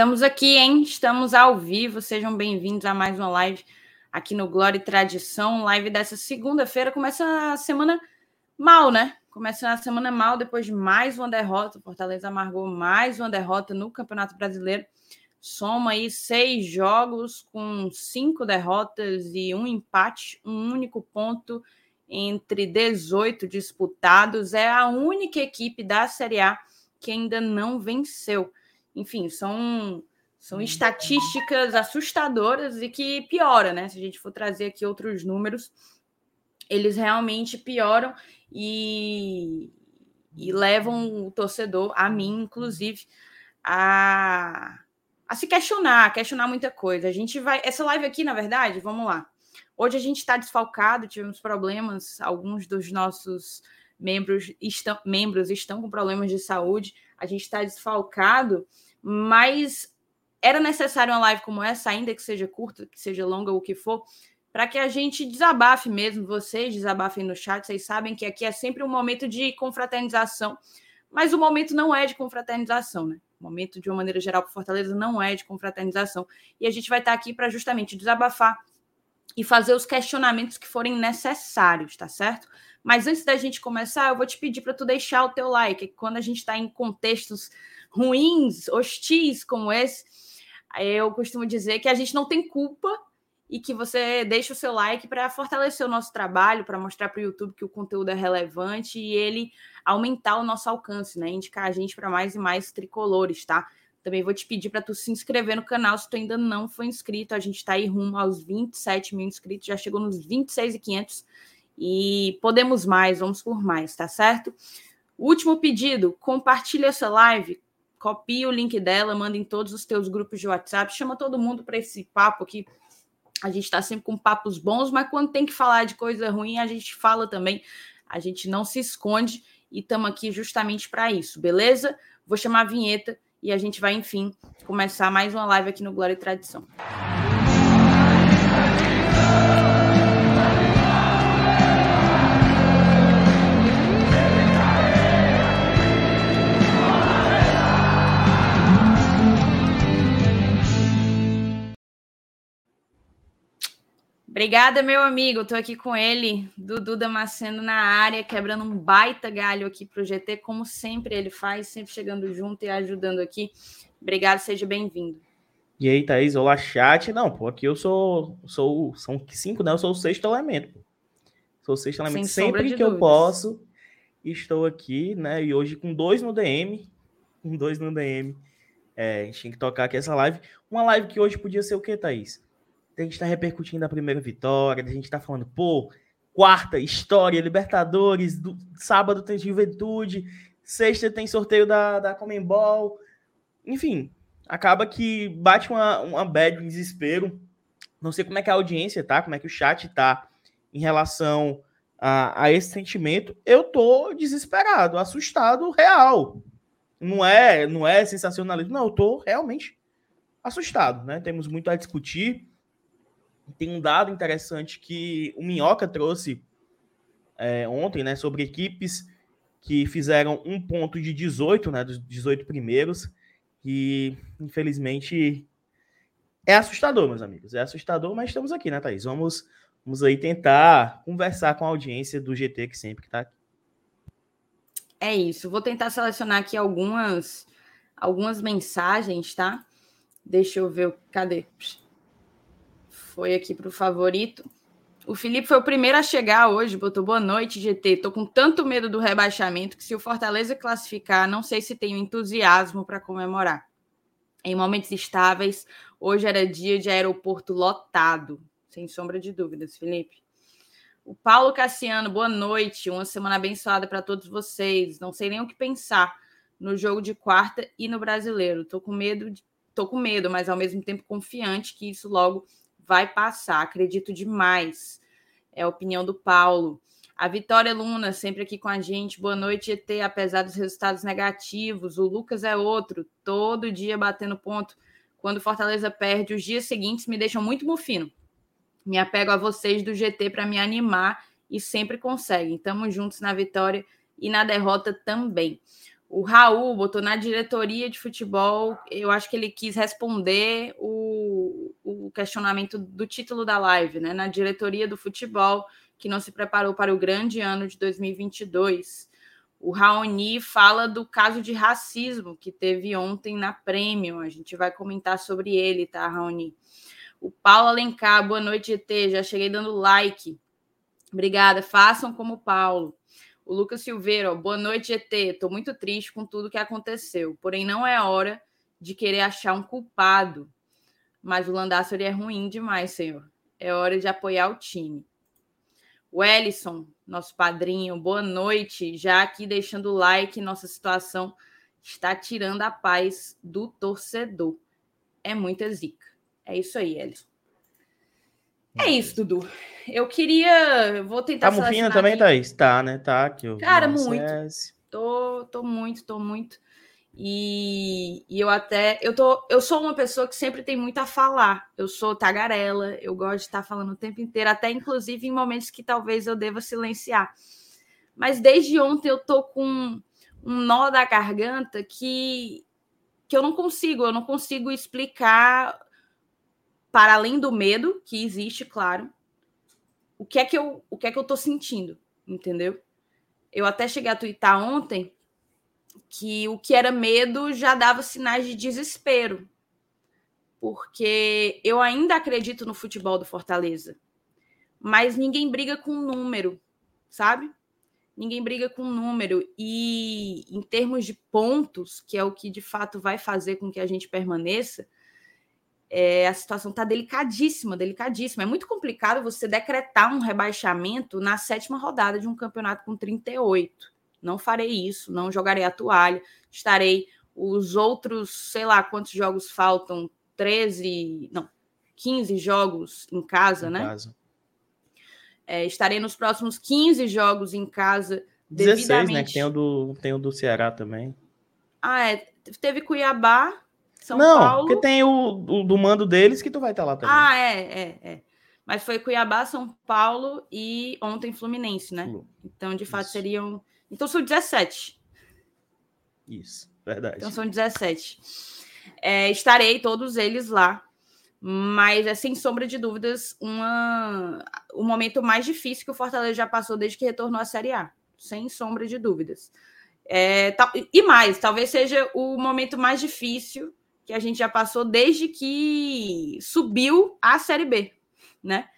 Estamos aqui, hein? Estamos ao vivo. Sejam bem-vindos a mais uma live aqui no Glória e Tradição. Live dessa segunda-feira. Começa a semana mal, né? Começa a semana mal depois de mais uma derrota. O Fortaleza amargou mais uma derrota no Campeonato Brasileiro. Soma aí seis jogos com cinco derrotas e um empate, um único ponto entre 18 disputados. É a única equipe da Série A que ainda não venceu. Enfim, são, são estatísticas assustadoras e que piora, né? Se a gente for trazer aqui outros números, eles realmente pioram e, e levam o torcedor, a mim, inclusive, a, a se questionar, a questionar muita coisa. A gente vai. Essa live aqui, na verdade, vamos lá. Hoje a gente está desfalcado, tivemos problemas, alguns dos nossos membros estão, membros estão com problemas de saúde, a gente está desfalcado, mas era necessário uma live como essa, ainda que seja curta, que seja longa, o que for, para que a gente desabafe mesmo, vocês desabafem no chat, vocês sabem que aqui é sempre um momento de confraternização, mas o momento não é de confraternização, né? O momento, de uma maneira geral, para Fortaleza não é de confraternização. E a gente vai estar aqui para justamente desabafar e fazer os questionamentos que forem necessários, tá certo? Mas antes da gente começar, eu vou te pedir para tu deixar o teu like. Quando a gente está em contextos ruins, hostis como esse, eu costumo dizer que a gente não tem culpa e que você deixe o seu like para fortalecer o nosso trabalho, para mostrar para o YouTube que o conteúdo é relevante e ele aumentar o nosso alcance, né? Indicar a gente para mais e mais tricolores, tá? Também vou te pedir para tu se inscrever no canal se tu ainda não foi inscrito. A gente está aí rumo aos 27 mil inscritos, já chegou nos 26,500 e podemos mais, vamos por mais, tá certo? Último pedido, compartilha essa live, copia o link dela, manda em todos os teus grupos de WhatsApp, chama todo mundo para esse papo aqui. A gente está sempre com papos bons, mas quando tem que falar de coisa ruim, a gente fala também. A gente não se esconde e estamos aqui justamente para isso, beleza? Vou chamar a vinheta e a gente vai, enfim, começar mais uma live aqui no Glória e Tradição. Obrigada, meu amigo. Estou aqui com ele, Dudu Damasceno na área, quebrando um baita galho aqui para o GT, como sempre ele faz, sempre chegando junto e ajudando aqui. Obrigado, seja bem-vindo. E aí, Thaís, olá, chat. Não, pô, aqui eu sou, sou são cinco, né? Eu sou o sexto elemento. Pô. Sou o sexto elemento. Sem sempre que dúvidas. eu posso, estou aqui, né? E hoje com dois no DM, com dois no DM. É, a gente tem que tocar aqui essa live. Uma live que hoje podia ser o quê, Thaís? A gente está repercutindo a primeira vitória, a gente está falando, pô, quarta, história, Libertadores, do, sábado tem Juventude, sexta tem sorteio da, da Comembol, enfim, acaba que bate uma, uma bad, desespero. Não sei como é que a audiência tá, como é que o chat tá em relação a, a esse sentimento. Eu tô desesperado, assustado, real. Não é, não é sensacionalismo, não, eu tô realmente assustado, né? Temos muito a discutir tem um dado interessante que o Minhoca trouxe é, ontem, né, sobre equipes que fizeram um ponto de 18, né, dos 18 primeiros, e infelizmente é assustador, meus amigos, é assustador, mas estamos aqui, né, Thaís? Vamos, vamos aí tentar conversar com a audiência do GT que sempre está aqui. É isso, vou tentar selecionar aqui algumas, algumas mensagens, tá? Deixa eu ver, cadê? Foi aqui para o favorito. O Felipe foi o primeiro a chegar hoje, botou boa noite, GT. Tô com tanto medo do rebaixamento que se o Fortaleza classificar, não sei se tenho entusiasmo para comemorar. Em momentos estáveis, hoje era dia de aeroporto lotado, sem sombra de dúvidas, Felipe. O Paulo Cassiano, boa noite. Uma semana abençoada para todos vocês. Não sei nem o que pensar no jogo de quarta e no brasileiro. Tô com medo, tô com medo, mas ao mesmo tempo confiante que isso logo vai passar, acredito demais. É a opinião do Paulo. A Vitória Luna, sempre aqui com a gente. Boa noite, ET. Apesar dos resultados negativos, o Lucas é outro, todo dia batendo ponto. Quando Fortaleza perde, os dias seguintes me deixam muito mufino. Me apego a vocês do GT para me animar e sempre conseguem. Estamos juntos na vitória e na derrota também. O Raul botou na diretoria de futebol. Eu acho que ele quis responder o, o questionamento do título da live, né? Na diretoria do futebol, que não se preparou para o grande ano de 2022. O Raoni fala do caso de racismo que teve ontem na Premium. A gente vai comentar sobre ele, tá, Raoni? O Paulo Alencar, boa noite, ET. Já cheguei dando like. Obrigada. Façam como o Paulo. O Lucas Silveira, ó, boa noite, ET. Estou muito triste com tudo que aconteceu, porém não é hora de querer achar um culpado. Mas o Landassori é ruim demais, senhor. É hora de apoiar o time. O Ellison, nosso padrinho, boa noite. Já aqui deixando o like, nossa situação está tirando a paz do torcedor. É muita zica. É isso aí, Ellison. É isso, Dudu. Eu queria. Vou tentar. Tá mufina também, Thaís? Tá, né? Tá aqui. Cara, muito. Tô, tô muito, tô muito. E, e, eu até. Eu, tô, eu sou uma pessoa que sempre tem muito a falar. Eu sou tagarela, eu gosto de estar falando o tempo inteiro, até inclusive em momentos que talvez eu deva silenciar. Mas desde ontem eu tô com um nó da garganta que, que eu não consigo, eu não consigo explicar para além do medo que existe, claro, o que é que eu, o que é que eu tô sentindo, entendeu? Eu até cheguei a twittar ontem que o que era medo já dava sinais de desespero. Porque eu ainda acredito no futebol do Fortaleza. Mas ninguém briga com número, sabe? Ninguém briga com número. E em termos de pontos, que é o que de fato vai fazer com que a gente permaneça, é, a situação está delicadíssima, delicadíssima. É muito complicado você decretar um rebaixamento na sétima rodada de um campeonato com 38. Não farei isso, não jogarei a toalha. Estarei os outros, sei lá quantos jogos faltam, 13, não, 15 jogos em casa, em né? Casa. É, estarei nos próximos 15 jogos em casa. 16, devidamente... né? Tem o, do, tem o do Ceará também. Ah, é. Teve Cuiabá, são não, Paulo. porque tem o, o, do mando deles que tu vai estar lá também. Ah, é, é, é. Mas foi Cuiabá, São Paulo e ontem Fluminense, né? Então, de fato, Isso. seriam. Então são 17. Isso, verdade. Então são 17. É, estarei todos eles lá. Mas é sem sombra de dúvidas uma... o momento mais difícil que o Fortaleza já passou desde que retornou à Série A. Sem sombra de dúvidas. É, e mais, talvez seja o momento mais difícil que a gente já passou desde que subiu a Série B, né?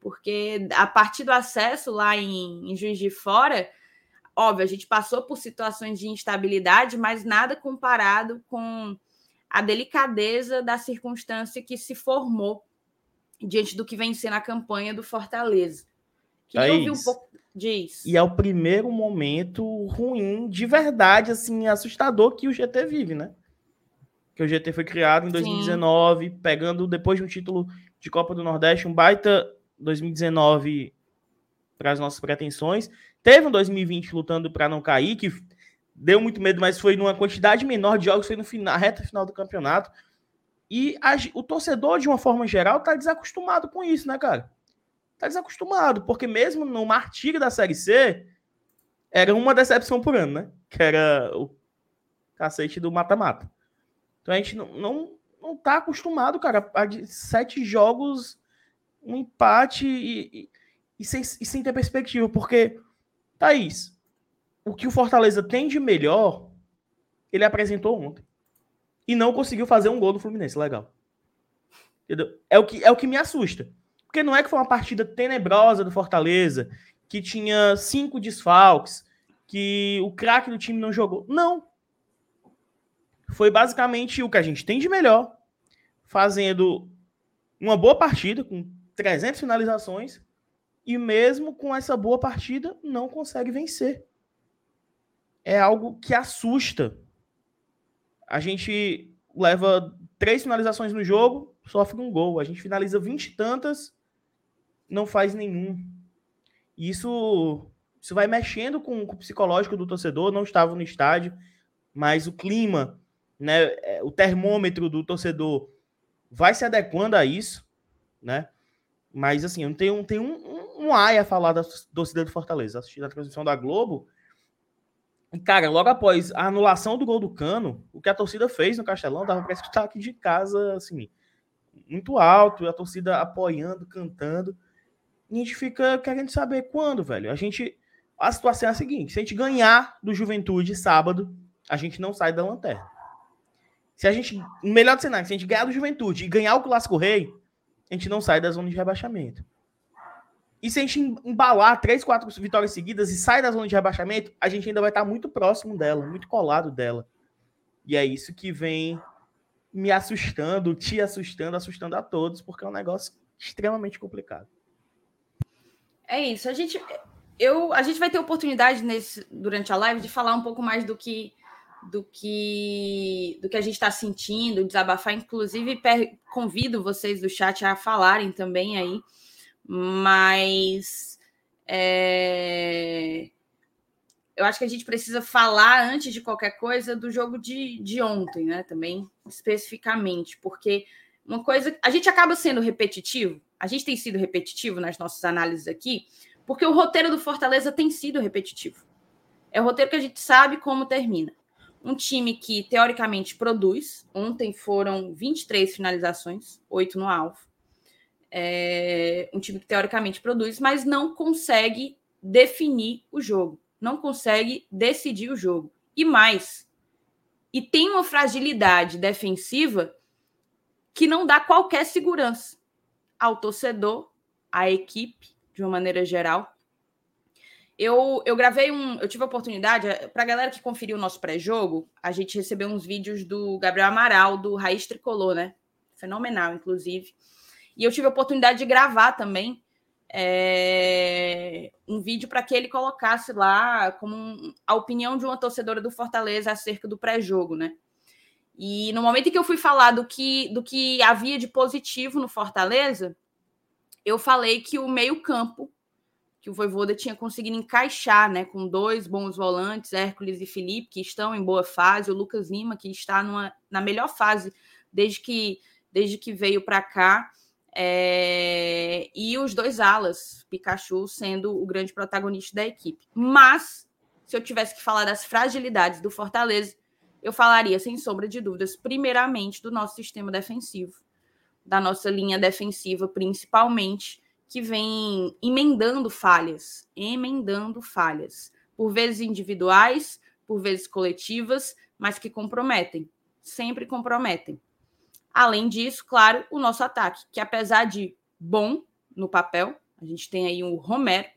Porque a partir do acesso lá em, em Juiz de Fora, óbvio, a gente passou por situações de instabilidade, mas nada comparado com a delicadeza da circunstância que se formou diante do que vem sendo a campanha do Fortaleza. Queria ouvir um pouco disso. E é o primeiro momento ruim, de verdade, assim, assustador que o GT vive, né? Que o GT foi criado em 2019, Sim. pegando depois de um título de Copa do Nordeste, um baita 2019 para as nossas pretensões. Teve um 2020 lutando para não cair, que deu muito medo, mas foi numa quantidade menor de jogos, foi no final, na reta final do campeonato. E a, o torcedor, de uma forma geral, tá desacostumado com isso, né, cara? Tá desacostumado, porque mesmo no martírio da Série C, era uma decepção por ano, né? Que era o cacete do mata-mata. Então a gente não, não, não tá acostumado, cara, a sete jogos, um empate e, e, e, sem, e sem ter perspectiva. Porque, Thaís, o que o Fortaleza tem de melhor, ele apresentou ontem. E não conseguiu fazer um gol do Fluminense. Legal. Entendeu? É o que, é o que me assusta. Porque não é que foi uma partida tenebrosa do Fortaleza, que tinha cinco desfalques, que o craque do time não jogou. Não foi basicamente o que a gente tem de melhor, fazendo uma boa partida, com 300 finalizações, e mesmo com essa boa partida, não consegue vencer. É algo que assusta. A gente leva três finalizações no jogo, sofre um gol. A gente finaliza 20 e tantas, não faz nenhum. Isso, isso vai mexendo com, com o psicológico do torcedor. Não estava no estádio, mas o clima né, é, o termômetro do torcedor vai se adequando a isso, né? Mas assim, eu não tenho, tenho um, um, um ai a falar da torcida do Fortaleza. Assistindo a transmissão da Globo, Cara, logo após a anulação do gol do Cano, o que a torcida fez no Castelão, dava pra escutar aqui de casa, assim, muito alto, a torcida apoiando, cantando. E a gente fica querendo saber quando, velho. A gente. A situação é a seguinte: se a gente ganhar do Juventude sábado, a gente não sai da lanterna. Se a gente. Melhor cenário, se a gente ganhar do Juventude e ganhar o Clássico Rei, a gente não sai da zona de rebaixamento. E se a gente embalar três, quatro vitórias seguidas e sai da zona de rebaixamento, a gente ainda vai estar muito próximo dela, muito colado dela. E é isso que vem me assustando, te assustando, assustando a todos, porque é um negócio extremamente complicado. É isso. A gente, eu, a gente vai ter oportunidade nesse, durante a live de falar um pouco mais do que do que do que a gente está sentindo, desabafar. Inclusive, convido vocês do chat a falarem também aí mas é, eu acho que a gente precisa falar antes de qualquer coisa do jogo de, de ontem, né? Também especificamente, porque uma coisa. A gente acaba sendo repetitivo, a gente tem sido repetitivo nas nossas análises aqui, porque o roteiro do Fortaleza tem sido repetitivo. É o roteiro que a gente sabe como termina. Um time que, teoricamente, produz. Ontem foram 23 finalizações, 8 no alvo é, um time que teoricamente produz, mas não consegue definir o jogo, não consegue decidir o jogo. E mais, e tem uma fragilidade defensiva que não dá qualquer segurança ao torcedor, à equipe, de uma maneira geral. Eu, eu gravei um. Eu tive a oportunidade, para a galera que conferiu o nosso pré-jogo, a gente recebeu uns vídeos do Gabriel Amaral, do Raiz Tricolor, né? Fenomenal, inclusive. E eu tive a oportunidade de gravar também é, um vídeo para que ele colocasse lá como um, a opinião de uma torcedora do Fortaleza acerca do pré-jogo, né? E no momento em que eu fui falar do que, do que havia de positivo no Fortaleza, eu falei que o meio-campo, que o Voivoda tinha conseguido encaixar, né, com dois bons volantes, Hércules e Felipe, que estão em boa fase, o Lucas Lima, que está numa, na melhor fase desde que, desde que veio para cá. É... E os dois alas, Pikachu sendo o grande protagonista da equipe. Mas, se eu tivesse que falar das fragilidades do Fortaleza, eu falaria, sem sombra de dúvidas, primeiramente do nosso sistema defensivo, da nossa linha defensiva, principalmente, que vem emendando falhas, emendando falhas, por vezes individuais, por vezes coletivas, mas que comprometem, sempre comprometem. Além disso, claro, o nosso ataque, que apesar de bom no papel, a gente tem aí o Romero,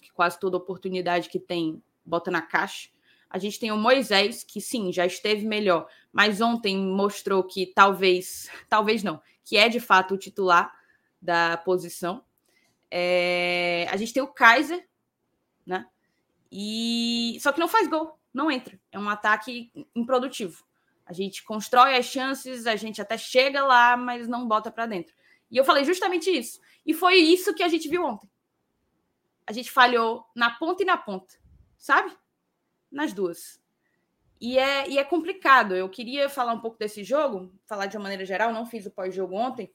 que quase toda oportunidade que tem bota na caixa. A gente tem o Moisés, que sim, já esteve melhor, mas ontem mostrou que talvez, talvez não, que é de fato o titular da posição. É... a gente tem o Kaiser, né? E só que não faz gol, não entra. É um ataque improdutivo. A gente constrói as chances, a gente até chega lá, mas não bota para dentro. E eu falei justamente isso. E foi isso que a gente viu ontem. A gente falhou na ponta e na ponta, sabe? Nas duas. E é, e é complicado. Eu queria falar um pouco desse jogo, falar de uma maneira geral, não fiz o pós-jogo ontem.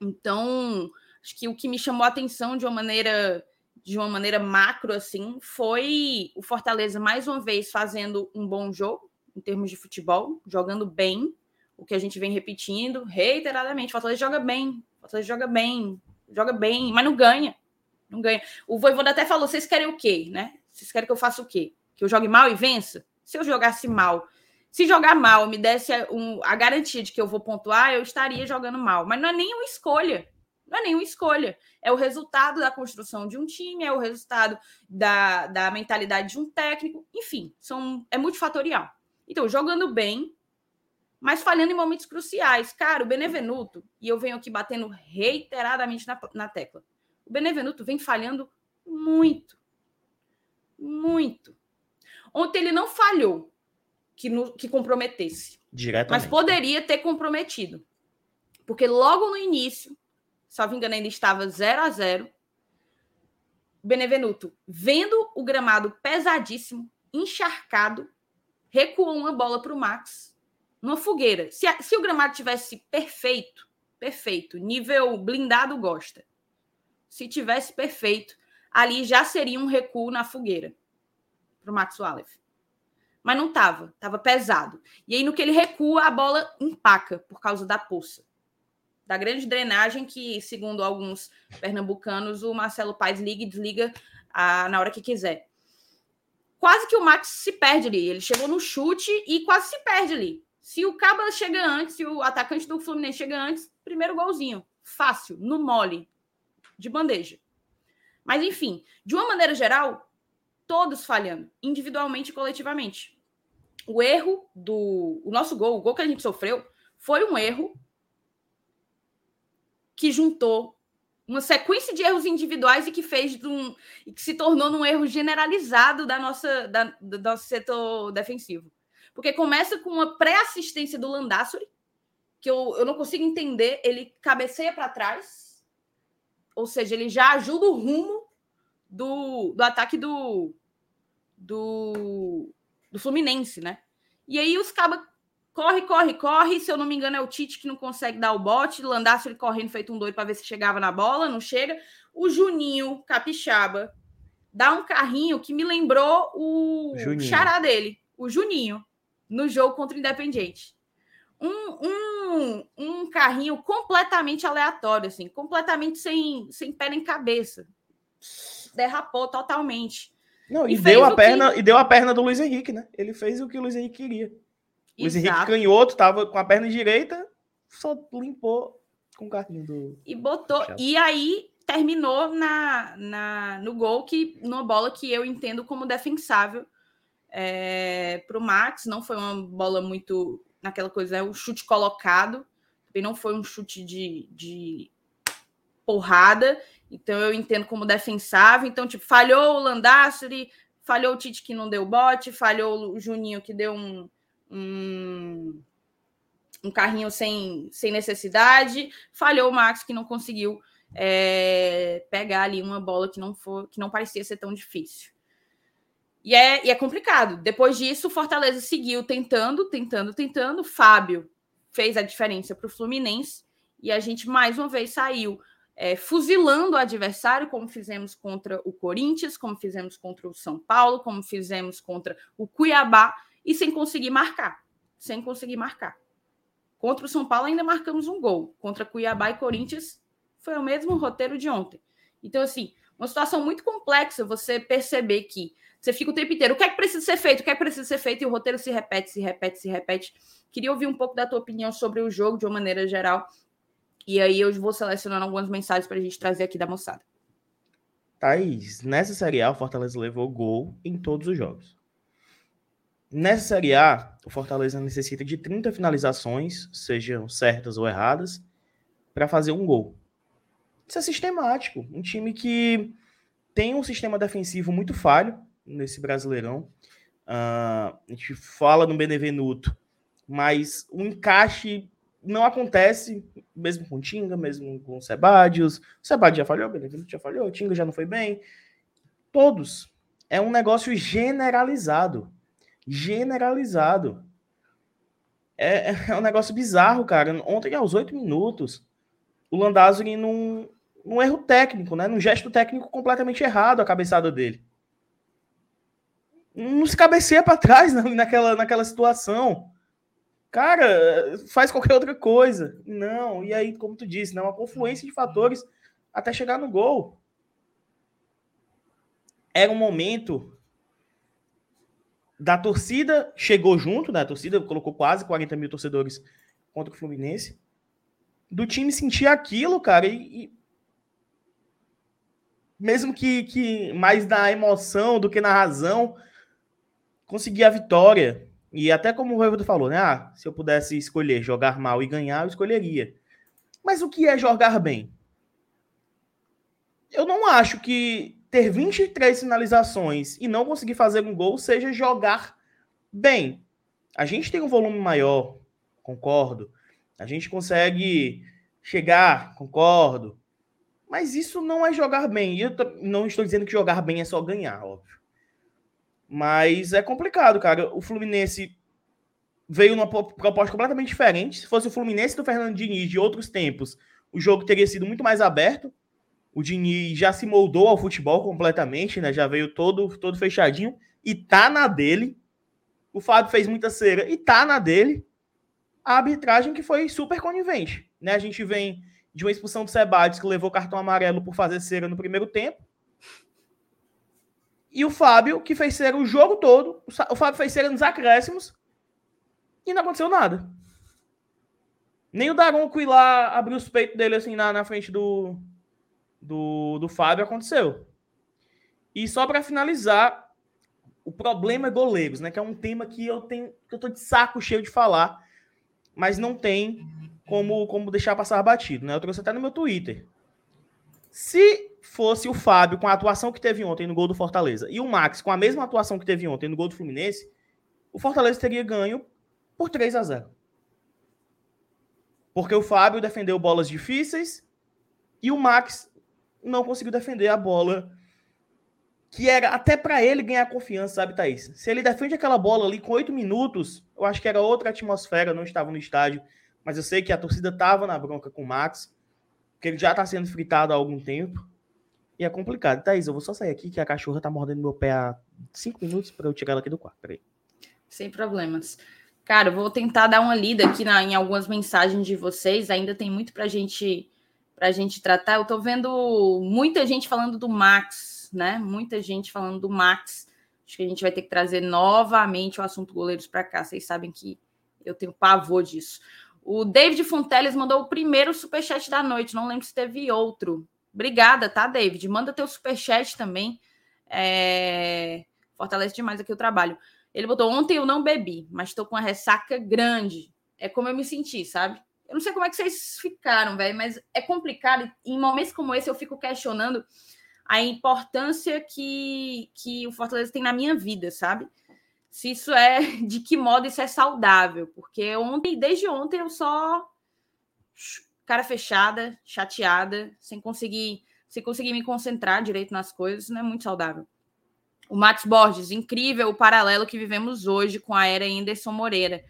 Então, acho que o que me chamou a atenção de uma maneira de uma maneira macro assim foi o Fortaleza mais uma vez fazendo um bom jogo, em termos de futebol, jogando bem, o que a gente vem repetindo reiteradamente. Fortaleza joga bem, Fortaleza joga bem, joga bem, mas não ganha. Não ganha. O Voivoda até falou: vocês querem o quê, né? Vocês querem que eu faça o quê? Que eu jogue mal e vença? Se eu jogasse mal, se jogar mal me desse um, a garantia de que eu vou pontuar, eu estaria jogando mal. Mas não é nenhuma escolha. Não é nenhuma escolha. É o resultado da construção de um time, é o resultado da, da mentalidade de um técnico. Enfim, são, é multifatorial. Então, jogando bem, mas falhando em momentos cruciais. Cara, o Benevenuto, e eu venho aqui batendo reiteradamente na, na tecla, o Benevenuto vem falhando muito. Muito. Ontem ele não falhou que, no, que comprometesse. Mas poderia ter comprometido. Porque logo no início, me engano, ainda estava 0 a 0 Benevenuto, vendo o gramado pesadíssimo, encharcado, recuou uma bola para o Max numa fogueira. Se, se o gramado tivesse perfeito, perfeito, nível blindado gosta. Se tivesse perfeito, ali já seria um recuo na fogueira para o Max Wallace. Mas não tava, tava pesado. E aí no que ele recua, a bola empaca por causa da poça. Da grande drenagem que, segundo alguns pernambucanos, o Marcelo Paes liga e desliga a, na hora que quiser. Quase que o Max se perde ali. Ele chegou no chute e quase se perde ali. Se o Caba chega antes, se o atacante do Fluminense chega antes, primeiro golzinho. Fácil, no mole, de bandeja. Mas, enfim, de uma maneira geral, todos falhando, individualmente e coletivamente. O erro do. O nosso gol, o gol que a gente sofreu, foi um erro que juntou uma sequência de erros individuais e que fez um, e que se tornou num erro generalizado da nossa, da, do nosso setor defensivo. Porque começa com uma pré-assistência do Landassori, que eu, eu não consigo entender, ele cabeceia para trás, ou seja, ele já ajuda o rumo do, do ataque do, do, do Fluminense, né? E aí os cabas corre, corre, corre. Se eu não me engano, é o Tite que não consegue dar o bote. Landaço ele correndo feito um doido para ver se chegava na bola, não chega. O Juninho Capixaba dá um carrinho que me lembrou o Juninho. xará dele, o Juninho, no jogo contra o Independiente. Um, um, um carrinho completamente aleatório, assim, completamente sem, sem pé nem cabeça. Derrapou totalmente. Não, e, e deu a perna que... e deu a perna do Luiz Henrique, né? Ele fez o que o Luiz Henrique queria. O Luiz Henrique canhoto, tava com a perna direita, só limpou com o carrinho do. E botou. E aí terminou na, na, no gol, que numa bola que eu entendo como defensável é, para o Max. Não foi uma bola muito naquela coisa, é um chute colocado, também não foi um chute de, de porrada. Então eu entendo como defensável. Então, tipo, falhou o Landasseri, falhou o Tite que não deu bote, falhou o Juninho que deu um, um, um carrinho sem, sem necessidade, falhou o Max que não conseguiu é, pegar ali uma bola que não, for, que não parecia ser tão difícil. E é, e é complicado. Depois disso, o Fortaleza seguiu tentando, tentando, tentando. Fábio fez a diferença para o Fluminense e a gente mais uma vez saiu é, fuzilando o adversário, como fizemos contra o Corinthians, como fizemos contra o São Paulo, como fizemos contra o Cuiabá, e sem conseguir marcar. Sem conseguir marcar. Contra o São Paulo ainda marcamos um gol. Contra Cuiabá e Corinthians foi o mesmo roteiro de ontem. Então, assim, uma situação muito complexa você perceber que você fica o tempo inteiro, o que é que precisa ser feito, o que é que precisa ser feito, e o roteiro se repete, se repete, se repete. Queria ouvir um pouco da tua opinião sobre o jogo de uma maneira geral e aí eu vou selecionando algumas mensagens para a gente trazer aqui da moçada. Thaís, nessa Série A, o Fortaleza levou gol em todos os jogos. Nessa Série A, o Fortaleza necessita de 30 finalizações, sejam certas ou erradas, para fazer um gol. Isso é sistemático. Um time que tem um sistema defensivo muito falho nesse Brasileirão. Uh, a gente fala no Benevenuto, mas o encaixe não acontece, mesmo com o Tinga, mesmo com o Sebadios. O Sebadios já falhou, Benevenuto já falhou, o Tinga já não foi bem. Todos. É um negócio generalizado. Generalizado. É, é um negócio bizarro, cara. Ontem, aos oito minutos, o Landázuri num, num erro técnico, né? Num gesto técnico completamente errado a cabeçada dele. Não se cabeceia para trás naquela, naquela situação. Cara, faz qualquer outra coisa. Não, e aí, como tu disse, né, uma confluência de fatores até chegar no gol. Era um momento da torcida, chegou junto, né? A torcida colocou quase 40 mil torcedores contra o Fluminense. Do time sentir aquilo, cara, e, e mesmo que, que mais na emoção do que na razão, conseguir a vitória. E até como o Voivoda falou, né? Ah, se eu pudesse escolher jogar mal e ganhar, eu escolheria. Mas o que é jogar bem? Eu não acho que ter 23 finalizações e não conseguir fazer um gol seja jogar bem. A gente tem um volume maior, concordo. A gente consegue chegar, concordo. Mas isso não é jogar bem. E eu não estou dizendo que jogar bem é só ganhar, óbvio. Mas é complicado, cara. O Fluminense veio numa proposta completamente diferente. Se fosse o Fluminense do Fernando Diniz de outros tempos, o jogo teria sido muito mais aberto. O Diniz já se moldou ao futebol completamente, né? Já veio todo, todo fechadinho e tá na dele. o Fábio fez muita cera e tá na dele. A arbitragem que foi super conivente. Né? A gente vem de uma expulsão do Sebades, que levou cartão amarelo por fazer cera no primeiro tempo. E o Fábio, que fez cera o jogo todo. O Fábio fez cera nos acréscimos. E não aconteceu nada. Nem o Daronco ir lá abrir os peitos dele assim na, na frente do, do, do Fábio aconteceu. E só para finalizar, o problema é goleiros, né? Que é um tema que eu tenho, que eu tô de saco cheio de falar, mas não tem como, como deixar passar batido, né? Eu trouxe até no meu Twitter. Se fosse o Fábio com a atuação que teve ontem no gol do Fortaleza e o Max com a mesma atuação que teve ontem no gol do Fluminense, o Fortaleza teria ganho por 3 a 0. Porque o Fábio defendeu bolas difíceis e o Max não conseguiu defender a bola que era até para ele ganhar confiança, sabe, Thaís? Se ele defende aquela bola ali com oito minutos, eu acho que era outra atmosfera, não estava no estádio, mas eu sei que a torcida estava na bronca com o Max, porque ele já está sendo fritado há algum tempo, e é complicado. Thaís, eu vou só sair aqui, que a cachorra tá mordendo meu pé há cinco minutos para eu tirar ela aqui do quarto, peraí. Sem problemas. Cara, eu vou tentar dar uma lida aqui na, em algumas mensagens de vocês, ainda tem muito pra gente, pra gente tratar. Eu tô vendo muita gente falando do Max, né? Muita gente falando do Max. Acho que a gente vai ter que trazer novamente o assunto goleiros para cá. Vocês sabem que eu tenho pavor disso. O David Fonteles mandou o primeiro superchat da noite. Não lembro se teve outro. Obrigada, tá, David? Manda teu superchat também. É... Fortalece demais aqui o trabalho. Ele botou: Ontem eu não bebi, mas estou com uma ressaca grande. É como eu me senti, sabe? Eu não sei como é que vocês ficaram, velho, mas é complicado. Em momentos como esse, eu fico questionando a importância que, que o Fortaleza tem na minha vida, sabe? Se isso é, de que modo isso é saudável, porque ontem, desde ontem, eu só cara fechada, chateada, sem conseguir, sem conseguir me concentrar direito nas coisas, não é muito saudável. O Max Borges, incrível o paralelo que vivemos hoje com a era Anderson Moreira,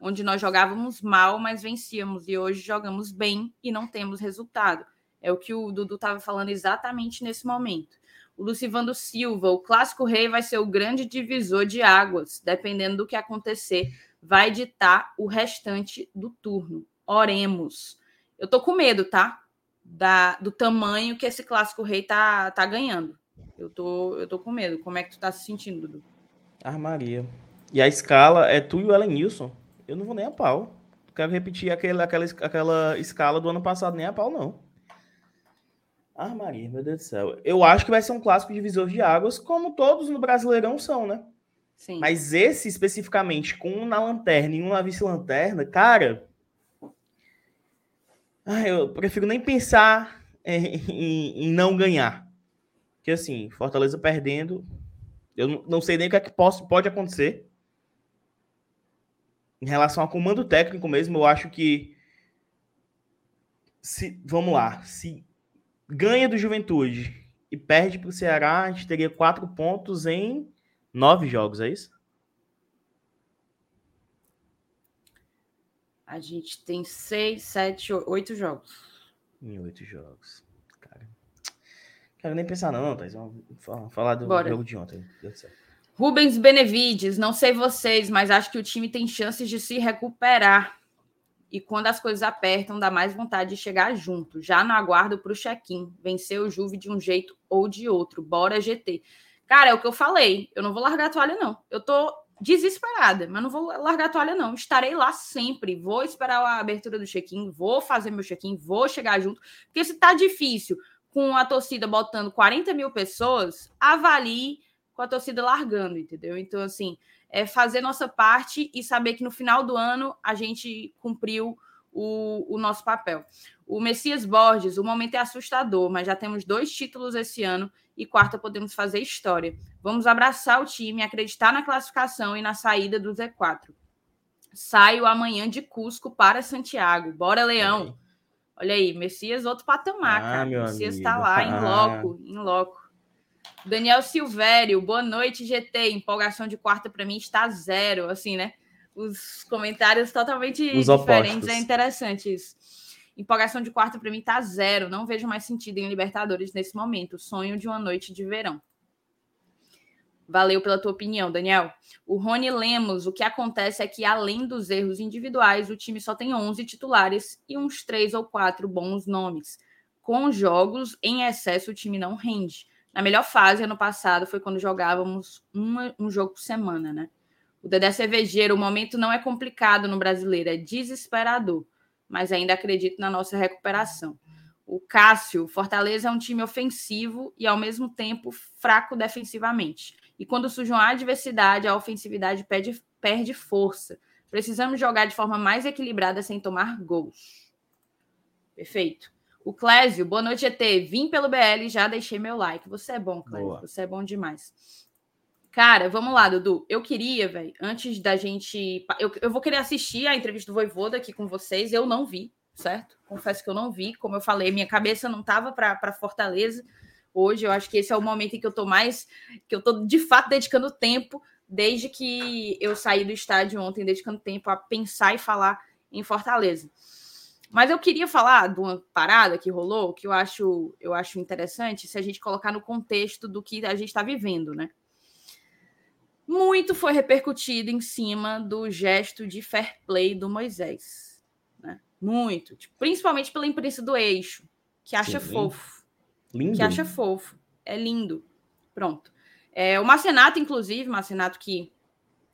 onde nós jogávamos mal, mas vencíamos, e hoje jogamos bem e não temos resultado. É o que o Dudu estava falando exatamente nesse momento. O Lucivando Silva, o clássico rei vai ser o grande divisor de águas. Dependendo do que acontecer, vai ditar o restante do turno. Oremos. Eu tô com medo, tá? Da, do tamanho que esse clássico rei tá, tá ganhando. Eu tô, eu tô com medo. Como é que tu tá se sentindo, Dudu? Armaria. E a escala é tu e o Ellen Nilson. Eu não vou nem a pau. Quero repetir aquele, aquela, aquela escala do ano passado, nem a pau, não. Ah, Maria, meu Deus do céu. Eu acho que vai ser um clássico divisor de águas, como todos no Brasileirão são, né? Sim. Mas esse especificamente, com um na lanterna e um na vice-lanterna, cara. Ah, eu prefiro nem pensar em, em, em, não ganhar. Porque assim, Fortaleza perdendo, eu não sei nem o que é que posso, pode acontecer. Em relação ao comando técnico mesmo, eu acho que. Se, vamos lá, se ganha do Juventude e perde para o Ceará, a gente teria quatro pontos em nove jogos, é isso? A gente tem seis, sete, oito jogos. Em oito jogos. Cara. Quero nem pensar, não, Thais. Vamos falar do Bora. jogo de ontem. Rubens Benevides, não sei vocês, mas acho que o time tem chances de se recuperar. E quando as coisas apertam, dá mais vontade de chegar junto. Já no aguardo para o check-in. Vencer o Juve de um jeito ou de outro. Bora, GT. Cara, é o que eu falei. Eu não vou largar a toalha, não. Eu tô desesperada, mas não vou largar a toalha, não. Estarei lá sempre. Vou esperar a abertura do check-in, vou fazer meu check-in, vou chegar junto. Porque se tá difícil com a torcida botando 40 mil pessoas, avalie com a torcida largando, entendeu? Então, assim, é fazer nossa parte e saber que no final do ano a gente cumpriu o, o nosso papel. O Messias Borges, o momento é assustador, mas já temos dois títulos esse ano e quarta podemos fazer história. Vamos abraçar o time, acreditar na classificação e na saída do Z4. Saio amanhã de Cusco para Santiago. Bora, Leão! Olha aí, Messias, outro patamar, ah, cara. Messias está lá, em loco, em loco. Daniel Silvério, boa noite, GT. Empolgação de quarta para mim está zero. Assim, né? Os comentários totalmente Os diferentes. Opostos. É interessante isso. Empolgação de quarta para mim está zero. Não vejo mais sentido em Libertadores nesse momento. Sonho de uma noite de verão. Valeu pela tua opinião, Daniel. O Rony Lemos, o que acontece é que, além dos erros individuais, o time só tem 11 titulares e uns três ou quatro bons nomes. Com jogos em excesso, o time não rende. Na melhor fase, ano passado, foi quando jogávamos uma, um jogo por semana, né? O Dedé Cervejeiro, o momento não é complicado no brasileiro, é desesperador, mas ainda acredito na nossa recuperação. O Cássio, Fortaleza é um time ofensivo e, ao mesmo tempo, fraco defensivamente. E quando surge uma adversidade, a ofensividade perde, perde força. Precisamos jogar de forma mais equilibrada sem tomar gols. Perfeito. O Clésio, boa noite, ET. Vim pelo BL e já deixei meu like. Você é bom, Clésio. Boa. Você é bom demais. Cara, vamos lá, Dudu. Eu queria, velho, antes da gente. Eu, eu vou querer assistir a entrevista do Voivoda aqui com vocês. Eu não vi, certo? Confesso que eu não vi. Como eu falei, minha cabeça não estava para Fortaleza hoje. Eu acho que esse é o momento em que eu tô mais, que eu tô de fato dedicando tempo, desde que eu saí do estádio ontem, dedicando tempo a pensar e falar em Fortaleza. Mas eu queria falar de uma parada que rolou, que eu acho, eu acho interessante, se a gente colocar no contexto do que a gente está vivendo, né? Muito foi repercutido em cima do gesto de fair play do Moisés. Né? Muito. Tipo, principalmente pela imprensa do eixo, que acha Sim. fofo. Lindo. que acha fofo. É lindo. Pronto. É, o Marcenato, inclusive, Marcenato que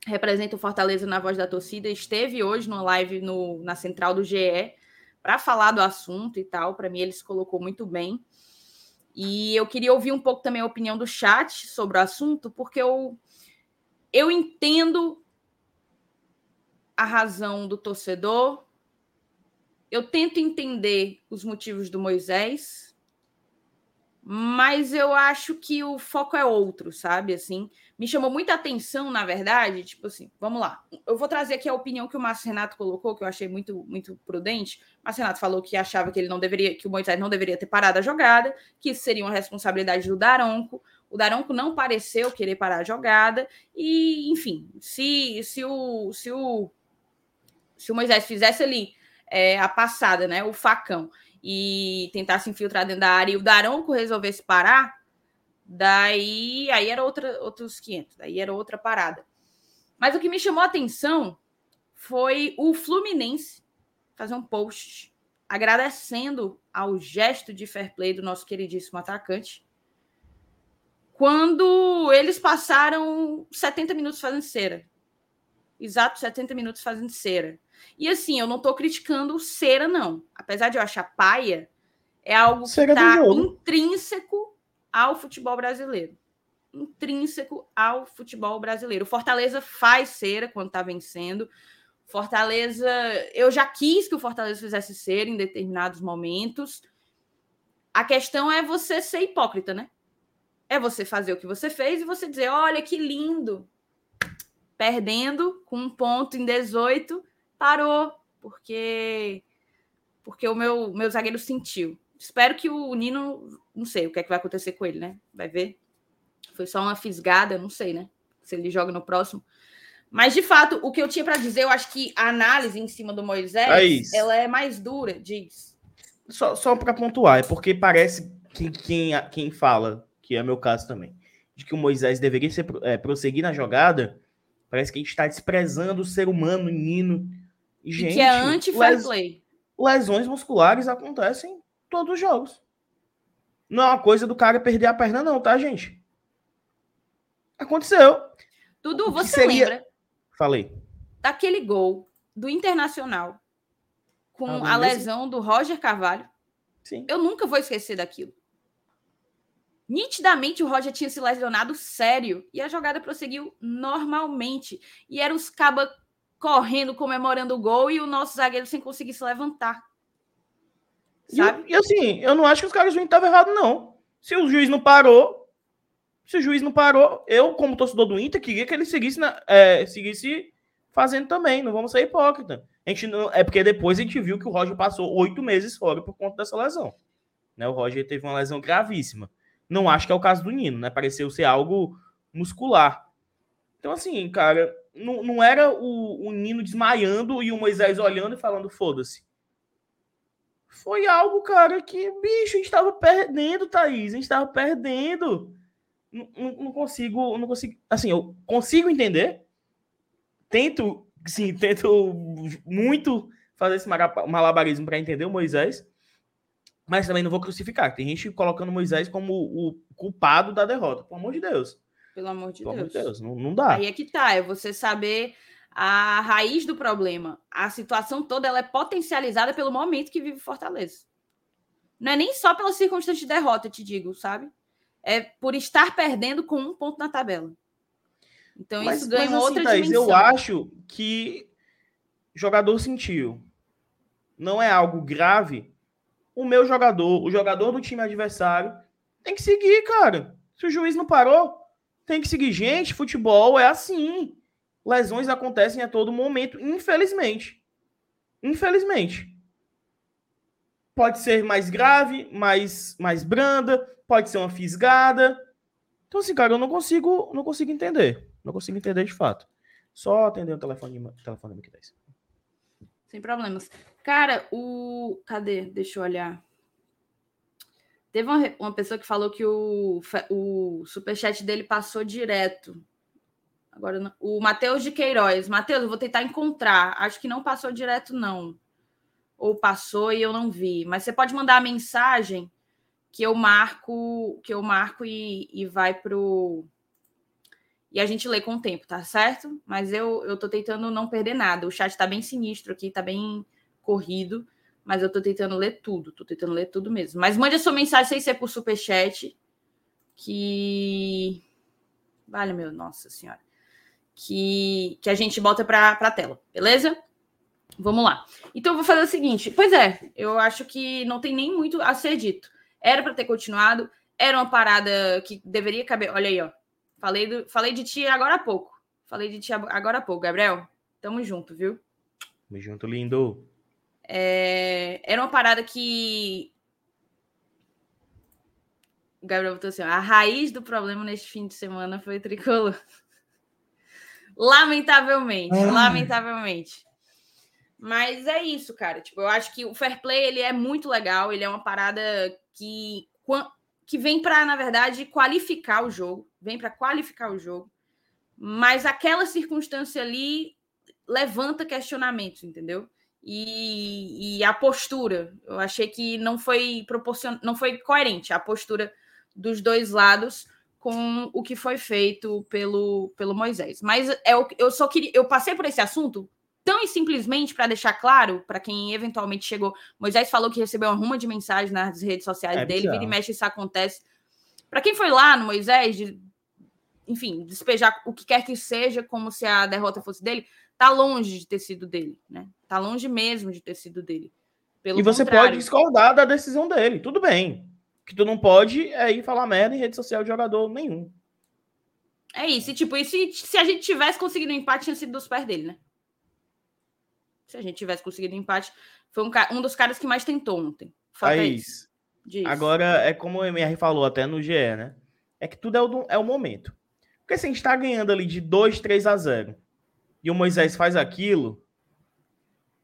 representa o Fortaleza na voz da torcida, esteve hoje no live no, na central do GE para falar do assunto e tal. Para mim, ele se colocou muito bem. E eu queria ouvir um pouco também a opinião do chat sobre o assunto, porque eu, eu entendo a razão do torcedor, eu tento entender os motivos do Moisés, mas eu acho que o foco é outro, sabe? Assim, me chamou muita atenção, na verdade, tipo assim, vamos lá. Eu vou trazer aqui a opinião que o Márcio Renato colocou, que eu achei muito muito prudente. O Márcio Renato falou que achava que ele não deveria, que o Moisés não deveria ter parado a jogada, que isso seria uma responsabilidade do Daronco. O Daronco não pareceu querer parar a jogada e, enfim, se se o se o se o Moisés fizesse ali é, a passada, né, o facão e tentasse infiltrar dentro da área e o Daronco resolvesse parar, daí aí era outra, outros 500, daí era outra parada. Mas o que me chamou a atenção foi o Fluminense fazer um post agradecendo ao gesto de fair play do nosso queridíssimo atacante, quando eles passaram 70 minutos fazendo cera. Exato, 70 minutos fazendo cera. E assim, eu não estou criticando cera, não. Apesar de eu achar paia, é algo que está intrínseco ao futebol brasileiro. Intrínseco ao futebol brasileiro. O Fortaleza faz cera quando está vencendo. Fortaleza, eu já quis que o Fortaleza fizesse cera em determinados momentos. A questão é você ser hipócrita, né? É você fazer o que você fez e você dizer: olha que lindo, perdendo com um ponto em 18 parou, porque porque o meu, meu zagueiro sentiu. Espero que o Nino, não sei o que é que vai acontecer com ele, né? Vai ver. Foi só uma fisgada, não sei, né? Se ele joga no próximo. Mas, de fato, o que eu tinha para dizer, eu acho que a análise em cima do Moisés, é ela é mais dura, diz. Só, só para pontuar, é porque parece que quem, quem fala, que é meu caso também, de que o Moisés deveria ser, é, prosseguir na jogada, parece que a gente está desprezando o ser humano, o Nino, Gente, que é anti-fair play. Lesões musculares acontecem em todos os jogos. Não é uma coisa do cara perder a perna, não, tá, gente? Aconteceu. Dudu, você seria... lembra? Falei. Daquele gol do Internacional com ah, a lesão do Roger Carvalho. Sim. Eu nunca vou esquecer daquilo. Nitidamente o Roger tinha se lesionado sério e a jogada prosseguiu normalmente. E eram os cabas correndo, comemorando o gol e o nosso zagueiro sem conseguir se levantar. Sabe? E, e assim, eu não acho que os caras do estavam errados, não. Se o juiz não parou, se o juiz não parou, eu, como torcedor do Inter, queria que ele seguisse, na, é, seguisse fazendo também. Não vamos ser hipócrita. A gente não, é porque depois a gente viu que o Roger passou oito meses fora por conta dessa lesão. Né? O Roger teve uma lesão gravíssima. Não acho que é o caso do Nino, né? Pareceu ser algo muscular. Então, assim, cara, não, não era o, o Nino desmaiando e o Moisés olhando e falando, foda-se. Foi algo, cara, que, bicho, a gente tava perdendo, Thaís. A gente tava perdendo. não, não, consigo, não consigo. Assim, eu consigo entender. Tento, sim, tento muito fazer esse malabarismo para entender o Moisés, mas também não vou crucificar. Tem gente colocando Moisés como o culpado da derrota. Pelo amor de Deus. Pelo amor de Pelo Deus. Amor de Deus. Não, não dá. Aí é que tá, é você saber a raiz do problema. A situação toda ela é potencializada pelo momento que vive Fortaleza. Não é nem só pela circunstância de derrota, te digo, sabe? É por estar perdendo com um ponto na tabela. Então mas, isso ganha mas, assim, outra Thaís, dimensão. Eu acho que jogador sentiu. Não é algo grave. O meu jogador, o jogador do time adversário, tem que seguir, cara. Se o juiz não parou, tem que seguir. Gente, futebol é assim. Lesões acontecem a todo momento, infelizmente. Infelizmente. Pode ser mais grave, mais, mais branda, pode ser uma fisgada. Então, assim, cara, eu não consigo, não consigo entender. Não consigo entender de fato. Só atender o telefone, telefone aqui 10. Sem problemas. Cara, o. Cadê? Deixa eu olhar. Teve uma, uma pessoa que falou que o, o superchat dele passou direto. Agora, o Matheus de Queiroz. Matheus, eu vou tentar encontrar. Acho que não passou direto, não. Ou passou e eu não vi. Mas você pode mandar a mensagem que eu marco, que eu marco e, e vai pro. E a gente lê com o tempo, tá certo? Mas eu, eu tô tentando não perder nada. O chat tá bem sinistro aqui, tá bem corrido mas eu tô tentando ler tudo, tô tentando ler tudo mesmo. Mas mande a sua mensagem sem ser por superchat, que. Vale, meu, nossa senhora. Que, que a gente bota para a tela, beleza? Vamos lá. Então eu vou fazer o seguinte: pois é, eu acho que não tem nem muito a ser dito. Era para ter continuado, era uma parada que deveria caber. Olha aí, ó. Falei, do, falei de ti agora há pouco. Falei de ti agora há pouco, Gabriel. Tamo junto, viu? Tamo junto, lindo. É, era uma parada que. O Gabriel botou assim: a raiz do problema neste fim de semana foi tricolor. lamentavelmente, Ai. lamentavelmente. Mas é isso, cara. Tipo, eu acho que o fair play ele é muito legal. Ele é uma parada que, que vem para, na verdade, qualificar o jogo. Vem para qualificar o jogo. Mas aquela circunstância ali levanta questionamentos, entendeu? E, e a postura. Eu achei que não foi proporcion... não foi coerente a postura dos dois lados com o que foi feito pelo, pelo Moisés. Mas é o, eu só queria. Eu passei por esse assunto tão e simplesmente para deixar claro para quem eventualmente chegou. Moisés falou que recebeu uma ruma de mensagem nas redes sociais é dele, vira e mexe, isso acontece. Para quem foi lá no Moisés, de, enfim, despejar o que quer que seja, como se a derrota fosse dele, tá longe de ter sido dele, né? Tá longe mesmo de ter sido dele. Pelo e você contrário. pode discordar da decisão dele, tudo bem. O que tu não pode é ir falar merda em rede social de jogador nenhum. É isso, e tipo, e se, se a gente tivesse conseguido um empate, tinha sido dos pés dele, né? Se a gente tivesse conseguido um empate, foi um, um dos caras que mais tentou ontem. Isso. Agora, é como o MR falou até no GE, né? É que tudo é o, é o momento. Porque se a gente tá ganhando ali de 2, 3 a 0 e o Moisés faz aquilo,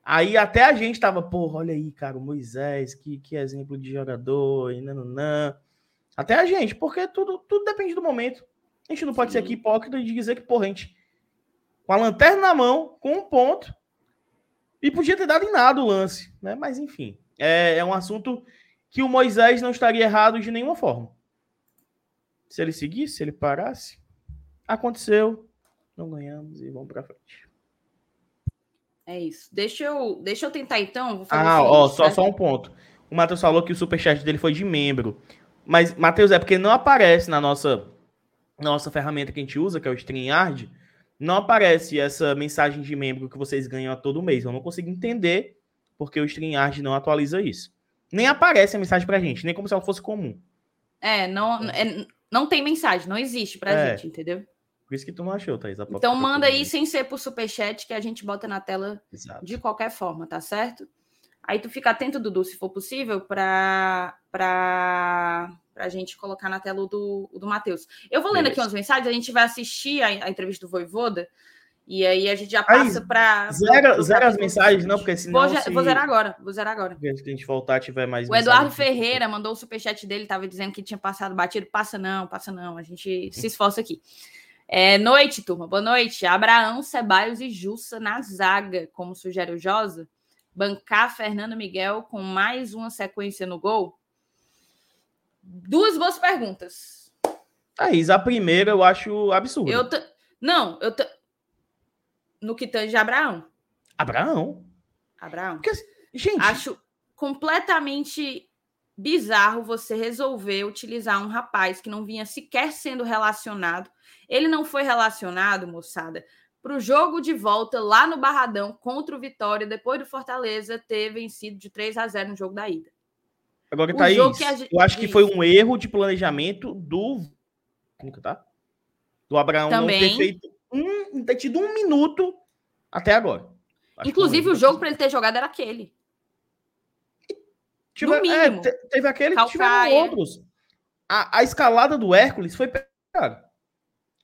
aí até a gente tava, porra, olha aí, cara, o Moisés, que, que exemplo de jogador, e nananã. Até a gente, porque tudo, tudo depende do momento. A gente não pode Sim. ser aqui hipócrita de dizer que, porra, a gente, com a lanterna na mão, com um ponto, e podia ter dado em nada o lance, né? Mas enfim, é, é um assunto que o Moisés não estaria errado de nenhuma forma. Se ele seguisse, se ele parasse, aconteceu, não ganhamos e vamos para frente. É isso. Deixa eu, deixa eu tentar então. ah, ó, só, só um ponto. O Matheus falou que o superchat dele foi de membro. Mas, Matheus, é porque não aparece na nossa, nossa ferramenta que a gente usa, que é o StreamYard, não aparece essa mensagem de membro que vocês ganham a todo mês. Eu não consigo entender porque o StreamYard não atualiza isso. Nem aparece a mensagem pra gente, nem como se ela fosse comum. É, não, é, não tem mensagem, não existe pra é. gente, entendeu? Por isso que tu não achou, Thaís. Então manda aí sem ser por superchat que a gente bota na tela Exato. de qualquer forma, tá certo? Aí tu fica atento, Dudu, se for possível, para para a gente colocar na tela o do, do Matheus. Eu vou lendo Beleza. aqui umas mensagens, a gente vai assistir a, a entrevista do Voivoda E aí a gente já passa para. Zero, zero as mensagens, não, porque senão. Vou, se... vou zerar agora, vou zerar agora. Se a gente voltar, tiver mais. O Eduardo Ferreira mandou o superchat dele, tava dizendo que tinha passado batido. Passa não, passa não. A gente se esforça aqui. É, noite, turma. Boa noite. Abraão, Ceballos e Jussa na zaga, como sugere o Josa. Bancar Fernando Miguel com mais uma sequência no gol. Duas boas perguntas. Thaís, a primeira eu acho absurdo. Eu t... Não, eu t no que tange Abraão. Abraão? Abraão. Porque, gente. Acho completamente bizarro você resolver utilizar um rapaz que não vinha sequer sendo relacionado. Ele não foi relacionado, moçada, para o jogo de volta lá no Barradão contra o Vitória, depois do Fortaleza ter vencido de 3 a 0 no jogo da ida. Agora, Thaís, gente... eu acho que foi um erro de planejamento do. Tá? Do Abraão Também. não ter feito um, ter tido um minuto até agora. Acho Inclusive, o jogo para ele ter jogado era aquele. Tive, no é, teve aquele que tiveram outros. A, a escalada do Hércules foi cara.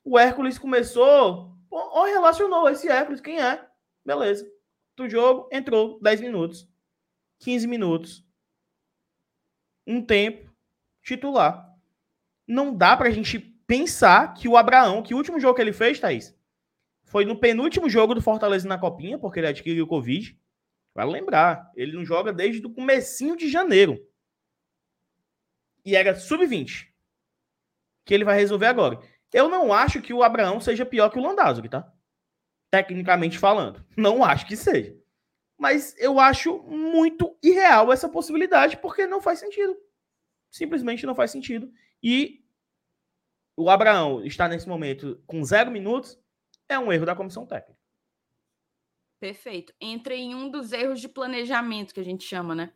O Hércules começou. Ó, relacionou esse Hércules, quem é? Beleza. Do jogo, entrou 10 minutos. 15 minutos. Um tempo. Titular. Não dá pra gente pensar que o Abraão, que o último jogo que ele fez, Thaís, foi no penúltimo jogo do Fortaleza na Copinha, porque ele adquiriu o Covid. Vai lembrar, ele não joga desde o comecinho de janeiro. E era sub-20. Que ele vai resolver agora. Eu não acho que o Abraão seja pior que o Landázuri, tá? Tecnicamente falando. Não acho que seja. Mas eu acho muito irreal essa possibilidade, porque não faz sentido. Simplesmente não faz sentido. E o Abraão está nesse momento com zero minutos é um erro da comissão técnica. Perfeito. Entra em um dos erros de planejamento que a gente chama, né?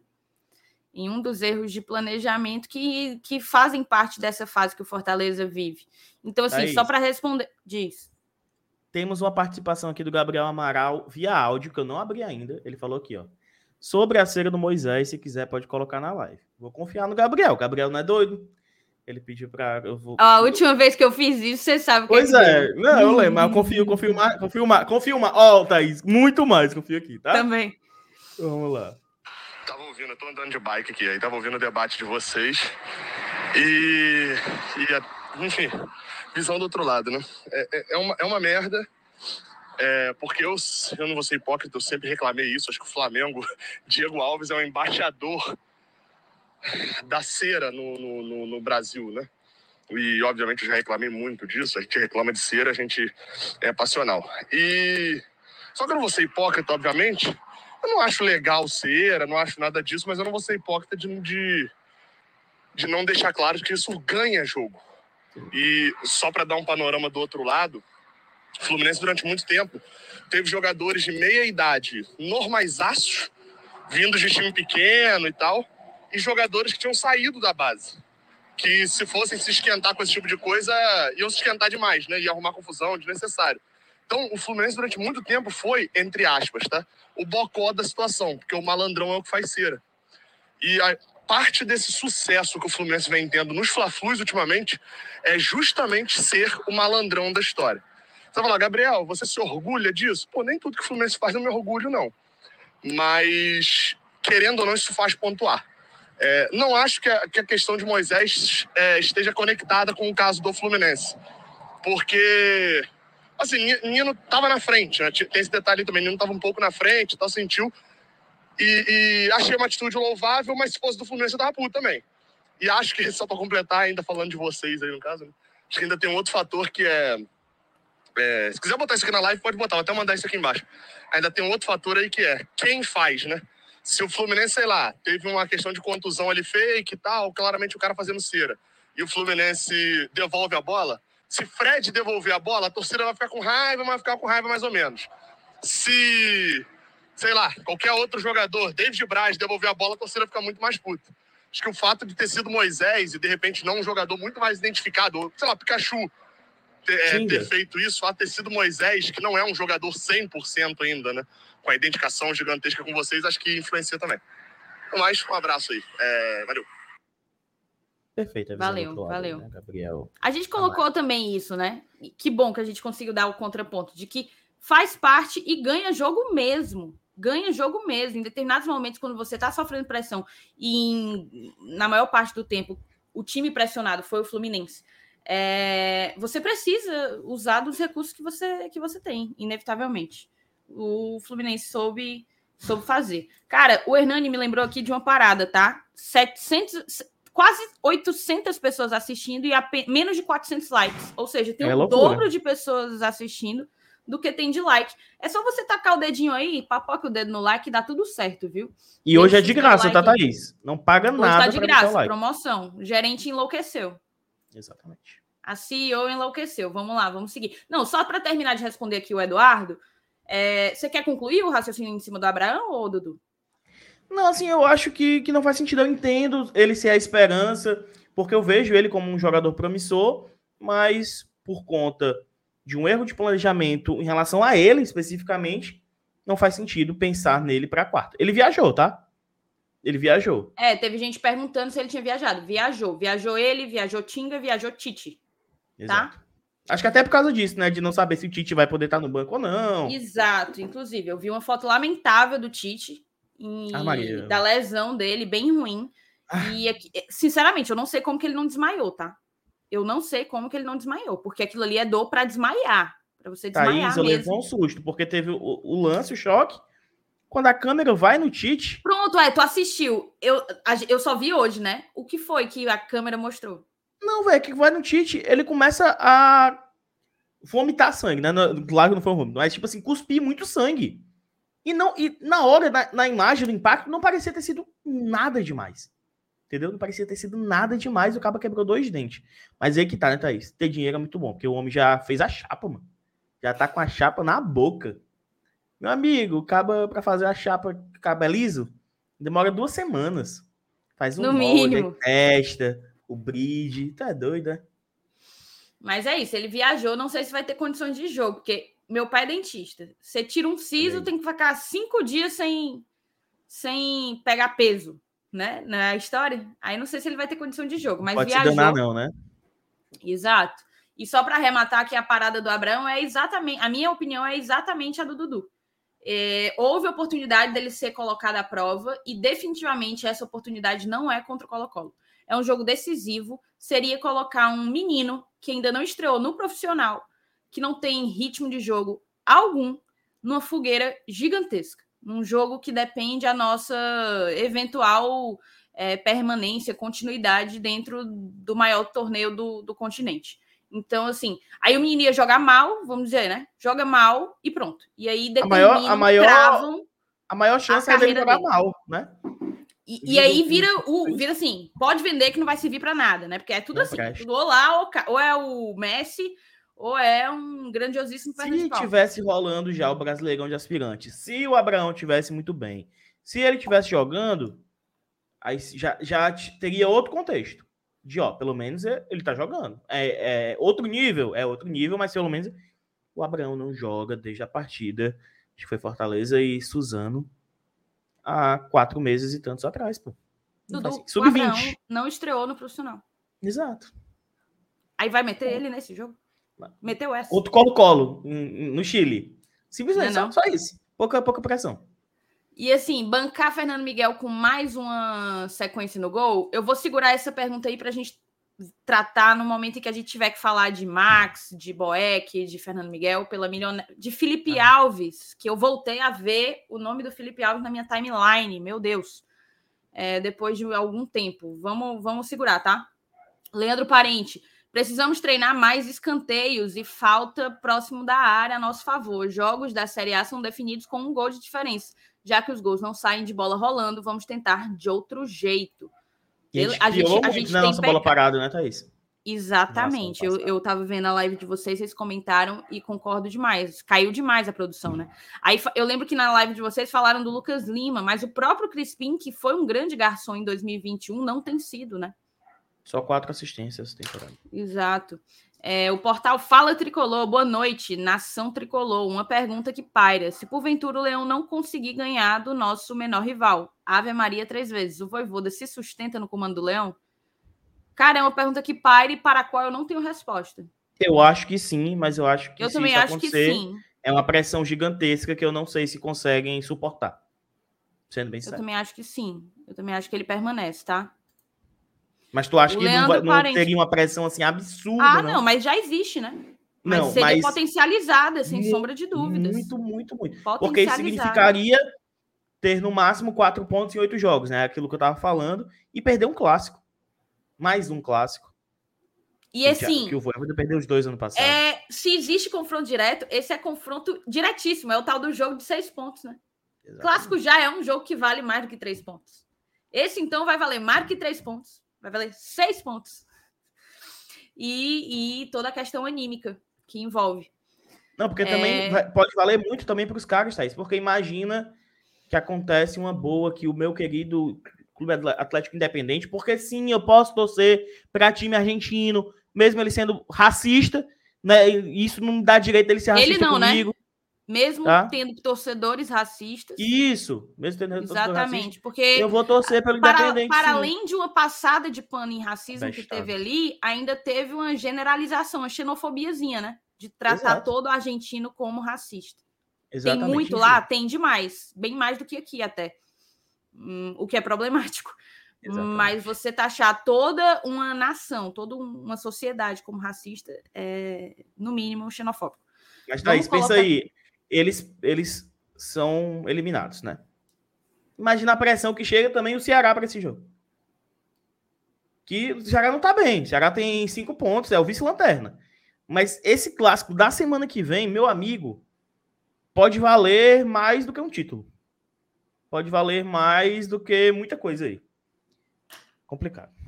Em um dos erros de planejamento que, que fazem parte dessa fase que o Fortaleza vive. Então, assim, é só para responder. Diz. Temos uma participação aqui do Gabriel Amaral via áudio, que eu não abri ainda. Ele falou aqui, ó. Sobre a cera do Moisés, se quiser, pode colocar na live. Vou confiar no Gabriel. O Gabriel não é doido. Ele pediu para eu vou. A última vez que eu fiz isso, você sabe que Pois é, não, eu lembro, mas eu confio, confio mais, confio mais, confio mais. Ó, oh, Thaís, muito mais, confio aqui, tá? Também. Vamos lá. Tava ouvindo, eu tô andando de bike aqui, aí tava ouvindo o debate de vocês. E, e enfim, visão do outro lado, né? É, é, é uma, é uma merda. É, porque eu, eu não vou ser hipócrita, eu sempre reclamei isso. Acho que o Flamengo, Diego Alves, é um embaixador da cera no, no, no, Brasil, né? E, obviamente, eu já reclamei muito disso. A gente reclama de cera, a gente é passional. E. Só que eu não vou ser hipócrita, obviamente. Eu não acho legal cera, não acho nada disso, mas eu não vou ser hipócrita de, de, de não deixar claro que isso ganha jogo. E só para dar um panorama do outro lado, o Fluminense, durante muito tempo, teve jogadores de meia idade normaisaços, vindos de time pequeno e tal e jogadores que tinham saído da base. Que se fossem se esquentar com esse tipo de coisa, iam se esquentar demais, né? Ia arrumar confusão desnecessário. Então, o Fluminense durante muito tempo foi, entre aspas, tá? O bocó da situação, porque o malandrão é o que faz cera. E a parte desse sucesso que o Fluminense vem tendo nos Fla-Flus ultimamente é justamente ser o malandrão da história. Você vai falar, Gabriel, você se orgulha disso? Pô, nem tudo que o Fluminense faz eu me orgulho, não. Mas, querendo ou não, isso faz pontuar. É, não acho que a, que a, questão de Moisés é, esteja conectada com o caso do Fluminense. Porque, assim, Nino estava na frente, né? Tem esse detalhe também, Nino estava um pouco na frente, tal, sentiu. E, e, achei uma atitude louvável, mas se fosse do Fluminense eu tava puto também. E acho que, só para completar, ainda falando de vocês aí no caso, né? acho que ainda tem um outro fator que é, é. Se quiser botar isso aqui na live, pode botar, vou até mandar isso aqui embaixo. Ainda tem um outro fator aí que é quem faz, né? Se o Fluminense, sei lá, teve uma questão de contusão ali fake e tal, claramente o cara fazendo cera, e o Fluminense devolve a bola, se Fred devolver a bola, a torcida vai ficar com raiva, vai ficar com raiva mais ou menos. Se, sei lá, qualquer outro jogador, David Braz, devolver a bola, a torcida fica muito mais puta. Acho que o fato de ter sido Moisés e de repente não um jogador muito mais identificado, sei lá, Pikachu, ter, é, ter feito isso, de ter sido Moisés, que não é um jogador 100% ainda, né? com a identificação gigantesca com vocês, acho que influencia também. Então, mais um abraço aí. É, valeu. Perfeito. Valeu, lado, valeu. Né, Gabriel? A gente colocou também isso, né? Que bom que a gente conseguiu dar o contraponto de que faz parte e ganha jogo mesmo. Ganha jogo mesmo. Em determinados momentos, quando você está sofrendo pressão, e em, na maior parte do tempo o time pressionado foi o Fluminense. É, você precisa usar dos recursos que você, que você tem, inevitavelmente. O Fluminense soube, soube fazer. Cara, o Hernani me lembrou aqui de uma parada, tá? 700, quase 800 pessoas assistindo e menos de 400 likes. Ou seja, tem é o dobro de pessoas assistindo do que tem de like. É só você tacar o dedinho aí, papoca o dedo no like e dá tudo certo, viu? E hoje é de graça, like. tá, Thaís? Não paga hoje nada. Tá de graça, like. promoção. O gerente enlouqueceu. Exatamente. A CEO enlouqueceu. Vamos lá, vamos seguir. Não, só para terminar de responder aqui o Eduardo, é... você quer concluir o raciocínio em cima do Abraão ou Dudu? Não, assim, eu acho que, que não faz sentido. Eu entendo ele ser a esperança, porque eu vejo ele como um jogador promissor, mas por conta de um erro de planejamento em relação a ele especificamente, não faz sentido pensar nele para quarta. Ele viajou, tá? Ele viajou. É, teve gente perguntando se ele tinha viajado. Viajou. Viajou ele, viajou Tinga, viajou Tite. Tá? Exato. Tá? Acho que até por causa disso, né? De não saber se o Tite vai poder estar no banco ou não. Exato. Inclusive, eu vi uma foto lamentável do Tite e ah, da lesão dele, bem ruim. Ah. E, sinceramente, eu não sei como que ele não desmaiou, tá? Eu não sei como que ele não desmaiou, porque aquilo ali é dor para desmaiar, para você desmaiar Thaís, eu levou um susto, porque teve o, o, lance, o choque, quando a câmera vai no Tite... Pronto, é, tu assistiu. Eu, eu só vi hoje, né? O que foi que a câmera mostrou? Não, velho, que vai no Tite, ele começa a vomitar sangue, né? Claro que não foi um vômito, mas tipo assim, cuspir muito sangue. E, não, e na hora, na, na imagem do impacto, não parecia ter sido nada demais. Entendeu? Não parecia ter sido nada demais. O cabo quebrou dois dentes. Mas aí que tá, né, Thaís? Ter dinheiro é muito bom, porque o homem já fez a chapa, mano. Já tá com a chapa na boca. Meu amigo, o cabo, pra fazer a chapa, cabo é liso, demora duas semanas. Faz um no molde, mínimo. testa, o bridge. Tá doido, né? Mas é isso, ele viajou, não sei se vai ter condições de jogo, porque meu pai é dentista. Você tira um siso, tem que ficar cinco dias sem, sem pegar peso né? Na história. Aí não sei se ele vai ter condição de jogo, mas Pode viajou. Danar, não, né? Exato. E só para arrematar aqui a parada do Abraão é exatamente, a minha opinião é exatamente a do Dudu. É, houve oportunidade dele ser colocado à prova e definitivamente essa oportunidade não é contra o Colo-Colo. É um jogo decisivo. Seria colocar um menino que ainda não estreou no profissional, que não tem ritmo de jogo algum, numa fogueira gigantesca num jogo que depende a nossa eventual é, permanência, continuidade dentro do maior torneio do, do continente. Então, assim, aí o menino ia jogar mal, vamos dizer, né? Joga mal e pronto. E aí a maior, a maior, a maior chance é dele jogar dele. mal, né? E, e, aí vira o vira assim, pode vender que não vai servir para nada, né? Porque é tudo assim, tudo ou lá ou, ou é o Messi ou é um grandiosíssimo Se tivesse rolando já o Brasileirão de aspirantes, se o Abraão tivesse muito bem, se ele tivesse jogando, aí já, já teria outro contexto. De, ó, pelo menos é, ele tá jogando. É, é outro nível, é outro nível, mas pelo menos o Abraão não joga desde a partida. Acho que foi Fortaleza e Suzano há quatro meses e tantos atrás, pô. Dudu, Sub-20. não estreou no profissional. Exato. Aí vai meter ele nesse jogo? Meteu essa. Outro Colo-Colo no Chile. Simplesmente não, não. Só, só, isso. Pouca, pouca pressão. E assim, bancar Fernando Miguel com mais uma sequência no gol, eu vou segurar essa pergunta aí para a gente tratar no momento em que a gente tiver que falar de Max, de Boeck, de Fernando Miguel, pela milhona... de Felipe ah. Alves, que eu voltei a ver o nome do Felipe Alves na minha timeline, meu Deus. É, depois de algum tempo. Vamos, vamos segurar, tá? Leandro Parente. Precisamos treinar mais escanteios e falta próximo da área a nosso favor. Jogos da Série A são definidos com um gol de diferença. Já que os gols não saem de bola rolando, vamos tentar de outro jeito. E a gente, a gente, a gente na nossa bola parada, né, Thaís? Exatamente. Nossa, eu, eu tava vendo a live de vocês, vocês comentaram e concordo demais. Caiu demais a produção, né? Aí eu lembro que na live de vocês falaram do Lucas Lima, mas o próprio Crispim, que foi um grande garçom em 2021, não tem sido, né? Só quatro assistências temporada. Exato. É, o portal Fala Tricolor, boa noite, Nação Tricolor. Uma pergunta que paira: se porventura o Leão não conseguir ganhar do nosso menor rival, Ave Maria três vezes, o Voivoda se sustenta no comando do Leão? Cara, é uma pergunta que paira e para a qual eu não tenho resposta. Eu acho que sim, mas eu acho que eu também acho que sim. é uma pressão gigantesca que eu não sei se conseguem suportar. Sendo bem Eu também acho que sim. Eu também acho que ele permanece, tá? Mas tu acha o que não, vai, não Parente... teria uma pressão assim absurda? Ah, não, não mas já existe, né? Mas não, seria mas... potencializada, sem muito, sombra de dúvidas. Muito, muito, muito. Porque isso significaria ter no máximo quatro pontos em oito jogos, né? Aquilo que eu tava falando, e perder um clássico. Mais um clássico. E assim. Que o Voivoda perdeu os dois ano passado. É, se existe confronto direto, esse é confronto diretíssimo. É o tal do jogo de seis pontos, né? Exatamente. Clássico já é um jogo que vale mais do que três pontos. Esse, então, vai valer mais do que três pontos. Vai valer seis pontos. E, e toda a questão anímica que envolve. Não, porque também é... pode valer muito também para os caras, Thaís. Porque imagina que acontece uma boa que o meu querido Clube Atlético Independente, porque sim, eu posso torcer para time argentino, mesmo ele sendo racista, né? Isso não dá direito dele ser racista ele não, né? comigo. Né? Mesmo tá? tendo torcedores racistas. Isso, mesmo tendo Exatamente, porque eu vou torcer pelo para, Independente. Para sim. além de uma passada de pano em racismo que teve ali, ainda teve uma generalização, uma xenofobiazinha, né? De tratar Exato. todo argentino como racista. Exatamente tem muito isso. lá? Tem demais. Bem mais do que aqui até. Hum, o que é problemático. Exatamente. Mas você taxar toda uma nação, toda uma sociedade como racista é, no mínimo, xenofóbico. Mas, Thaís, colocar... pensa aí. Eles, eles são eliminados, né? Imagina a pressão que chega também o Ceará para esse jogo. Que o Ceará não tá bem. O Ceará tem cinco pontos, é o vice-lanterna. Mas esse clássico da semana que vem, meu amigo, pode valer mais do que um título. Pode valer mais do que muita coisa aí. Complicado.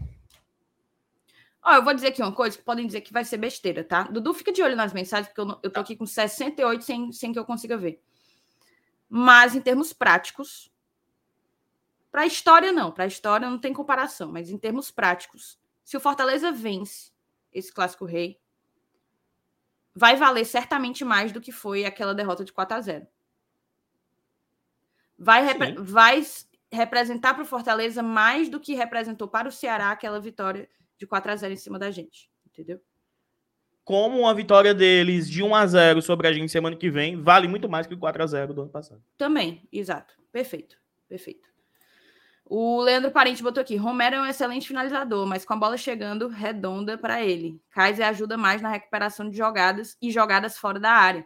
Ó, eu vou dizer aqui uma coisa que podem dizer que vai ser besteira, tá? Dudu, fica de olho nas mensagens, porque eu, eu tô aqui com 68 sem, sem que eu consiga ver. Mas em termos práticos, para a história não, para a história não tem comparação, mas em termos práticos, se o Fortaleza vence esse clássico rei, vai valer certamente mais do que foi aquela derrota de 4 a 0. Vai, repre vai representar para o Fortaleza mais do que representou para o Ceará aquela vitória de 4 a 0 em cima da gente, entendeu? Como uma vitória deles de 1 a 0 sobre a gente semana que vem vale muito mais que o 4 a 0 do ano passado. Também, exato. Perfeito. Perfeito. O Leandro Parente botou aqui: Romero é um excelente finalizador, mas com a bola chegando redonda para ele. Kaiser ajuda mais na recuperação de jogadas e jogadas fora da área.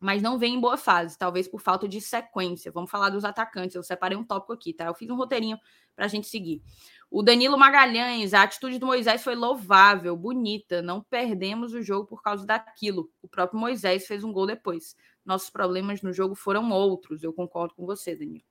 Mas não vem em boa fase, talvez por falta de sequência. Vamos falar dos atacantes. Eu separei um tópico aqui, tá? Eu fiz um roteirinho para a gente seguir. O Danilo Magalhães, a atitude do Moisés foi louvável, bonita. Não perdemos o jogo por causa daquilo. O próprio Moisés fez um gol depois. Nossos problemas no jogo foram outros. Eu concordo com você, Danilo.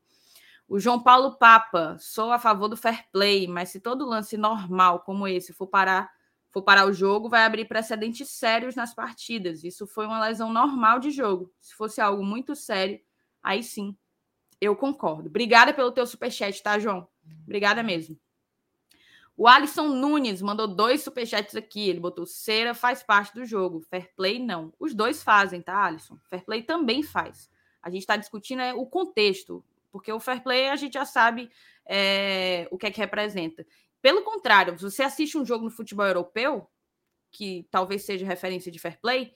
O João Paulo Papa, sou a favor do fair play, mas se todo lance normal como esse for parar, for parar o jogo, vai abrir precedentes sérios nas partidas. Isso foi uma lesão normal de jogo. Se fosse algo muito sério, aí sim, eu concordo. Obrigada pelo teu superchat, tá, João? Obrigada mesmo. O Alisson Nunes mandou dois superchats aqui. Ele botou cera faz parte do jogo. Fair play, não. Os dois fazem, tá, Alisson? Fair play também faz. A gente está discutindo é, o contexto. Porque o fair play a gente já sabe é, o que é que representa. Pelo contrário, se você assiste um jogo no futebol europeu, que talvez seja referência de fair play,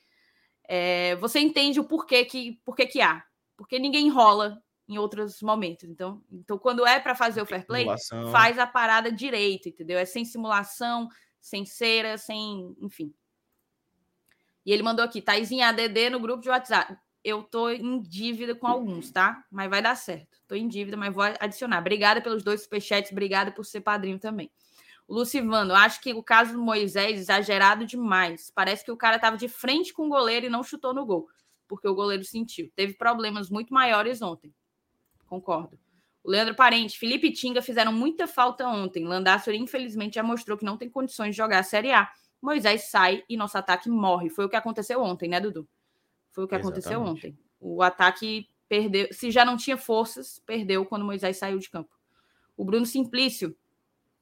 é, você entende o porquê que, porquê que há. Porque ninguém enrola em outros momentos. Então, então quando é para fazer o fair play, simulação. faz a parada direito, entendeu? É sem simulação, sem cera, sem. Enfim. E ele mandou aqui, Taizinha ADD no grupo de WhatsApp eu tô em dívida com alguns, tá? Mas vai dar certo. Tô em dívida, mas vou adicionar. Obrigada pelos dois superchats, obrigada por ser padrinho também. Lucivano, acho que o caso do Moisés exagerado demais. Parece que o cara tava de frente com o goleiro e não chutou no gol, porque o goleiro sentiu. Teve problemas muito maiores ontem. Concordo. O Leandro Parente, Felipe e Tinga fizeram muita falta ontem. Landácio, infelizmente, já mostrou que não tem condições de jogar a Série A. Moisés sai e nosso ataque morre. Foi o que aconteceu ontem, né, Dudu? Foi o que aconteceu Exatamente. ontem. O ataque perdeu, se já não tinha forças, perdeu quando Moisés saiu de campo. O Bruno Simplício.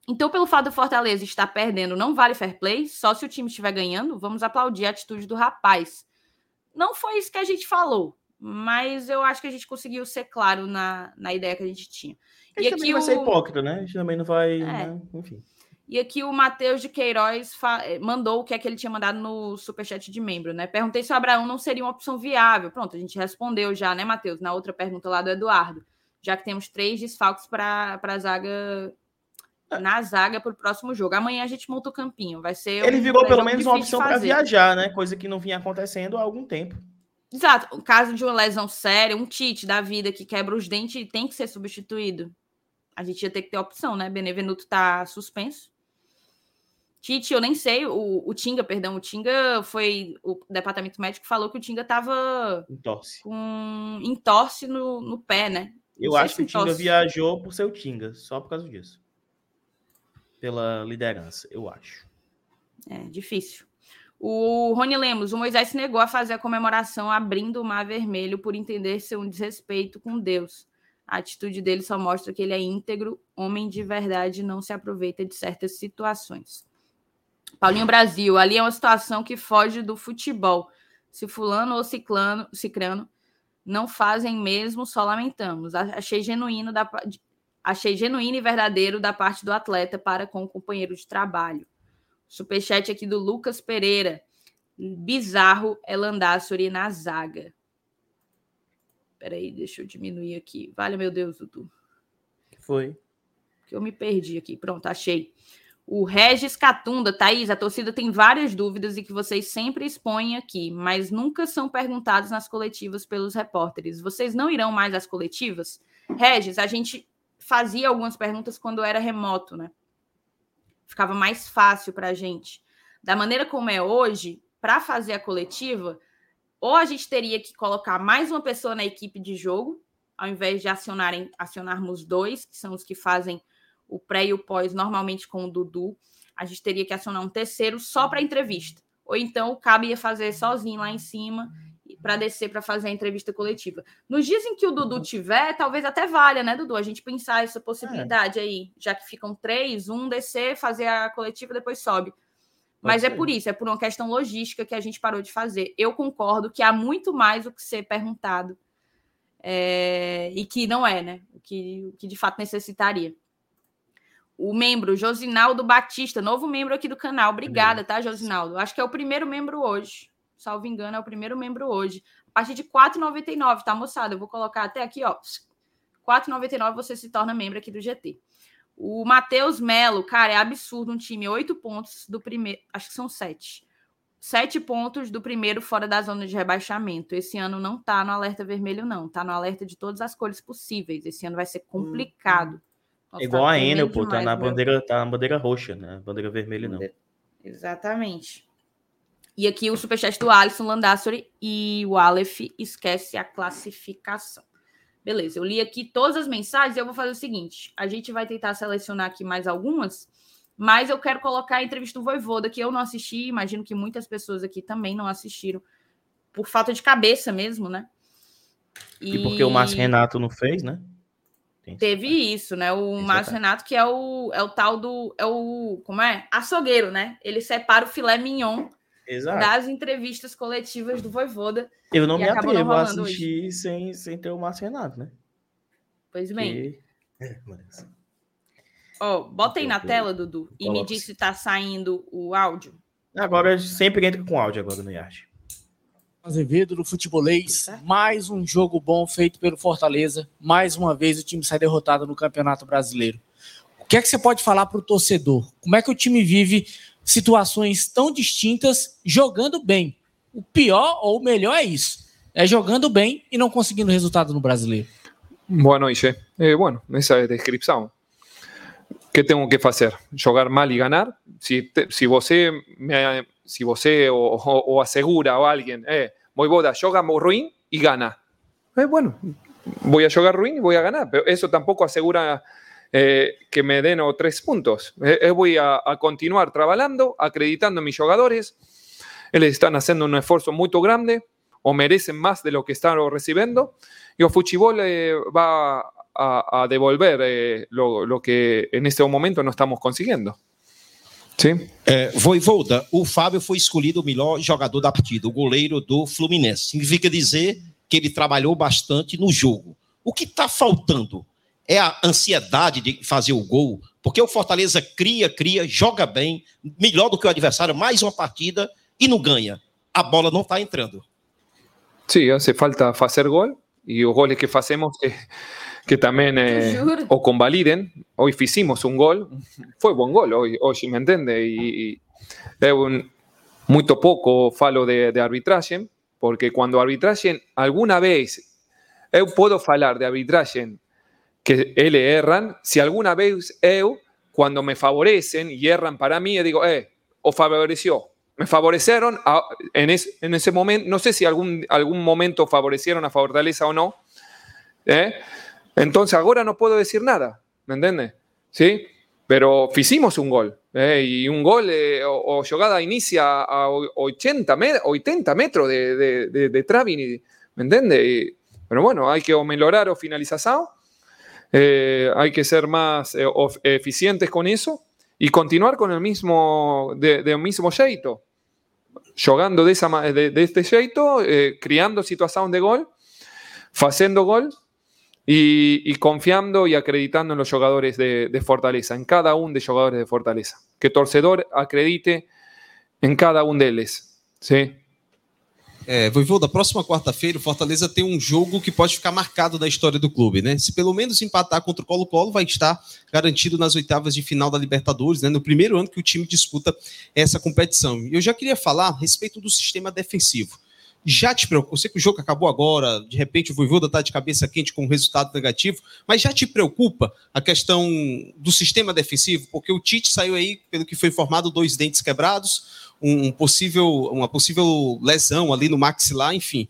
Então, pelo fato do Fortaleza estar perdendo, não vale fair play, só se o time estiver ganhando, vamos aplaudir a atitude do rapaz. Não foi isso que a gente falou, mas eu acho que a gente conseguiu ser claro na, na ideia que a gente tinha. A gente e aqui também o... vai ser hipócrita, né? A gente também não vai. É. Né? Enfim. E aqui o Matheus de Queiroz eh, mandou o que é que ele tinha mandado no superchat de membro, né? Perguntei se o Abraão não seria uma opção viável. Pronto, a gente respondeu já, né, Matheus? Na outra pergunta lá do Eduardo. Já que temos três desfalques para a zaga. Na zaga para o próximo jogo. Amanhã a gente monta o campinho. Vai ser. Ele um virou pelo menos uma opção para viajar, né? Coisa que não vinha acontecendo há algum tempo. Exato. O caso de uma lesão séria, um Tite da vida que quebra os dentes tem que ser substituído. A gente ia ter que ter opção, né? Benevenuto está suspenso. Tite, eu nem sei, o, o Tinga, perdão, o Tinga foi. O departamento médico falou que o Tinga estava entorse. com entorse no, no pé, né? Não eu acho que o Tinga viajou por ser o Tinga, só por causa disso. Pela liderança, eu acho. É difícil. O Rony Lemos, o Moisés se negou a fazer a comemoração abrindo o Mar Vermelho por entender ser um desrespeito com Deus. A atitude dele só mostra que ele é íntegro, homem de verdade, não se aproveita de certas situações. Paulinho Brasil, ali é uma situação que foge do futebol. Se fulano ou ciclano, cicrano não fazem mesmo, só lamentamos. Achei genuíno da achei genuíno e verdadeiro da parte do atleta para com o companheiro de trabalho. Superchat aqui do Lucas Pereira. Bizarro é Landassori na zaga. Peraí, deixa eu diminuir aqui. Vale, meu Deus, Dudu. Foi. Que eu me perdi aqui. Pronto, achei. O Regis Catunda, Thaís, a torcida tem várias dúvidas e que vocês sempre expõem aqui, mas nunca são perguntados nas coletivas pelos repórteres. Vocês não irão mais às coletivas? Regis, a gente fazia algumas perguntas quando era remoto, né? Ficava mais fácil para a gente. Da maneira como é hoje, para fazer a coletiva, ou a gente teria que colocar mais uma pessoa na equipe de jogo, ao invés de acionarem, acionarmos dois, que são os que fazem o pré e o pós, normalmente com o Dudu. A gente teria que acionar um terceiro só para entrevista. Ou então o Cabo ia fazer sozinho lá em cima para descer para fazer a entrevista coletiva. Nos dias em que o Dudu tiver, talvez até valha, né, Dudu? A gente pensar essa possibilidade é. aí, já que ficam três, um descer, fazer a coletiva, depois sobe. Mas é por isso, é por uma questão logística que a gente parou de fazer. Eu concordo que há muito mais o que ser perguntado é, e que não é, né? O que, o que de fato necessitaria o membro Josinaldo Batista, novo membro aqui do canal. Obrigada, tá, Josinaldo? Acho que é o primeiro membro hoje. Salvo engano, é o primeiro membro hoje. A partir de R$ 4,99, tá, moçada? Eu vou colocar até aqui, ó. R$ 4,99 você se torna membro aqui do GT. O Matheus Melo, cara, é absurdo um time. Oito pontos do primeiro. Acho que são sete. Sete pontos do primeiro fora da zona de rebaixamento. Esse ano não tá no alerta vermelho, não. Tá no alerta de todas as cores possíveis. Esse ano vai ser complicado. Hum. Nossa, Igual tá a Enel, pô, tá na, bandeira, tá na bandeira roxa, né? Bandeira vermelha, não. Exatamente. E aqui o superchat do Alisson Landassori e o Aleph esquece a classificação. Beleza, eu li aqui todas as mensagens e eu vou fazer o seguinte: a gente vai tentar selecionar aqui mais algumas, mas eu quero colocar a entrevista do Voivoda, que eu não assisti, imagino que muitas pessoas aqui também não assistiram, por falta de cabeça mesmo, né? E, e porque o Márcio Renato não fez, né? Teve isso, né? O Márcio Renato, que é o, é o tal do. É o. Como é? Açougueiro, né? Ele separa o filé mignon Exato. das entrevistas coletivas do Voivoda. Eu não me atrevo a assistir sem, sem ter o Márcio Renato, né? Pois bem. É, mas... Ó, bota aí na tela, Dudu, e me diz se tá saindo o áudio. Agora sempre entra com áudio agora no Yard. Azevedo do Futebolês. Mais um jogo bom feito pelo Fortaleza. Mais uma vez o time sai derrotado no Campeonato Brasileiro. O que é que você pode falar para o torcedor? Como é que o time vive situações tão distintas jogando bem? O pior ou o melhor é isso: é jogando bem e não conseguindo resultado no Brasileiro. Boa noite. Eh, bueno, essa é a descrição. O que tenho que fazer? Jogar mal e ganhar? Se, te, se você me, si vos o, o, asegura o alguien, eh, Voivoda, yoga ruin y gana. Eh, bueno, voy a jugar ruin y voy a ganar, pero eso tampoco asegura eh, que me den o tres puntos. Eh, eh voy a, a, continuar trabajando, acreditando en mis jugadores. Ellos están haciendo un esfuerzo muy grande o merecen más de lo que están recibiendo. Y o Fuchibol eh, va a, a devolver eh, lo, lo que en este momento no estamos consiguiendo. Sim. É, Voivoda, o Fábio foi escolhido o melhor jogador da partida, o goleiro do Fluminense. Significa dizer que ele trabalhou bastante no jogo. O que está faltando É a ansiedade de fazer o gol, porque o Fortaleza cria, cria, joga bem, melhor do que o adversário, mais uma partida e não ganha. A bola não está entrando. Sí, hace falta hacer gol y los goles que hacemos que, que también eh, o convaliden. Hoy hicimos un gol, fue buen gol hoy, hoy me entiende, y, es un, muy poco falo de, de arbitraje, porque cuando arbitraje alguna vez, yo puedo hablar de arbitraje que él erran, si alguna vez yo, cuando me favorecen y erran para mí, digo, eh, o favoreció, me favorecieron en, en, ese momento, no sé si algún, algún momento favorecieron a Fortaleza o no, ¿eh? entonces ahora no puedo decir nada, ¿me entiendes? ¿Sí? Pero hicimos un gol, ¿eh? y un gol eh, o, jugada inicia a 80, 80 metros de, de, de, de ¿me entiendes? Pero bueno, hay que o mejorar o finalización, hay que ser más eficientes con eso y continuar con el mismo, de, de mismo jeito jugando de, esa, de, de este jeito, eh, criando situación de gol, haciendo gol y, confiando y acreditando en los jugadores de, de, Fortaleza, en cada uno de los jugadores de Fortaleza. Que torcedor acredite em cada um deles. Sim. É, da próxima quarta-feira o Fortaleza tem um jogo que pode ficar marcado na história do clube, né? Se pelo menos empatar contra o Colo-Colo, vai estar garantido nas oitavas de final da Libertadores, né? No primeiro ano que o time disputa essa competição. Eu já queria falar a respeito do sistema defensivo. Já te preocupa? Eu sei que o jogo acabou agora, de repente o Voivoda está de cabeça quente com um resultado negativo, mas já te preocupa a questão do sistema defensivo? Porque o Tite saiu aí, pelo que foi informado, dois dentes quebrados, um possível, uma possível lesão ali no maxilar, enfim.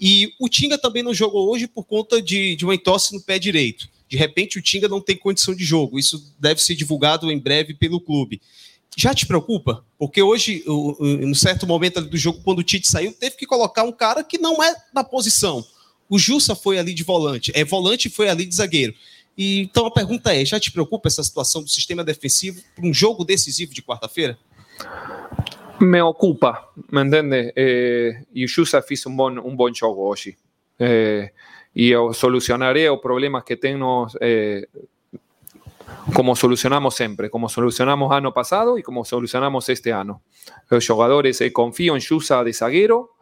E o Tinga também não jogou hoje por conta de, de uma entorse no pé direito. De repente o Tinga não tem condição de jogo. Isso deve ser divulgado em breve pelo clube. Já te preocupa? Porque hoje, em um certo momento do jogo, quando o Tite saiu, teve que colocar um cara que não é da posição. O Jussa foi ali de volante, é volante e foi ali de zagueiro. E, então a pergunta é: já te preocupa essa situação do sistema defensivo para um jogo decisivo de quarta-feira? me ocupa, ¿me entiendes? Eh, y Yusuf hizo un buen, un buen juego hoy. Eh, y solucionaré los problemas que tengo eh, como solucionamos siempre, como solucionamos año pasado y como solucionamos este año. Los jugadores, eh, confío en Yusa de zaguero,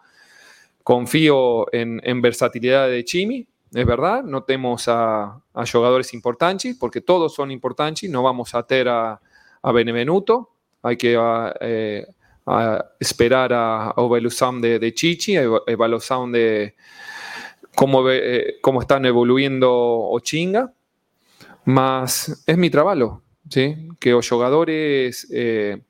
confío en, en, versatilidad de Chimi, es verdad, no tenemos a, a, jugadores importantes, porque todos son importantes, no vamos a tener a, a Benevenuto, hay que... Eh, a esperar a, evolución de, de, Chichi, evolución de cómo, eh, cómo están evoluyendo Ochinga, más es mi trabajo, ¿sí? que los jugadores eh,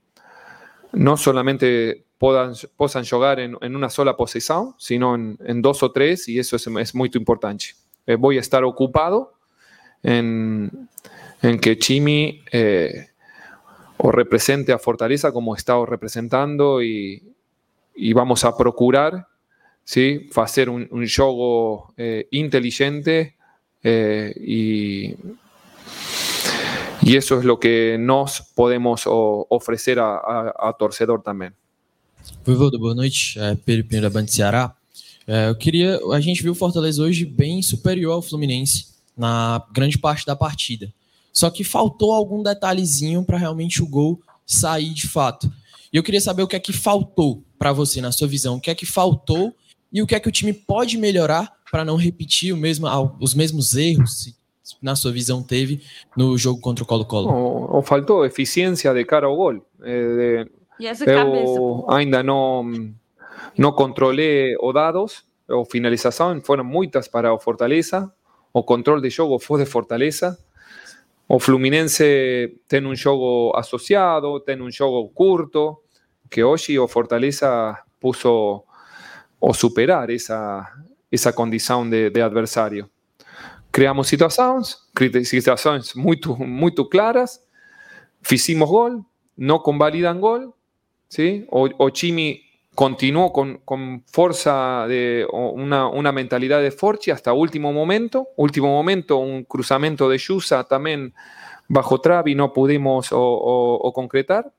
no solamente puedan, puedan jugar en, en, una sola posición, sino en, en, dos o tres, y eso es, es muy importante. Eh, voy a estar ocupado en, en que Chimi eh, o represente a Fortaleza como está representando y, y vamos a procurar ¿sí? hacer un, un juego eh, inteligente eh, y, y, eso es lo que nos podemos o, ofrecer a, a, a, torcedor também. Voivoda, boa noite. É Pedro Pinheiro da Band Ceará. É, eu queria. A gente viu o Fortaleza hoje bem superior ao Fluminense na grande parte da partida. Só que faltou algum detalhezinho para realmente o gol sair de fato. E eu queria saber o que é que faltou para você, na sua visão, o que é que faltou e o que é que o time pode melhorar para não repetir mesmo, os mesmos erros, na sua visão, teve no jogo contra o Colo-Colo? Ou, faltou eficiência de cara ao gol. É, e essa cabeça, ainda não, não controlei os dados, ou finalização, foram muitas para o Fortaleza, o controle de jogo foi de Fortaleza, o Fluminense tiene un juego asociado, tiene un juego curto, que hoy o Fortaleza puso o superar esa, esa condición de, de adversario. Creamos situaciones, situaciones muy, muy claras, hicimos gol, no convalidan gol, ¿sí? o, o Chimi continuó con, con fuerza de una, una, mentalidad de Forchi hasta último momento. Último momento, un cruzamiento de Yusa también bajo Travi no pudimos o, o, o concretar.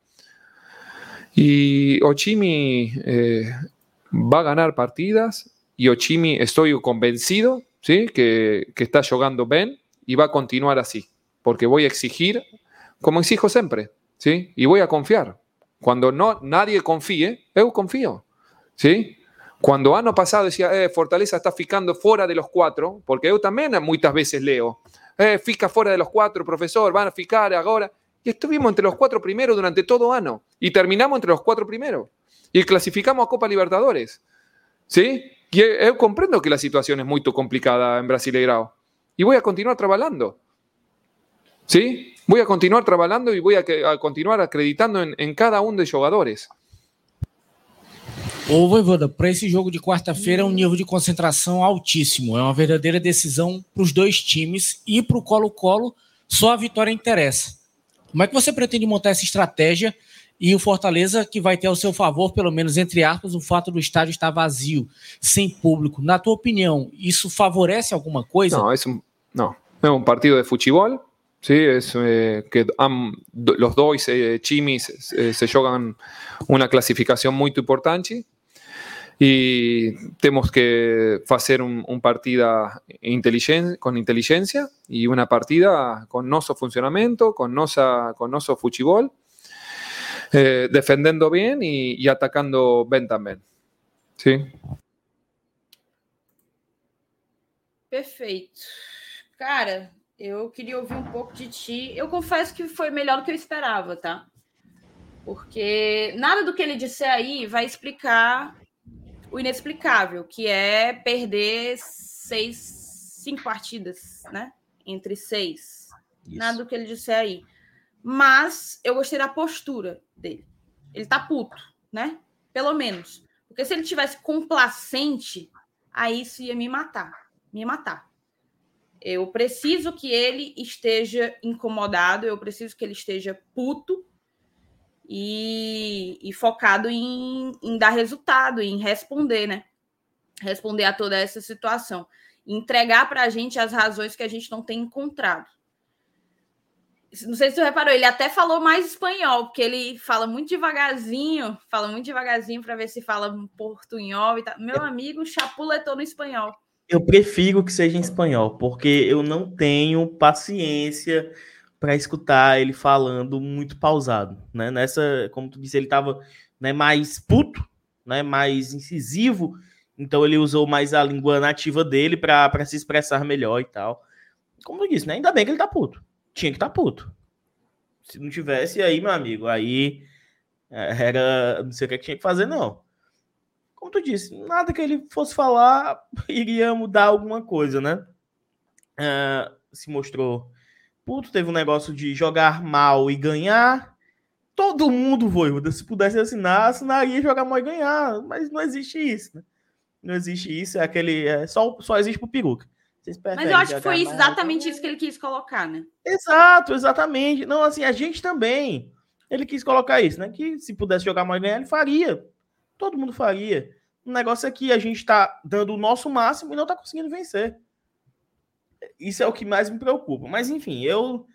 Y Ochimi eh, va a ganar partidas y Ochimi estoy convencido ¿sí? que, que está jugando bien y va a continuar así, porque voy a exigir, como exijo siempre, ¿sí? Y voy a confiar. Cuando no, nadie confíe, yo confío, ¿sí? Cuando ano pasado decía, eh, Fortaleza está ficando fuera de los cuatro, porque yo también muchas veces leo, eh, fuera de los cuatro, profesor, van a ficar ahora. Y estuvimos entre los cuatro primeros durante todo ano. Y terminamos entre los cuatro primeros. Y clasificamos a Copa Libertadores. ¿Sí? Y yo comprendo que la situación es muy complicada en Brasileirao. Y voy a continuar trabajando. ¿Sí? Voy a continuar trabajando y voy a, continuar acreditando en, en cada uno de los jugadores. Ô, Voivoda, para esse jogo de quarta-feira é um nível de concentração altíssimo. É uma verdadeira decisão para os dois times e para o Colo-Colo, só a vitória interessa. Como é que você pretende montar essa estratégia e o Fortaleza que vai ter ao seu favor, pelo menos entre aspas, o fato do estádio estar vazio, sem público? Na tua opinião, isso favorece alguma coisa? Não, um, não. É um partido de futebol. Sí, es eh, que am, los dos eh, chimis eh, se juegan una clasificación muy importante y tenemos que hacer un, un partida inteligen, con inteligencia y una partida con nuestro funcionamiento, con nuestro con fútbol, eh, defendiendo bien y, y, atacando bien también. ¿Sí? Perfeito. Cara, eu queria ouvir um pouco de ti. Eu confesso que foi melhor do que eu esperava, tá? Porque nada do que ele disser aí vai explicar o inexplicável, que é perder seis, cinco partidas, né? Entre seis. Isso. Nada do que ele disser aí. Mas eu gostei da postura dele. Ele tá puto, né? Pelo menos. Porque se ele tivesse complacente, aí isso ia me matar. Me matar. Eu preciso que ele esteja incomodado, eu preciso que ele esteja puto e, e focado em, em, dar resultado, em responder, né? Responder a toda essa situação. Entregar para a gente as razões que a gente não tem encontrado. Não sei se você reparou, ele até falou mais espanhol, porque ele fala muito devagarzinho, fala muito devagarzinho para ver se fala portunhol e tal. Meu amigo chapuletou no espanhol. Eu prefiro que seja em espanhol, porque eu não tenho paciência para escutar ele falando muito pausado, né? Nessa, como tu disse, ele estava né, mais puto, né, mais incisivo, então ele usou mais a língua nativa dele para se expressar melhor e tal. Como tu disse, né? Ainda bem que ele tá puto. Tinha que estar tá puto. Se não tivesse aí, meu amigo, aí é, era, não sei o que tinha que fazer não. Como tu disse, nada que ele fosse falar iria mudar alguma coisa, né? Uh, se mostrou puto, teve um negócio de jogar mal e ganhar. Todo mundo, Voivoda, se pudesse assinar, assinaria jogar mal e ganhar. Mas não existe isso, né? Não existe isso, é aquele. É, só, só existe pro peruca. Mas eu acho que foi exatamente isso que ele quis colocar, né? Exato, exatamente. Não, assim, a gente também. Ele quis colocar isso, né? Que se pudesse jogar mal e ganhar, ele faria. Todo mundo faria. O negócio é que a gente tá dando o nosso máximo e não tá conseguindo vencer. Isso é o que mais me preocupa. Mas, enfim, eu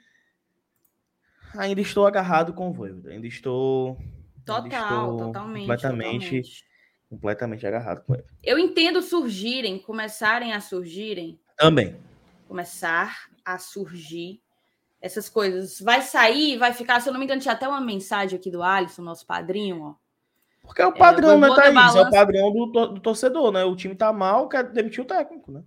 ainda estou agarrado com o Voivoda. Ainda estou. Total, ainda estou totalmente. Completamente, totalmente. completamente agarrado com ele. Eu entendo surgirem, começarem a surgirem. Também. Começar a surgir essas coisas. Vai sair, vai ficar. Se eu não me engano, tinha até uma mensagem aqui do Alisson, nosso padrinho, ó. Porque é o padrão, é, né, Thaís? Balança... É o padrão do, do torcedor, né? O time tá mal, quer demitir o técnico, né?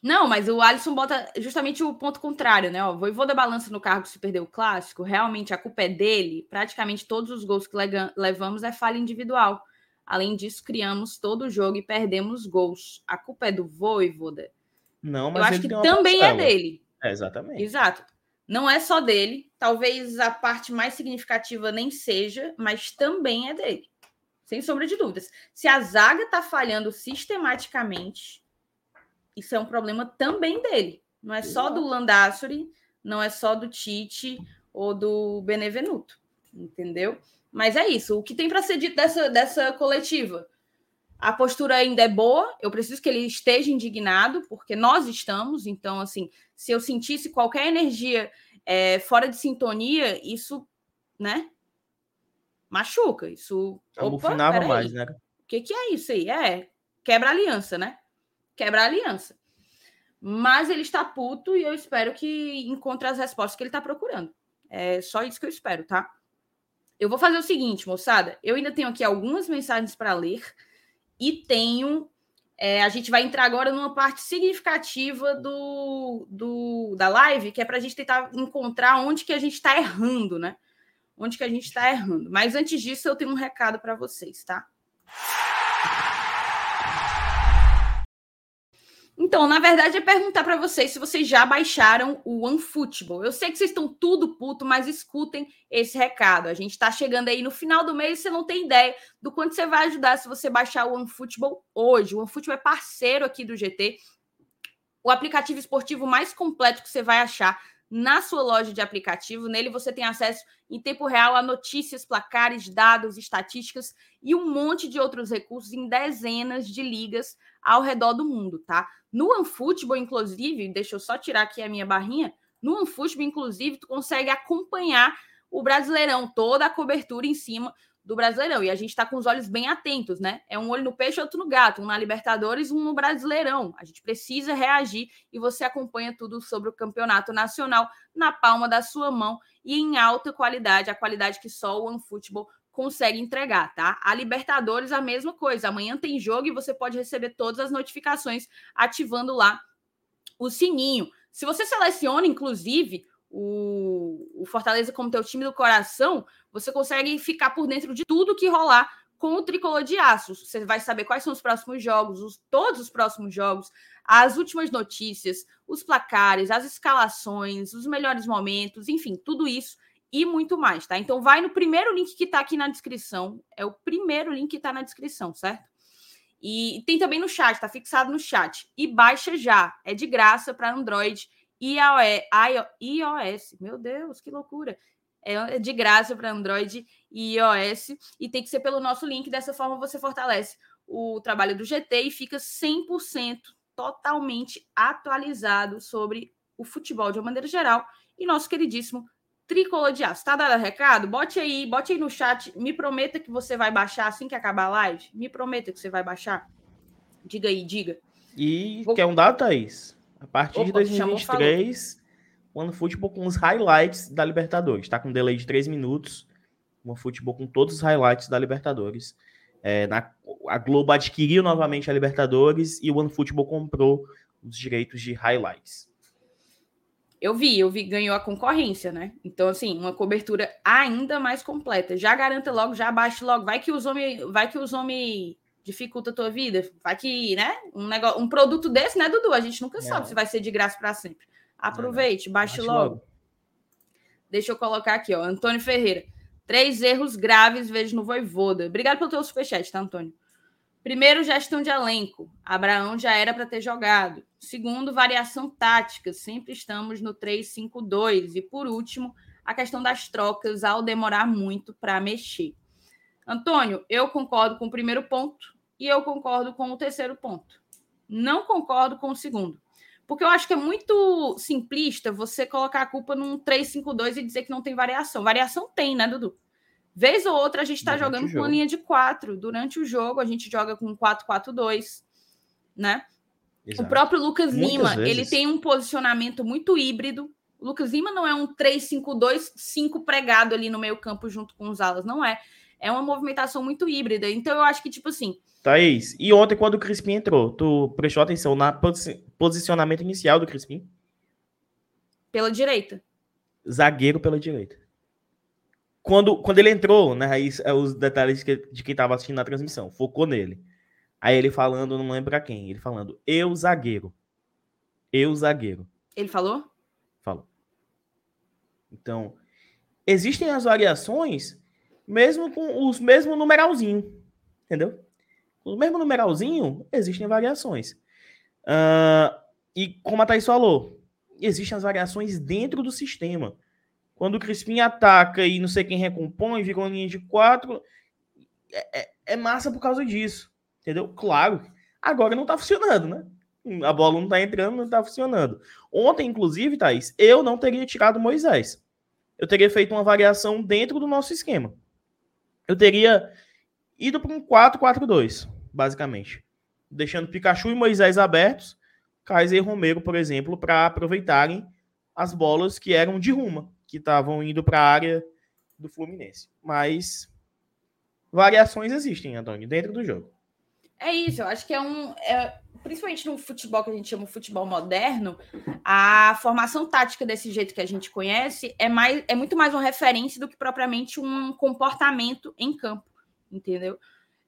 Não, mas o Alisson bota justamente o ponto contrário, né? Ó, vou dar balança no cargo se perder o clássico. Realmente a culpa é dele. Praticamente todos os gols que levamos é falha individual. Além disso, criamos todo o jogo e perdemos gols. A culpa é do Voivoda. Não, mas eu acho que também é dele. É, exatamente. Exato. Não é só dele. Talvez a parte mais significativa nem seja, mas também é dele. Sem sombra de dúvidas. Se a zaga tá falhando sistematicamente, isso é um problema também dele. Não é só do Landassori, não é só do Tite ou do Benevenuto, entendeu? Mas é isso. O que tem para ser dito dessa, dessa coletiva? A postura ainda é boa, eu preciso que ele esteja indignado, porque nós estamos. Então, assim, se eu sentisse qualquer energia é, fora de sintonia, isso, né? Machuca. Isso. Alucinava mais, né? O que, que é isso aí? É quebra aliança, né? quebra aliança. mas ele está puto e eu espero que encontre as respostas que ele está procurando. É só isso que eu espero, tá? Eu vou fazer o seguinte, moçada. Eu ainda tenho aqui algumas mensagens para ler e tenho. É, a gente vai entrar agora numa parte significativa do, do da live, que é para a gente tentar encontrar onde que a gente está errando, né? Onde que a gente está errando. Mas antes disso, eu tenho um recado para vocês, tá? Então, na verdade, é perguntar para vocês se vocês já baixaram o OneFootball. Eu sei que vocês estão tudo puto, mas escutem esse recado. A gente está chegando aí no final do mês e você não tem ideia do quanto você vai ajudar se você baixar o OneFootball hoje. O OneFootball é parceiro aqui do GT, o aplicativo esportivo mais completo que você vai achar na sua loja de aplicativo. Nele você tem acesso em tempo real a notícias, placares, dados, estatísticas e um monte de outros recursos em dezenas de ligas ao redor do mundo, tá? No OneFootball, inclusive, deixa eu só tirar aqui a minha barrinha, no OneFootball, inclusive, tu consegue acompanhar o Brasileirão, toda a cobertura em cima do Brasileirão. E a gente está com os olhos bem atentos, né? É um olho no peixe, outro no gato, um na Libertadores, um no Brasileirão. A gente precisa reagir e você acompanha tudo sobre o campeonato nacional na palma da sua mão e em alta qualidade, a qualidade que só o OneFootball consegue entregar, tá? A Libertadores, a mesma coisa. Amanhã tem jogo e você pode receber todas as notificações ativando lá o sininho. Se você seleciona, inclusive, o, o Fortaleza como teu time do coração, você consegue ficar por dentro de tudo que rolar com o tricolor de aço. Você vai saber quais são os próximos jogos, os, todos os próximos jogos, as últimas notícias, os placares, as escalações, os melhores momentos, enfim, tudo isso e muito mais, tá? Então vai no primeiro link que tá aqui na descrição. É o primeiro link que tá na descrição, certo? E tem também no chat, tá fixado no chat. E baixa já, é de graça para Android e iOS. Meu Deus, que loucura! É de graça para Android e iOS e tem que ser pelo nosso link. Dessa forma você fortalece o trabalho do GT e fica 100% totalmente atualizado sobre o futebol de uma maneira geral e nosso queridíssimo tricolor de aço. Tá dado recado? Bote aí, bote aí no chat. Me prometa que você vai baixar assim que acabar a live. Me prometa que você vai baixar. Diga aí, diga. E Vou... quer um dado, Thaís? A partir Opa, de 2023, o OneFootball com os highlights da Libertadores. Está com um delay de 3 minutos. O OneFootball com todos os highlights da Libertadores. É, na, a Globo adquiriu novamente a Libertadores e o OneFootball comprou os direitos de highlights. Eu vi, eu vi, ganhou a concorrência, né? Então, assim, uma cobertura ainda mais completa. Já garanta logo, já abaixe logo. Vai que os homens, vai que os homens dificulta a tua vida. Vai que, né? Um, negócio, um produto desse, né, Dudu? A gente nunca sabe se vai ser de graça para sempre. Aproveite, baixe, baixe logo. logo. Deixa eu colocar aqui, ó. Antônio Ferreira. Três erros graves vejo no Voivoda. Obrigado pelo teu superchat, tá, Antônio? Primeiro, gestão de elenco. Abraão já era para ter jogado. Segundo, variação tática. Sempre estamos no 3-5-2. E por último, a questão das trocas ao demorar muito para mexer. Antônio, eu concordo com o primeiro ponto e eu concordo com o terceiro ponto. Não concordo com o segundo. Porque eu acho que é muito simplista você colocar a culpa num 3-5-2 e dizer que não tem variação. Variação tem, né, Dudu? Vez ou outra a gente está jogando com uma linha de 4. Durante o jogo a gente joga com 4-4-2, né? Exato. O próprio Lucas Muitas Lima, vezes. ele tem um posicionamento muito híbrido. O Lucas Lima não é um 3-5-2, 5 pregado ali no meio campo junto com os alas, não é é uma movimentação muito híbrida. Então eu acho que, tipo assim. Thaís, e ontem, quando o Crispim entrou, tu prestou atenção no posi posicionamento inicial do Crispim? Pela direita. Zagueiro pela direita. Quando, quando ele entrou, né? Aí é os detalhes que, de quem estava assistindo na transmissão, focou nele. Aí ele falando, não lembro pra quem, ele falando, eu zagueiro. Eu zagueiro. Ele falou? Falou. Então, existem as variações mesmo com os mesmo numeralzinho, entendeu? O mesmo numeralzinho, existem variações. Uh, e como a Thaís falou, existem as variações dentro do sistema. Quando o Crispim ataca e não sei quem recompõe, vira uma linha de quatro, é, é, é massa por causa disso, entendeu? Claro, agora não tá funcionando, né? A bola não tá entrando, não tá funcionando. Ontem, inclusive, Thaís, eu não teria tirado Moisés. Eu teria feito uma variação dentro do nosso esquema eu teria ido para um 4-4-2, basicamente. Deixando Pikachu e Moisés abertos, Kaiser e Romero, por exemplo, para aproveitarem as bolas que eram de Ruma, que estavam indo para a área do Fluminense. Mas variações existem, Antônio, dentro do jogo. É isso, eu acho que é um. É, principalmente no futebol que a gente chama futebol moderno, a formação tática desse jeito que a gente conhece é, mais, é muito mais uma referência do que propriamente um comportamento em campo, entendeu?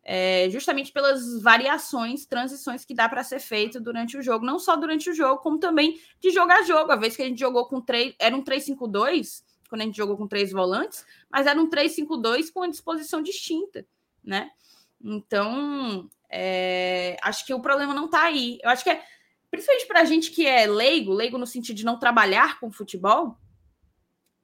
É, justamente pelas variações, transições que dá para ser feito durante o jogo, não só durante o jogo, como também de jogo a jogo. A vez que a gente jogou com três, era um 3-5-2, quando a gente jogou com três volantes, mas era um 3-5-2 com uma disposição distinta, né? Então, é, acho que o problema não está aí. Eu acho que é, principalmente para a gente que é leigo, leigo no sentido de não trabalhar com futebol,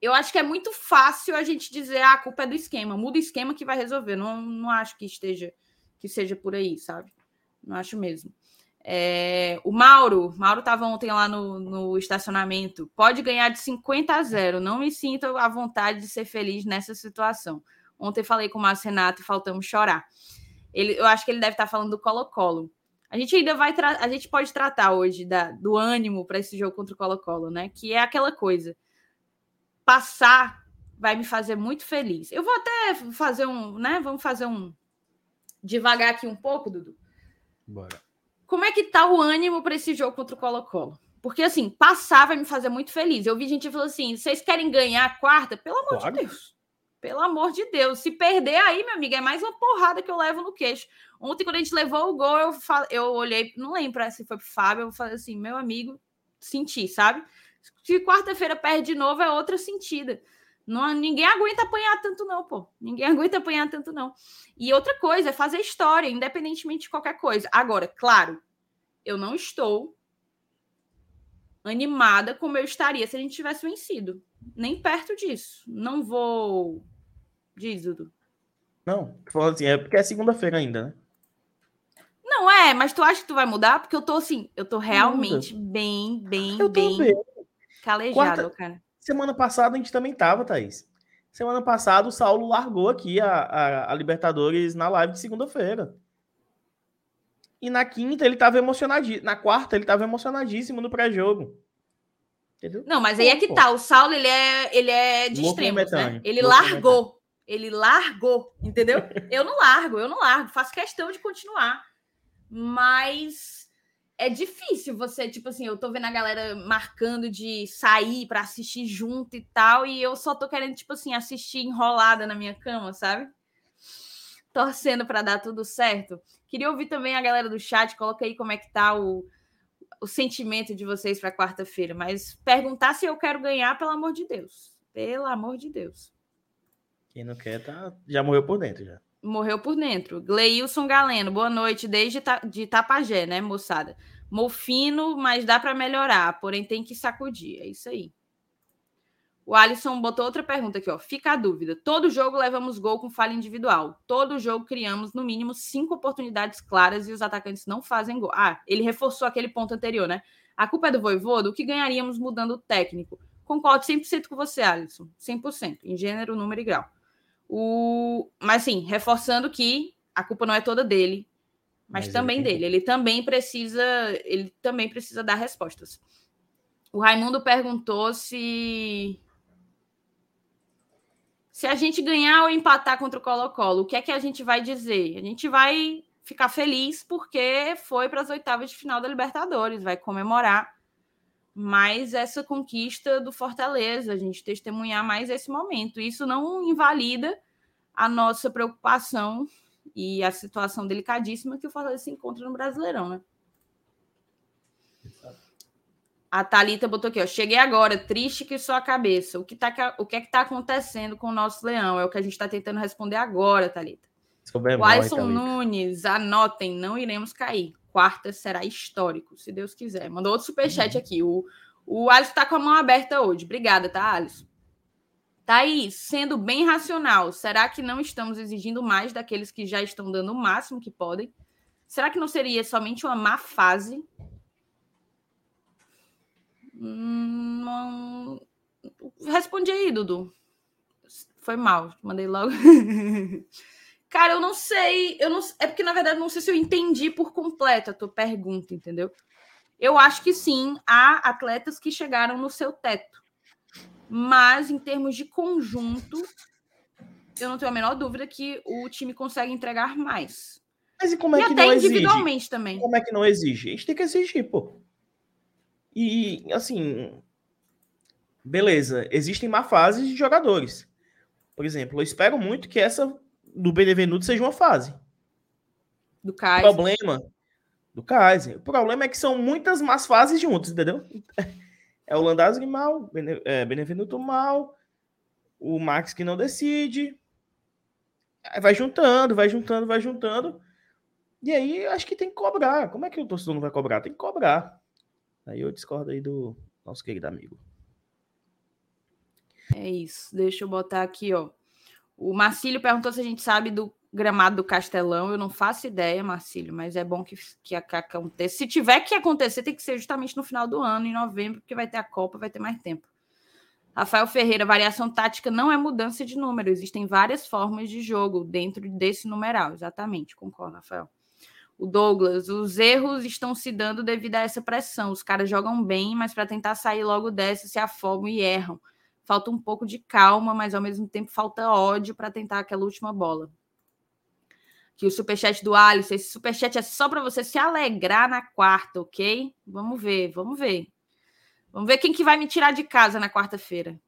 eu acho que é muito fácil a gente dizer ah, a culpa é do esquema, muda o esquema que vai resolver. Não, não acho que esteja que seja por aí, sabe? Não acho mesmo. É, o Mauro, Mauro estava ontem lá no, no estacionamento. Pode ganhar de 50 a 0. Não me sinto à vontade de ser feliz nessa situação. Ontem falei com o Márcio Renato e faltamos chorar. Ele, eu acho que ele deve estar falando do Colo-Colo. A gente ainda vai a gente pode tratar hoje da, do ânimo para esse jogo contra o Colo-Colo, né? Que é aquela coisa. Passar vai me fazer muito feliz. Eu vou até fazer um, né? Vamos fazer um devagar aqui um pouco, Dudu. Bora. Como é que tá o ânimo para esse jogo contra o Colo-Colo? Porque assim, passar vai me fazer muito feliz. Eu vi gente falando assim: vocês querem ganhar a quarta? Pelo amor claro. de Deus. Pelo amor de Deus. Se perder aí, meu amigo, é mais uma porrada que eu levo no queixo. Ontem, quando a gente levou o gol, eu, fal... eu olhei, não lembro se foi pro Fábio, eu falei assim, meu amigo, senti, sabe? Se quarta-feira perde de novo, é outra sentida. Não, ninguém aguenta apanhar tanto, não, pô. Ninguém aguenta apanhar tanto, não. E outra coisa é fazer história, independentemente de qualquer coisa. Agora, claro, eu não estou animada como eu estaria se a gente tivesse vencido. Nem perto disso. Não vou Diz, Dudu. Não, tu falando assim, é porque é segunda-feira ainda, né? Não é, mas tu acha que tu vai mudar? Porque eu tô assim, eu tô realmente bem, bem, eu bem, bem calejado, Quarta... cara. Semana passada a gente também tava, Thaís. Semana passada o Saulo largou aqui a, a, a Libertadores na live de segunda-feira. E na quinta ele tava emocionadíssimo. Na quarta ele tava emocionadíssimo no pré-jogo. Entendeu? Não, mas aí é que tá. O Saulo, ele é, ele é de extremos, né? Ele largou. Ele largou, entendeu? eu não largo, eu não largo, faço questão de continuar. Mas é difícil você, tipo assim, eu tô vendo a galera marcando de sair para assistir junto e tal, e eu só tô querendo, tipo assim, assistir enrolada na minha cama, sabe? Torcendo para dar tudo certo. Queria ouvir também a galera do chat, coloca aí como é que tá o, o sentimento de vocês para quarta-feira, mas perguntar se eu quero ganhar, pelo amor de Deus. Pelo amor de Deus. Quem não quer, tá... já morreu por dentro já. Morreu por dentro. Gleilson Galeno, boa noite, desde ta... de Tapajé, né, moçada? Mofino, mas dá para melhorar, porém tem que sacudir. É isso aí. O Alisson botou outra pergunta aqui, ó. Fica a dúvida. Todo jogo levamos gol com falha individual. Todo jogo criamos, no mínimo, cinco oportunidades claras e os atacantes não fazem gol. Ah, ele reforçou aquele ponto anterior, né? A culpa é do Voivodo? O que ganharíamos mudando o técnico? Concordo 100% com você, Alisson. 100%, em gênero, número e grau. O... Mas, sim, reforçando que a culpa não é toda dele, mas, mas também ele dele. Ele também precisa, ele também precisa dar respostas. O Raimundo perguntou se se a gente ganhar ou empatar contra o Colo-Colo, o que é que a gente vai dizer? A gente vai ficar feliz porque foi para as oitavas de final da Libertadores, vai comemorar mais essa conquista do Fortaleza, a gente testemunhar mais esse momento. Isso não invalida a nossa preocupação e a situação delicadíssima que o Fortaleza se encontra no Brasileirão, né? A Talita botou aqui, ó. Cheguei agora, triste que só a cabeça. O que, tá, o que é que tá acontecendo com o nosso leão? É o que a gente está tentando responder agora, Talita. O Alisson Nunes, anotem, não iremos cair quarta será histórico, se Deus quiser. Mandou outro superchat uhum. aqui. O, o Alisson está com a mão aberta hoje. Obrigada, tá, Alisson? Thaís, sendo bem racional, será que não estamos exigindo mais daqueles que já estão dando o máximo que podem? Será que não seria somente uma má fase? Hum, aí, Dudu. Foi mal, mandei logo. Cara, eu não sei. Eu não, é porque, na verdade, não sei se eu entendi por completo a tua pergunta, entendeu? Eu acho que sim, há atletas que chegaram no seu teto. Mas em termos de conjunto, eu não tenho a menor dúvida que o time consegue entregar mais. Mas e como é e que até não individualmente exige? também. Como é que não exige? A gente tem que exigir, pô. E, assim, beleza, existem má fases de jogadores. Por exemplo, eu espero muito que essa do Benevenuto seja uma fase. Do Kaiser. O problema do Kaiser. O problema é que são muitas más fases juntas, entendeu? É o Landazzi mal, Bene, é, Benevenuto mal, o Max que não decide. Vai juntando, vai juntando, vai juntando. E aí acho que tem que cobrar. Como é que o torcedor não vai cobrar? Tem que cobrar. Aí eu discordo aí do nosso querido amigo. É isso. Deixa eu botar aqui, ó. O Marcílio perguntou se a gente sabe do gramado do Castelão. Eu não faço ideia, Marcílio, mas é bom que, que aconteça. Se tiver que acontecer, tem que ser justamente no final do ano, em novembro, porque vai ter a Copa, vai ter mais tempo. Rafael Ferreira, variação tática não é mudança de número, existem várias formas de jogo dentro desse numeral. Exatamente, concordo, Rafael. O Douglas, os erros estão se dando devido a essa pressão. Os caras jogam bem, mas para tentar sair logo dessa se afogam e erram falta um pouco de calma, mas ao mesmo tempo falta ódio para tentar aquela última bola. Que o superchat do Alisson, esse superchat é só para você se alegrar na quarta, ok? Vamos ver, vamos ver. Vamos ver quem que vai me tirar de casa na quarta-feira.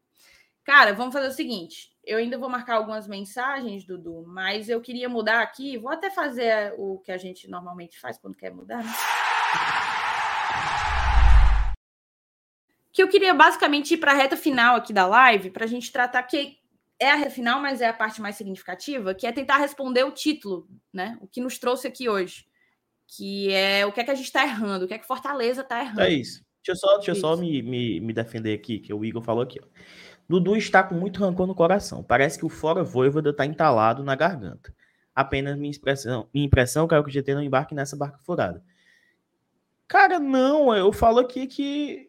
Cara, vamos fazer o seguinte. Eu ainda vou marcar algumas mensagens, Dudu, mas eu queria mudar aqui. Vou até fazer o que a gente normalmente faz quando quer mudar, né? Que eu queria basicamente ir para a reta final aqui da live, para a gente tratar que é a reta final, mas é a parte mais significativa, que é tentar responder o título, né? O que nos trouxe aqui hoje. Que é o que é que a gente está errando, o que é que Fortaleza está errando. É isso. Deixa eu só, deixa eu só me, me, me defender aqui, que o Igor falou aqui. Ó. Dudu está com muito rancor no coração. Parece que o fora voivoda está entalado na garganta. Apenas minha impressão, minha impressão, quero que o GT não embarque nessa barca furada. Cara, não, eu falo aqui que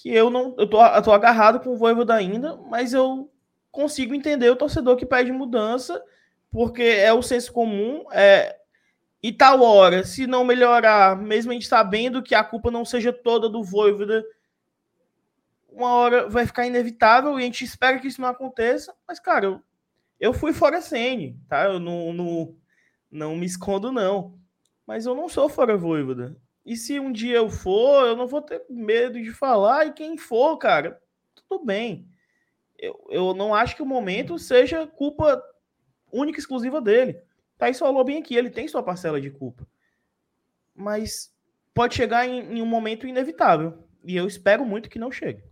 que eu não eu tô, eu tô agarrado com o Voivoda ainda, mas eu consigo entender o torcedor que pede mudança, porque é o senso comum, é e tal hora, se não melhorar, mesmo a gente sabendo que a culpa não seja toda do Voivoda, uma hora vai ficar inevitável e a gente espera que isso não aconteça, mas cara, eu, eu fui fora Sene, tá? Eu não, não, não me escondo não, mas eu não sou fora Voivoda. E se um dia eu for, eu não vou ter medo de falar. E quem for, cara, tudo bem. Eu, eu não acho que o momento seja culpa única e exclusiva dele. Thaís falou bem aqui, ele tem sua parcela de culpa. Mas pode chegar em, em um momento inevitável. E eu espero muito que não chegue.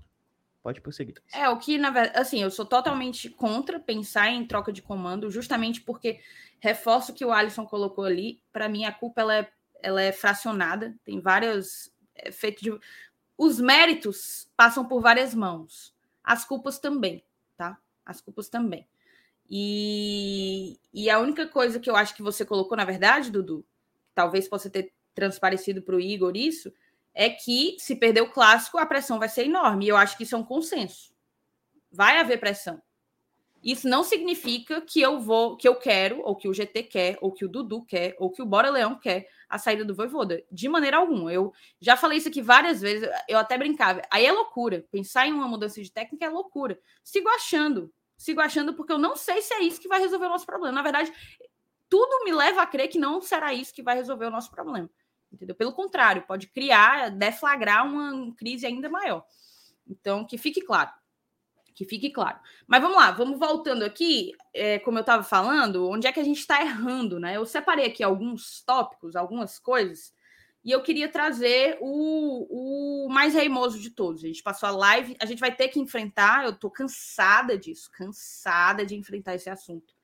Pode prosseguir. É, o que, na verdade, assim, eu sou totalmente contra pensar em troca de comando, justamente porque reforço que o Alisson colocou ali. Para mim, a culpa ela é ela é fracionada, tem várias é, feito de os méritos passam por várias mãos, as culpas também, tá? As culpas também. E, e a única coisa que eu acho que você colocou, na verdade, Dudu, talvez possa ter transparecido para o Igor isso, é que se perder o clássico, a pressão vai ser enorme. E eu acho que isso é um consenso. Vai haver pressão. Isso não significa que eu vou, que eu quero, ou que o GT quer, ou que o Dudu quer, ou que o Bora Leão quer a saída do Voivoda. De maneira alguma. Eu já falei isso aqui várias vezes, eu até brincava. Aí é loucura. Pensar em uma mudança de técnica é loucura. Sigo achando. Sigo achando porque eu não sei se é isso que vai resolver o nosso problema. Na verdade, tudo me leva a crer que não será isso que vai resolver o nosso problema. Entendeu? Pelo contrário, pode criar, deflagrar uma crise ainda maior. Então, que fique claro que fique claro. Mas vamos lá, vamos voltando aqui, é, como eu estava falando, onde é que a gente está errando, né? Eu separei aqui alguns tópicos, algumas coisas, e eu queria trazer o, o mais reimoso de todos. A gente passou a live, a gente vai ter que enfrentar, eu estou cansada disso, cansada de enfrentar esse assunto.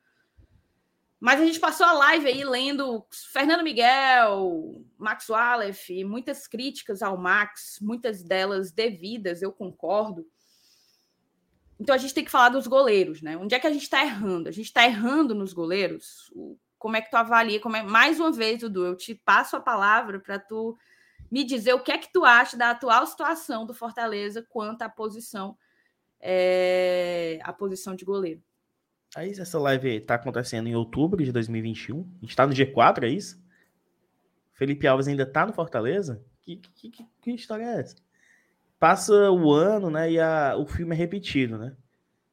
Mas a gente passou a live aí lendo Fernando Miguel, Max Wallace, muitas críticas ao Max, muitas delas devidas, eu concordo. Então a gente tem que falar dos goleiros, né? Onde é que a gente está errando? A gente está errando nos goleiros? Como é que tu avalia? Como é... Mais uma vez, Dudu, eu te passo a palavra para tu me dizer o que é que tu acha da atual situação do Fortaleza quanto à posição, é... a posição de goleiro. Aí essa live está acontecendo em outubro de 2021. A gente está no G4, é isso? Felipe Alves ainda está no Fortaleza? Que, que, que, que história é essa? Passa o ano, né? E a, o filme é repetido, né?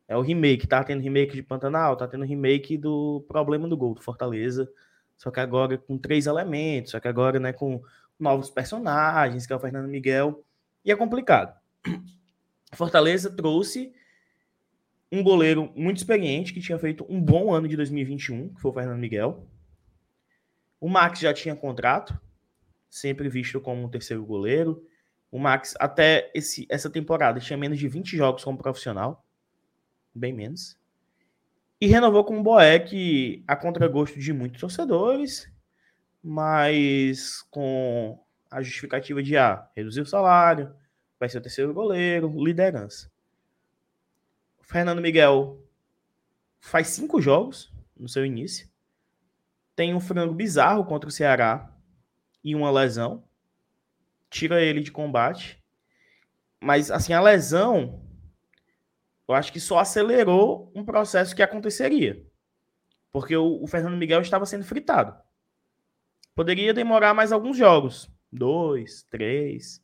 É o remake. Tá tendo remake de Pantanal, tá tendo remake do Problema do Gol, do Fortaleza. Só que agora com três elementos, só que agora, né, com novos personagens, que é o Fernando Miguel. E é complicado. Fortaleza trouxe um goleiro muito experiente, que tinha feito um bom ano de 2021, que foi o Fernando Miguel. O Max já tinha contrato, sempre visto como um terceiro goleiro. O Max, até esse, essa temporada, tinha menos de 20 jogos como profissional. Bem menos. E renovou com o Boeck a contragosto de muitos torcedores, mas com a justificativa de ah, reduzir o salário, vai ser o terceiro goleiro, liderança. O Fernando Miguel faz cinco jogos no seu início. Tem um frango bizarro contra o Ceará e uma lesão tira ele de combate. Mas, assim, a lesão, eu acho que só acelerou um processo que aconteceria. Porque o, o Fernando Miguel estava sendo fritado. Poderia demorar mais alguns jogos. Dois, três.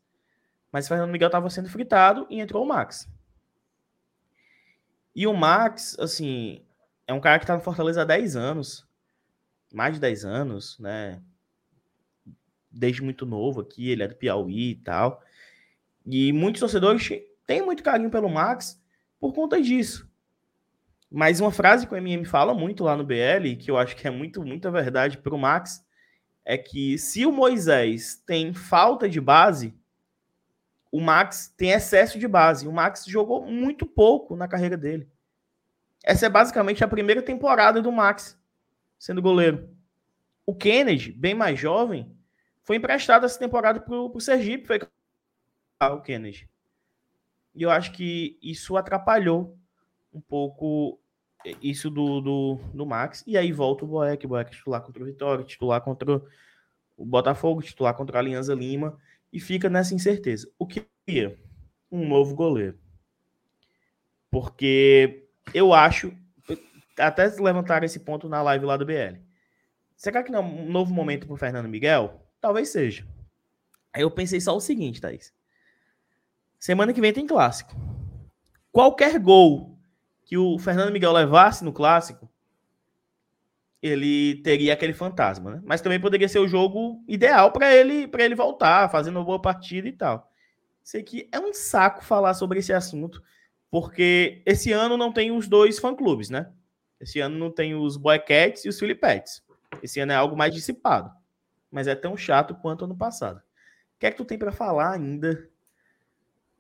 Mas o Fernando Miguel estava sendo fritado e entrou o Max. E o Max, assim, é um cara que está no Fortaleza há 10 anos. Mais de 10 anos, né? Desde muito novo aqui, ele é do Piauí e tal. E muitos torcedores têm muito carinho pelo Max por conta disso. Mas uma frase que o MM fala muito lá no BL, que eu acho que é muito, muita verdade para o Max, é que se o Moisés tem falta de base, o Max tem excesso de base. O Max jogou muito pouco na carreira dele. Essa é basicamente a primeira temporada do Max sendo goleiro. O Kennedy, bem mais jovem, foi emprestado essa temporada para o Sergipe, foi o Kennedy. E eu acho que isso atrapalhou um pouco isso do, do, do Max. E aí volta o Boeck, Boeck titular contra o Vitória, titular contra o Botafogo, titular contra a Alianza Lima. E fica nessa incerteza. O que é um novo goleiro? Porque eu acho, até levantar esse ponto na live lá do BL. Será que não é um novo momento para o Fernando Miguel? Talvez seja. Aí eu pensei só o seguinte, Thaís. Semana que vem tem clássico. Qualquer gol que o Fernando Miguel levasse no clássico, ele teria aquele fantasma, né? Mas também poderia ser o jogo ideal para ele para ele voltar, fazendo uma boa partida e tal. Sei que é um saco falar sobre esse assunto, porque esse ano não tem os dois fã-clubes, né? Esse ano não tem os Boycats e os Filipetes. Esse ano é algo mais dissipado mas é tão chato quanto ano passado. O que é que tu tem para falar ainda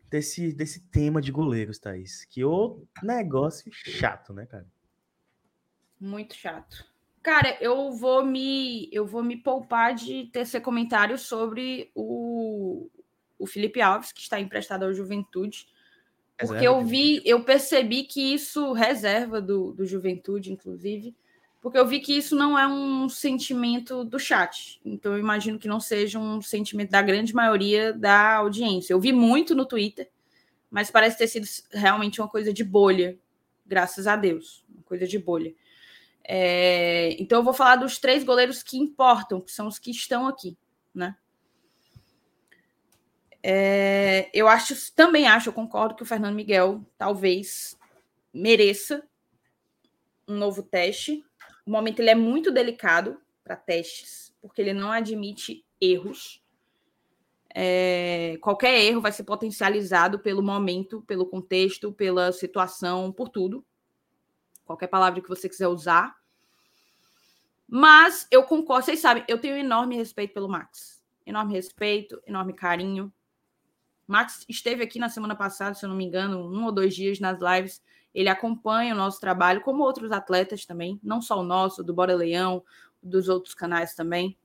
desse, desse tema de goleiros, Thaís? Que o negócio chato, né, cara? Muito chato. Cara, eu vou me eu vou me poupar de tecer comentário sobre o, o Felipe Alves, que está emprestado ao Juventude. Porque eu vi, eu percebi que isso, reserva do, do Juventude, inclusive, porque eu vi que isso não é um sentimento do chat. Então eu imagino que não seja um sentimento da grande maioria da audiência. Eu vi muito no Twitter, mas parece ter sido realmente uma coisa de bolha, graças a Deus, uma coisa de bolha. É... então eu vou falar dos três goleiros que importam, que são os que estão aqui, né? É... eu acho, também acho, eu concordo que o Fernando Miguel talvez mereça um novo teste o momento ele é muito delicado para testes, porque ele não admite erros. É, qualquer erro vai ser potencializado pelo momento, pelo contexto, pela situação, por tudo. Qualquer palavra que você quiser usar. Mas eu concordo, vocês sabem, eu tenho enorme respeito pelo Max. Enorme respeito, enorme carinho. Max esteve aqui na semana passada, se eu não me engano, um ou dois dias nas lives ele acompanha o nosso trabalho, como outros atletas também, não só o nosso, do Bora Leão, dos outros canais também.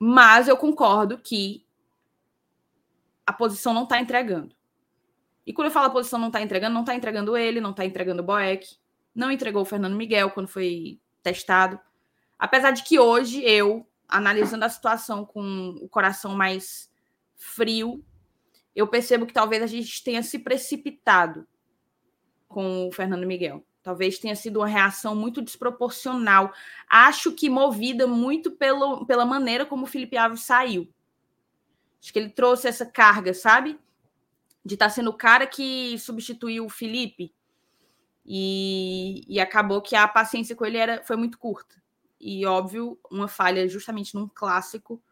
Mas eu concordo que a posição não está entregando. E quando eu falo a posição não está entregando, não está entregando ele, não está entregando o Boeck, não entregou o Fernando Miguel quando foi testado. Apesar de que hoje eu, analisando a situação com o coração mais frio, eu percebo que talvez a gente tenha se precipitado com o Fernando Miguel. Talvez tenha sido uma reação muito desproporcional. Acho que movida muito pelo, pela maneira como o Felipe Alves saiu. Acho que ele trouxe essa carga, sabe? De estar tá sendo o cara que substituiu o Felipe. E, e acabou que a paciência com ele era, foi muito curta. E, óbvio, uma falha justamente num clássico,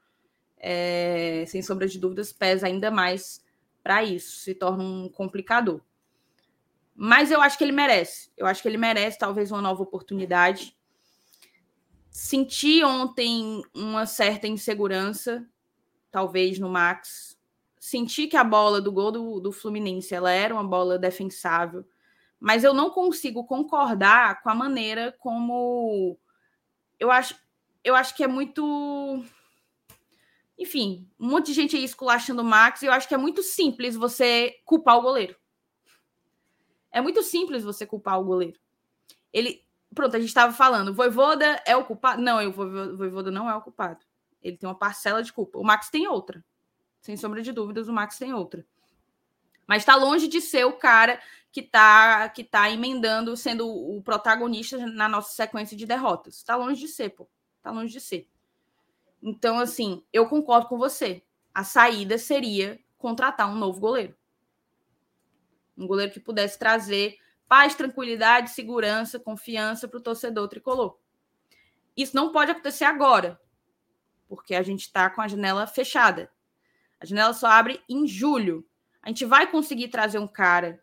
é, sem sombra de dúvidas, pesa ainda mais para isso, se torna um complicador. Mas eu acho que ele merece. Eu acho que ele merece talvez uma nova oportunidade. Senti ontem uma certa insegurança, talvez no Max. Senti que a bola do gol do, do Fluminense ela era uma bola defensável, mas eu não consigo concordar com a maneira como eu acho, eu acho que é muito enfim, um monte de gente aí esculachando o Max, e eu acho que é muito simples você culpar o goleiro. É muito simples você culpar o goleiro. Ele. Pronto, a gente estava falando, Voivoda é o culpado? Não, o Voivoda não é o culpado. Ele tem uma parcela de culpa. O Max tem outra. Sem sombra de dúvidas, o Max tem outra. Mas está longe de ser o cara que está que tá emendando, sendo o protagonista na nossa sequência de derrotas. Está longe de ser, pô. Está longe de ser. Então, assim, eu concordo com você. A saída seria contratar um novo goleiro. Um goleiro que pudesse trazer paz, tranquilidade, segurança, confiança para o torcedor tricolor. Isso não pode acontecer agora, porque a gente está com a janela fechada. A janela só abre em julho. A gente vai conseguir trazer um cara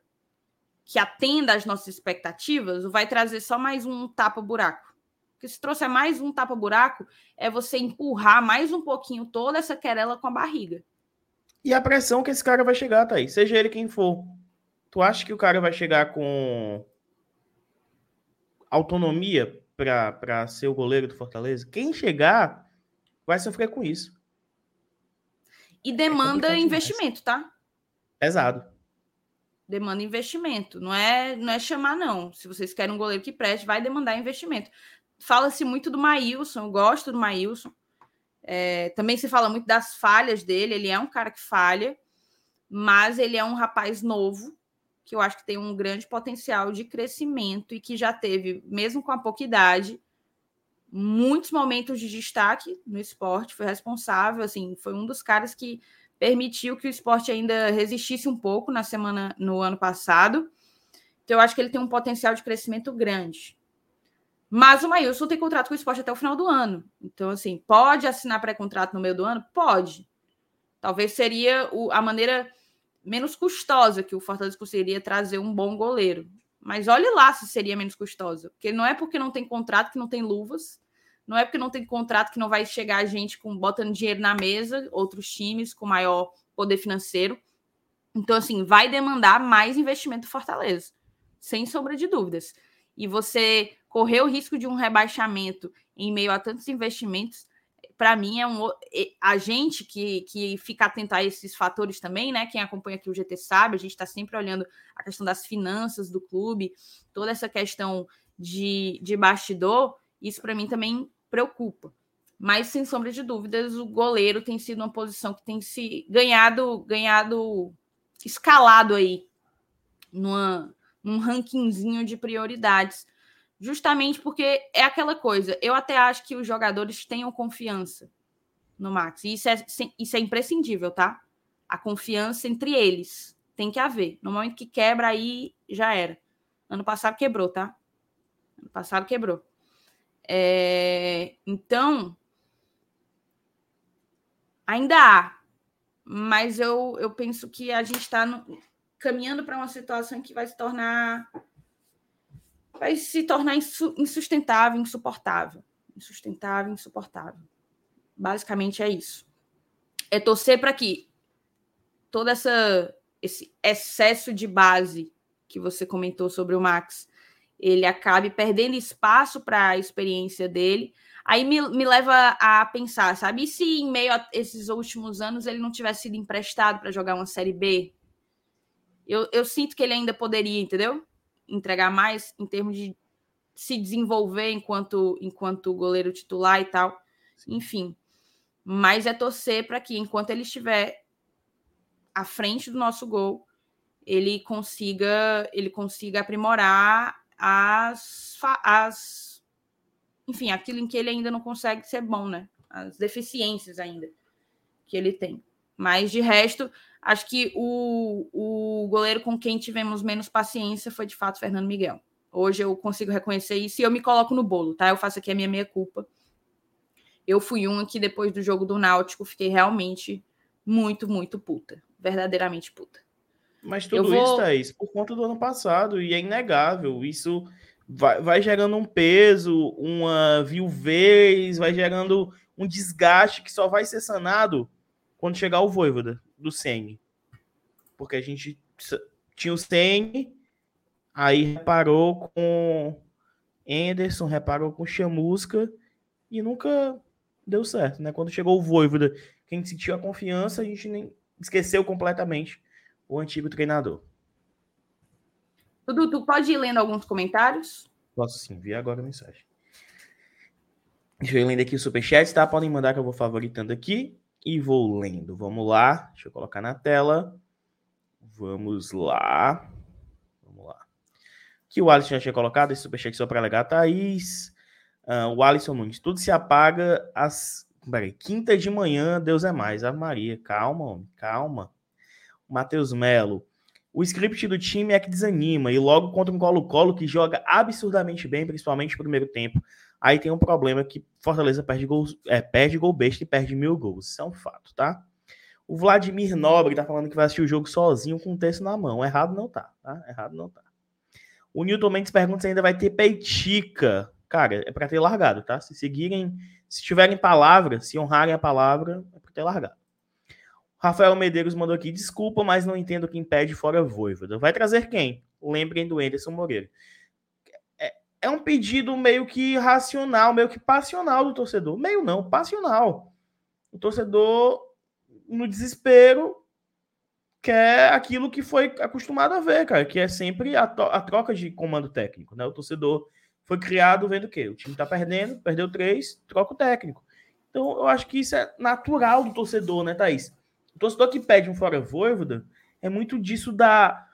que atenda às nossas expectativas ou vai trazer só mais um tapa-buraco? Porque se trouxer mais um tapa-buraco, é você empurrar mais um pouquinho toda essa querela com a barriga. E a pressão que esse cara vai chegar, Thaís, seja ele quem for. Tu acha que o cara vai chegar com autonomia para ser o goleiro do Fortaleza? Quem chegar vai sofrer com isso. E demanda é investimento, tá? Pesado. Demanda investimento. Não é, não é chamar, não. Se vocês querem um goleiro que preste, vai demandar investimento. Fala-se muito do Maílson, eu gosto do Maílson. É, também se fala muito das falhas dele. Ele é um cara que falha, mas ele é um rapaz novo que eu acho que tem um grande potencial de crescimento e que já teve, mesmo com a pouca idade, muitos momentos de destaque no esporte, foi responsável, assim, foi um dos caras que permitiu que o esporte ainda resistisse um pouco na semana no ano passado. Então eu acho que ele tem um potencial de crescimento grande. Mas o Maílson tem contrato com o esporte até o final do ano. Então, assim, pode assinar pré-contrato no meio do ano? Pode. Talvez seria o, a maneira menos custosa que o Fortaleza conseguiria trazer um bom goleiro. Mas olhe lá se seria menos custosa. Porque não é porque não tem contrato que não tem luvas. Não é porque não tem contrato que não vai chegar gente com botando dinheiro na mesa, outros times com maior poder financeiro. Então, assim, vai demandar mais investimento do Fortaleza, sem sombra de dúvidas. E você correr o risco de um rebaixamento em meio a tantos investimentos para mim, é um a gente que, que fica atento a esses fatores também, né? Quem acompanha aqui o GT sabe, a gente está sempre olhando a questão das finanças do clube, toda essa questão de, de bastidor, isso para mim também preocupa. Mas, sem sombra de dúvidas, o goleiro tem sido uma posição que tem se ganhado, ganhado escalado aí numa, num rankingzinho de prioridades justamente porque é aquela coisa. Eu até acho que os jogadores tenham confiança no Max. E isso é, isso é imprescindível, tá? A confiança entre eles tem que haver. No momento que quebra, aí já era. Ano passado quebrou, tá? Ano passado quebrou. É... Então, ainda há. Mas eu, eu penso que a gente está caminhando para uma situação que vai se tornar vai se tornar insustentável, insuportável. Insustentável, insuportável. Basicamente é isso. É torcer para que todo essa, esse excesso de base que você comentou sobre o Max, ele acabe perdendo espaço para a experiência dele. Aí me, me leva a pensar, sabe? E se em meio a esses últimos anos ele não tivesse sido emprestado para jogar uma Série B? Eu, eu sinto que ele ainda poderia, entendeu? Entregar mais em termos de se desenvolver enquanto enquanto goleiro titular e tal. Sim. Enfim. Mas é torcer para que enquanto ele estiver à frente do nosso gol, ele consiga ele consiga aprimorar as as enfim, aquilo em que ele ainda não consegue ser bom, né? As deficiências ainda que ele tem. Mas de resto, acho que o, o goleiro com quem tivemos menos paciência foi de fato Fernando Miguel. Hoje eu consigo reconhecer isso e eu me coloco no bolo, tá? Eu faço aqui a minha meia culpa. Eu fui uma que depois do jogo do Náutico fiquei realmente muito, muito puta. Verdadeiramente puta. Mas tudo vou... isso, Thaís, por conta do ano passado, e é inegável. Isso vai, vai gerando um peso, uma viuvez, vai gerando um desgaste que só vai ser sanado quando chegar o Voivoda do Sene. Porque a gente tinha o Sene, aí reparou com Anderson, reparou com Chamusca e nunca deu certo, né? Quando chegou o Voivoda, quem sentiu a confiança, a gente nem esqueceu completamente o antigo treinador. Dudu, tu pode ir lendo alguns comentários? Posso sim, vi agora a mensagem. Deixa eu ir lendo aqui o superchat, tá? Podem mandar que eu vou favoritando aqui e vou lendo. Vamos lá, deixa eu colocar na tela. Vamos lá. Vamos lá. Que o Alisson já tinha colocado esse superchat só para alegar a Thaís. Uh, o Alisson Nunes, tudo se apaga às. Peraí, quinta de manhã, Deus é mais. Ave Maria, calma, homem, calma. Matheus Melo. O script do time é que desanima, e logo contra um Colo-Colo que joga absurdamente bem, principalmente no primeiro tempo. Aí tem um problema que Fortaleza perde gol, é, perde gol besta e perde mil gols. Isso é um fato, tá? O Vladimir Nobre tá falando que vai assistir o jogo sozinho com um texto na mão. Errado não tá, tá? Errado não tá. O Newton Mendes pergunta se ainda vai ter peitica. Cara, é para ter largado, tá? Se seguirem, se tiverem palavra, se honrarem a palavra, é para ter largado. Rafael Medeiros mandou aqui, desculpa, mas não entendo quem pede fora Voivoda. Vai trazer quem? Lembrem do Anderson Moreira. É, um pedido meio que racional, meio que passional do torcedor. Meio não, passional. O torcedor, no desespero, quer aquilo que foi acostumado a ver, cara, que é sempre a, a troca de comando técnico, né? O torcedor foi criado vendo o quê? O time tá perdendo, perdeu três, troca o técnico. Então, eu acho que isso é natural do torcedor, né, Thaís? O torcedor que pede um fora Voivoda é muito disso da.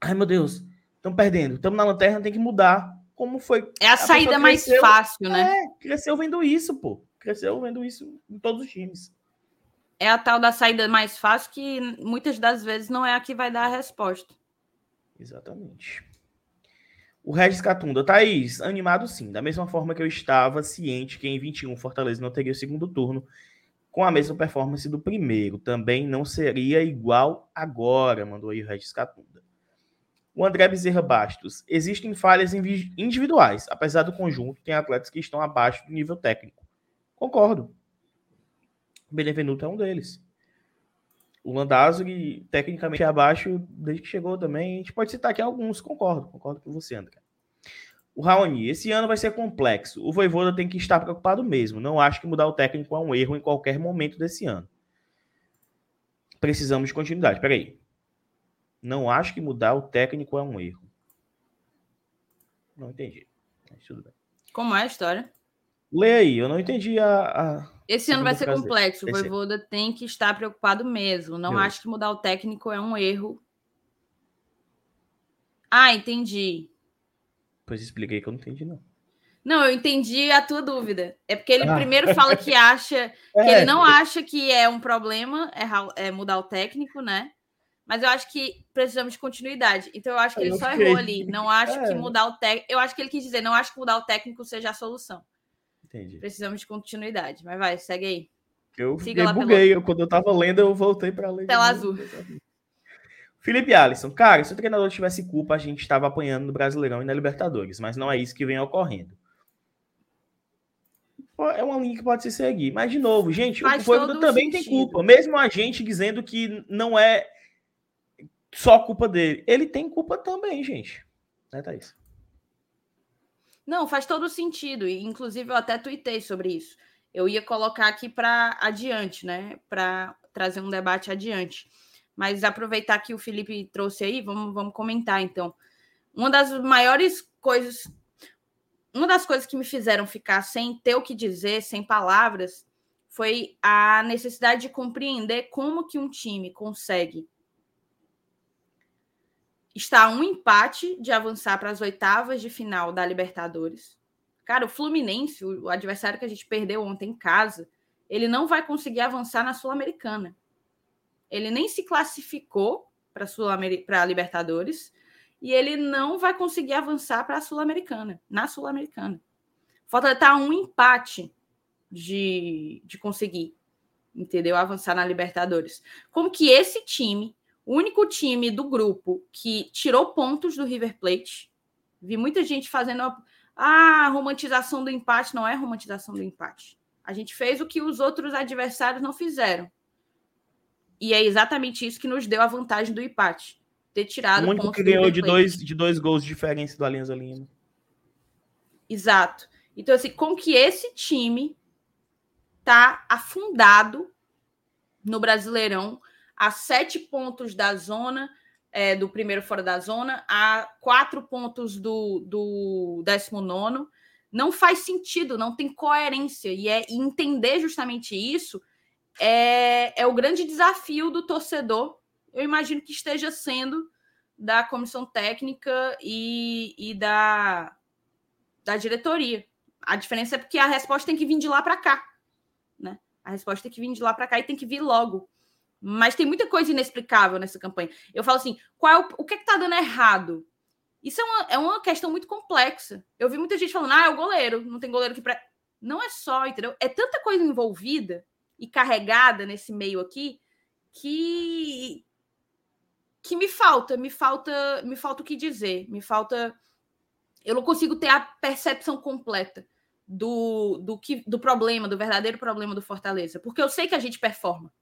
Ai, meu Deus, estão perdendo, estamos na lanterna, tem que mudar. Como foi? É a, a saída mais fácil, né? É, cresceu vendo isso, pô. Cresceu vendo isso em todos os times. É a tal da saída mais fácil que muitas das vezes não é a que vai dar a resposta. Exatamente. O Regis Catunda, Thaís, animado sim, da mesma forma que eu estava ciente que em 21 Fortaleza não teria o segundo turno com a mesma performance do primeiro. Também não seria igual agora, mandou aí o Regis Catunda. O André Bezerra Bastos. Existem falhas individuais, apesar do conjunto, tem atletas que estão abaixo do nível técnico. Concordo. O Benevenuto é um deles. O Landázuri, tecnicamente, é abaixo desde que chegou também. A gente pode citar aqui alguns, concordo. Concordo com você, André. O Raoni, esse ano vai ser complexo. O Voivoda tem que estar preocupado mesmo. Não acho que mudar o técnico é um erro em qualquer momento desse ano. Precisamos de continuidade. Peraí. Não acho que mudar o técnico é um erro. Não entendi. Mas tudo bem. Como é a história? Lê aí, eu não entendi a. a Esse ano vai ser complexo. O Voivoda tem que estar preocupado mesmo. Não acho que mudar o técnico é um erro. Ah, entendi. Pois expliquei que eu não entendi, não. Não, eu entendi a tua dúvida. É porque ele ah. primeiro fala que acha que é, ele não acha que é um problema é, é, mudar o técnico, né? Mas eu acho que precisamos de continuidade. Então eu acho que ele só fiquei. errou ali. Não acho é. que mudar o técnico. Eu acho que ele quis dizer, não acho que mudar o técnico seja a solução. Entendi. Precisamos de continuidade. Mas vai, segue aí. Eu Siga buguei. Eu, quando eu tava lendo, eu voltei para ler. Tela azul. Felipe Alisson, cara, se o treinador tivesse culpa, a gente estava apanhando no Brasileirão e na Libertadores, mas não é isso que vem ocorrendo. É uma linha que pode se seguir. Mas, de novo, gente, Faz o Voivoda também sentido. tem culpa. Mesmo a gente dizendo que não é só culpa dele. Ele tem culpa também, gente. Né, Thaís? Não, faz todo sentido. Inclusive, eu até tuitei sobre isso. Eu ia colocar aqui para adiante, né? Para trazer um debate adiante. Mas aproveitar que o Felipe trouxe aí, vamos, vamos comentar então. Uma das maiores coisas, uma das coisas que me fizeram ficar sem ter o que dizer, sem palavras, foi a necessidade de compreender como que um time consegue estar a um empate de avançar para as oitavas de final da Libertadores. Cara, o Fluminense, o adversário que a gente perdeu ontem em casa, ele não vai conseguir avançar na Sul-Americana. ele nem se classificou para a Libertadores e ele não vai conseguir avançar para a Sul-Americana, na Sul-Americana. Falta estar tá um empate de, de conseguir, entendeu? Avançar na Libertadores. Como que esse time, o único time do grupo que tirou pontos do River Plate, vi muita gente fazendo a ah, romantização do empate, não é romantização do empate. A gente fez o que os outros adversários não fizeram. E é exatamente isso que nos deu a vantagem do empate. Ter tirado o único que ganhou de dois, de dois gols de diferença do Alianza Lima. Exato. Então, assim, como que esse time tá afundado no Brasileirão a sete pontos da zona, é, do primeiro fora da zona, a quatro pontos do, do décimo nono. Não faz sentido, não tem coerência. E é e entender justamente isso é, é o grande desafio do torcedor. Eu imagino que esteja sendo da comissão técnica e, e da, da diretoria. A diferença é porque a resposta tem que vir de lá para cá. Né? A resposta tem que vir de lá para cá e tem que vir logo. Mas tem muita coisa inexplicável nessa campanha. Eu falo assim: qual é o, o que é está dando errado? Isso é uma, é uma questão muito complexa. Eu vi muita gente falando: ah, é o goleiro, não tem goleiro aqui para. Não é só, entendeu? É tanta coisa envolvida e carregada nesse meio aqui que que me falta, me falta, me falta o que dizer, me falta eu não consigo ter a percepção completa do, do que do problema, do verdadeiro problema do Fortaleza, porque eu sei que a gente performa.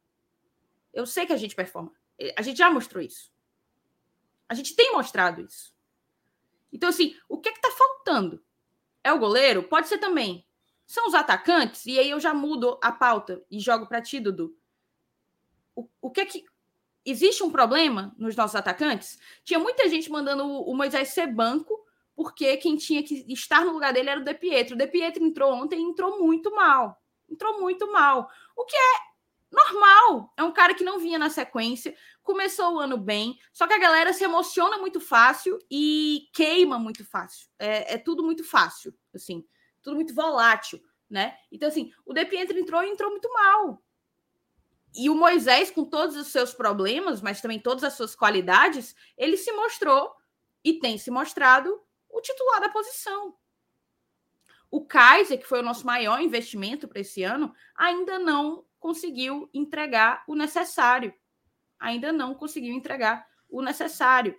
Eu sei que a gente performa. A gente já mostrou isso. A gente tem mostrado isso. Então, assim, o que é que tá faltando? É o goleiro? Pode ser também. São os atacantes? E aí eu já mudo a pauta e jogo para ti, Dudu. O, o que é que. Existe um problema nos nossos atacantes? Tinha muita gente mandando o, o Moisés ser banco, porque quem tinha que estar no lugar dele era o De Pietro. O De Pietro entrou ontem e entrou muito mal. Entrou muito mal. O que é normal. É um cara que não vinha na sequência, começou o ano bem, só que a galera se emociona muito fácil e queima muito fácil. É, é tudo muito fácil, assim, tudo muito volátil, né? Então, assim, o De Pietro entrou e entrou muito mal. E o Moisés, com todos os seus problemas, mas também todas as suas qualidades, ele se mostrou e tem se mostrado o titular da posição. O Kaiser, que foi o nosso maior investimento para esse ano, ainda não conseguiu entregar o necessário. Ainda não conseguiu entregar o necessário.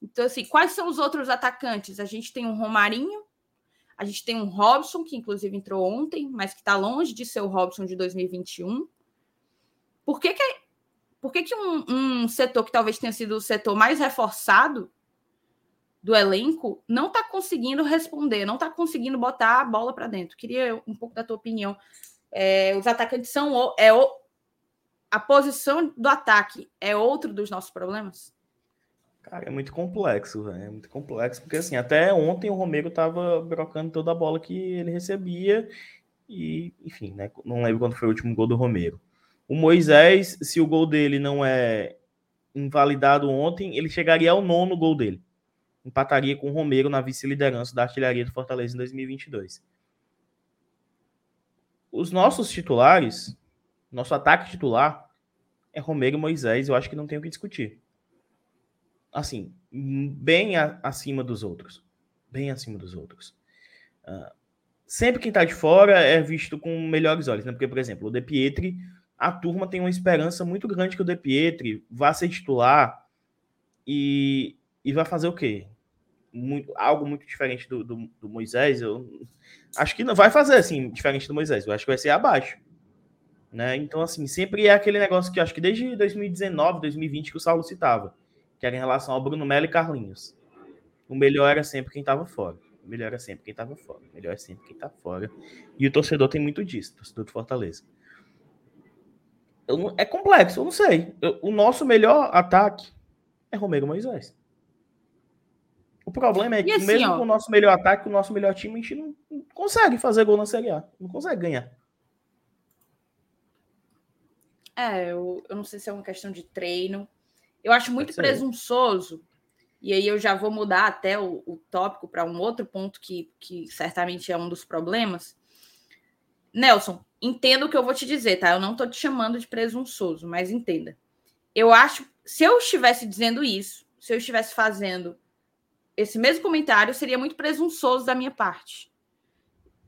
Então, assim, quais são os outros atacantes? A gente tem um Romarinho, a gente tem um Robson, que inclusive entrou ontem, mas que está longe de ser o Robson de 2021. Por que, que, por que, que um, um setor que talvez tenha sido o setor mais reforçado do elenco não está conseguindo responder, não está conseguindo botar a bola para dentro? Queria um pouco da tua opinião é, os atacantes são é o, a posição do ataque é outro dos nossos problemas? Cara, é muito complexo, velho. É muito complexo, porque assim, até ontem o Romero tava brocando toda a bola que ele recebia. E, enfim, né? Não lembro quando foi o último gol do Romero. O Moisés, se o gol dele não é invalidado ontem, ele chegaria ao nono gol dele. Empataria com o Romero na vice-liderança da artilharia do Fortaleza em 2022 os nossos titulares, nosso ataque titular é Romero e Moisés, eu acho que não tem o que discutir. Assim, bem a, acima dos outros. Bem acima dos outros. Uh, sempre quem tá de fora é visto com melhores olhos, né? Porque, por exemplo, o De Pietri, a turma tem uma esperança muito grande que o De Pietri vá ser titular e, e vai fazer o quê? Muito, algo muito diferente do, do, do, Moisés, eu acho que não vai fazer assim, diferente do Moisés. Eu acho que vai ser abaixo. Né? Então, assim, sempre é aquele negócio que acho que desde 2019, 2020 que o Saulo citava, que era em relação ao Bruno Melo e Carlinhos. O melhor era sempre quem estava fora. O melhor era sempre quem estava fora. O melhor é sempre quem está fora. E o torcedor tem muito disso, torcedor do Fortaleza. Eu, é complexo, eu não sei. Eu, o nosso melhor ataque é Romero Moisés. O problema é que, assim, mesmo ó, com o nosso melhor ataque, com o nosso melhor time, a gente não, não consegue fazer gol na Série A. Não consegue ganhar. É, eu, eu não sei se é uma questão de treino. Eu acho muito presunçoso, e aí eu já vou mudar até o, o tópico para um outro ponto que, que certamente é um dos problemas. Nelson, entenda o que eu vou te dizer, tá? Eu não estou te chamando de presunçoso, mas entenda. Eu acho, se eu estivesse dizendo isso, se eu estivesse fazendo esse mesmo comentário, seria muito presunçoso da minha parte.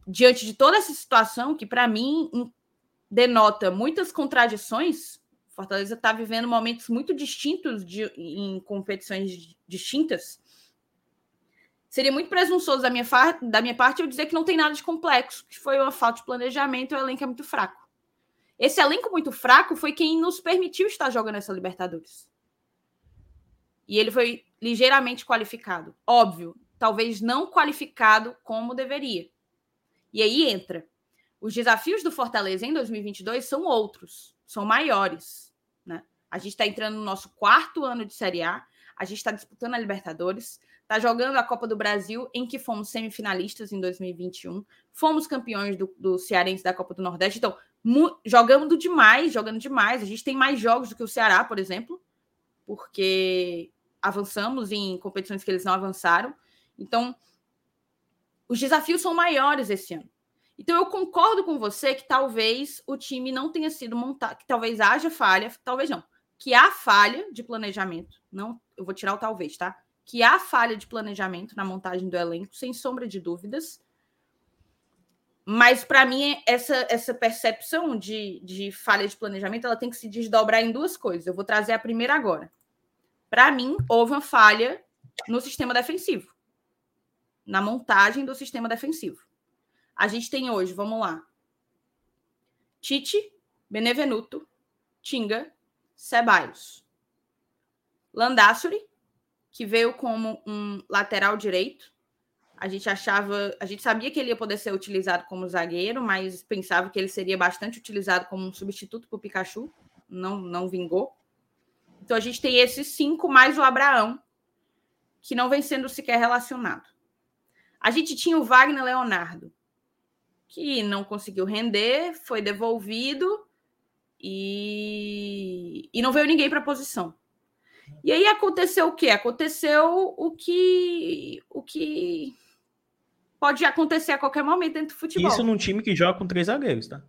Diante de toda essa situação, que para mim denota muitas contradições, Fortaleza está vivendo momentos muito distintos de, em competições distintas. Seria muito presunçoso da minha, da minha parte eu dizer que não tem nada de complexo, que foi uma falta de planejamento e o elenco é muito fraco. Esse elenco muito fraco foi quem nos permitiu estar jogando essa Libertadores. E ele foi ligeiramente qualificado. Óbvio, talvez não qualificado como deveria. E aí entra. Os desafios do Fortaleza em 2022 são outros, são maiores. Né? A gente está entrando no nosso quarto ano de Série A, a gente está disputando a Libertadores, está jogando a Copa do Brasil, em que fomos semifinalistas em 2021, fomos campeões do, do Cearense da Copa do Nordeste. Então, jogando demais, jogando demais. A gente tem mais jogos do que o Ceará, por exemplo, porque avançamos em competições que eles não avançaram. Então, os desafios são maiores esse ano. Então, eu concordo com você que talvez o time não tenha sido montado, que talvez haja falha, talvez não, que há falha de planejamento. Não, eu vou tirar o talvez, tá? Que há falha de planejamento na montagem do elenco, sem sombra de dúvidas. Mas, para mim, essa, essa percepção de, de falha de planejamento ela tem que se desdobrar em duas coisas. Eu vou trazer a primeira agora. Para mim, houve uma falha no sistema defensivo, na montagem do sistema defensivo. A gente tem hoje, vamos lá, Tite, Benevenuto, Tinga, Ceballos. Landassuri, que veio como um lateral direito, a gente achava, a gente sabia que ele ia poder ser utilizado como zagueiro, mas pensava que ele seria bastante utilizado como um substituto para o Pikachu. Não, não vingou. Então a gente tem esses cinco mais o Abraão, que não vem sendo sequer relacionado. A gente tinha o Wagner Leonardo, que não conseguiu render, foi devolvido e, e não veio ninguém para a posição. E aí aconteceu o quê? Aconteceu o que o que pode acontecer a qualquer momento dentro do futebol. Isso num time que joga com três zagueiros, tá?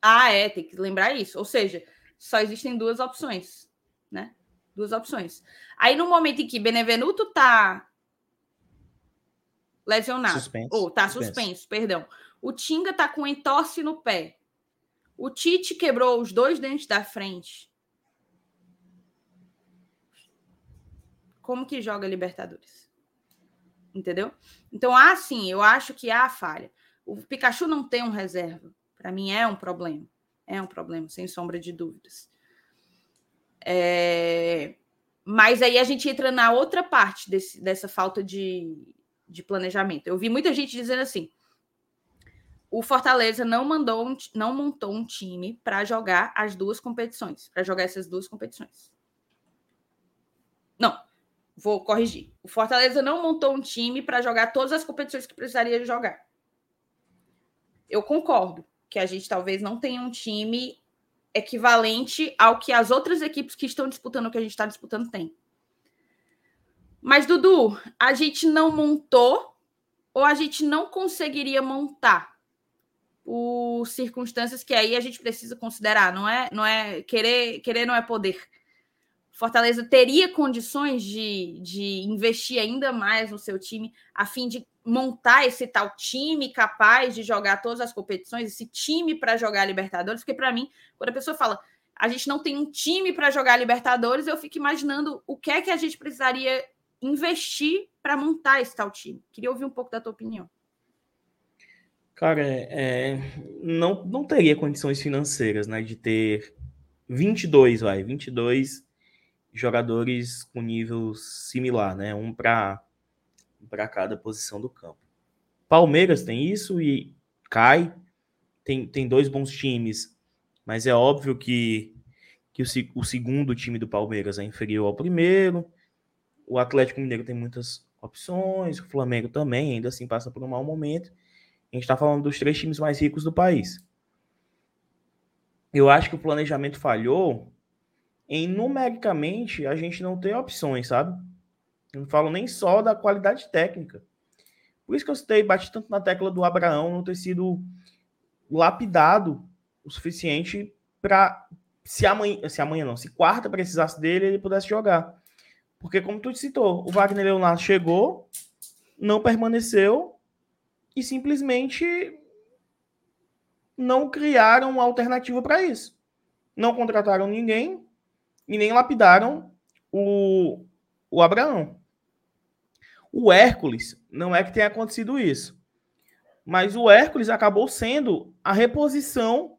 Ah, é, tem que lembrar isso. Ou seja, só existem duas opções, né? Duas opções. Aí no momento em que Benevenuto tá lesionado, suspenso. ou tá suspenso, suspenso, perdão. O Tinga tá com entorse no pé. O Tite quebrou os dois dentes da frente. Como que joga Libertadores? entendeu? Então, há sim, eu acho que há falha. O Pikachu não tem um reserva. Para mim é um problema. É um problema, sem sombra de dúvidas. É... Mas aí a gente entra na outra parte desse, dessa falta de, de planejamento. Eu vi muita gente dizendo assim: o Fortaleza não mandou, um, não montou um time para jogar as duas competições, para jogar essas duas competições. Não, Vou corrigir. O Fortaleza não montou um time para jogar todas as competições que precisaria jogar. Eu concordo que a gente talvez não tenha um time equivalente ao que as outras equipes que estão disputando o que a gente está disputando têm. Mas, Dudu, a gente não montou ou a gente não conseguiria montar por circunstâncias que aí a gente precisa considerar, não é, não é querer, querer não é poder. Fortaleza teria condições de, de investir ainda mais no seu time, a fim de montar esse tal time capaz de jogar todas as competições, esse time para jogar Libertadores, porque para mim, quando a pessoa fala a gente não tem um time para jogar Libertadores, eu fico imaginando o que é que a gente precisaria investir para montar esse tal time. Queria ouvir um pouco da tua opinião. Cara, é, não, não teria condições financeiras, né, de ter 22, vai, 22 jogadores com nível similar, né? Um para para cada posição do campo. Palmeiras tem isso e cai. Tem, tem dois bons times, mas é óbvio que, que o, o segundo time do Palmeiras é inferior ao primeiro. O Atlético Mineiro tem muitas opções, o Flamengo também, ainda assim passa por um mau momento. A gente está falando dos três times mais ricos do país. Eu acho que o planejamento falhou em numericamente a gente não ter opções, sabe? Não falo nem só da qualidade técnica. Por isso que eu citei, bati tanto na tecla do Abraão não ter sido lapidado o suficiente para se amanhã, se amanhã não, se quarta precisasse dele, ele pudesse jogar. Porque, como tu citou, o Wagner Leonardo chegou, não permaneceu e simplesmente não criaram uma alternativa para isso. Não contrataram ninguém e nem lapidaram o, o Abraão. O Hércules, não é que tenha acontecido isso, mas o Hércules acabou sendo a reposição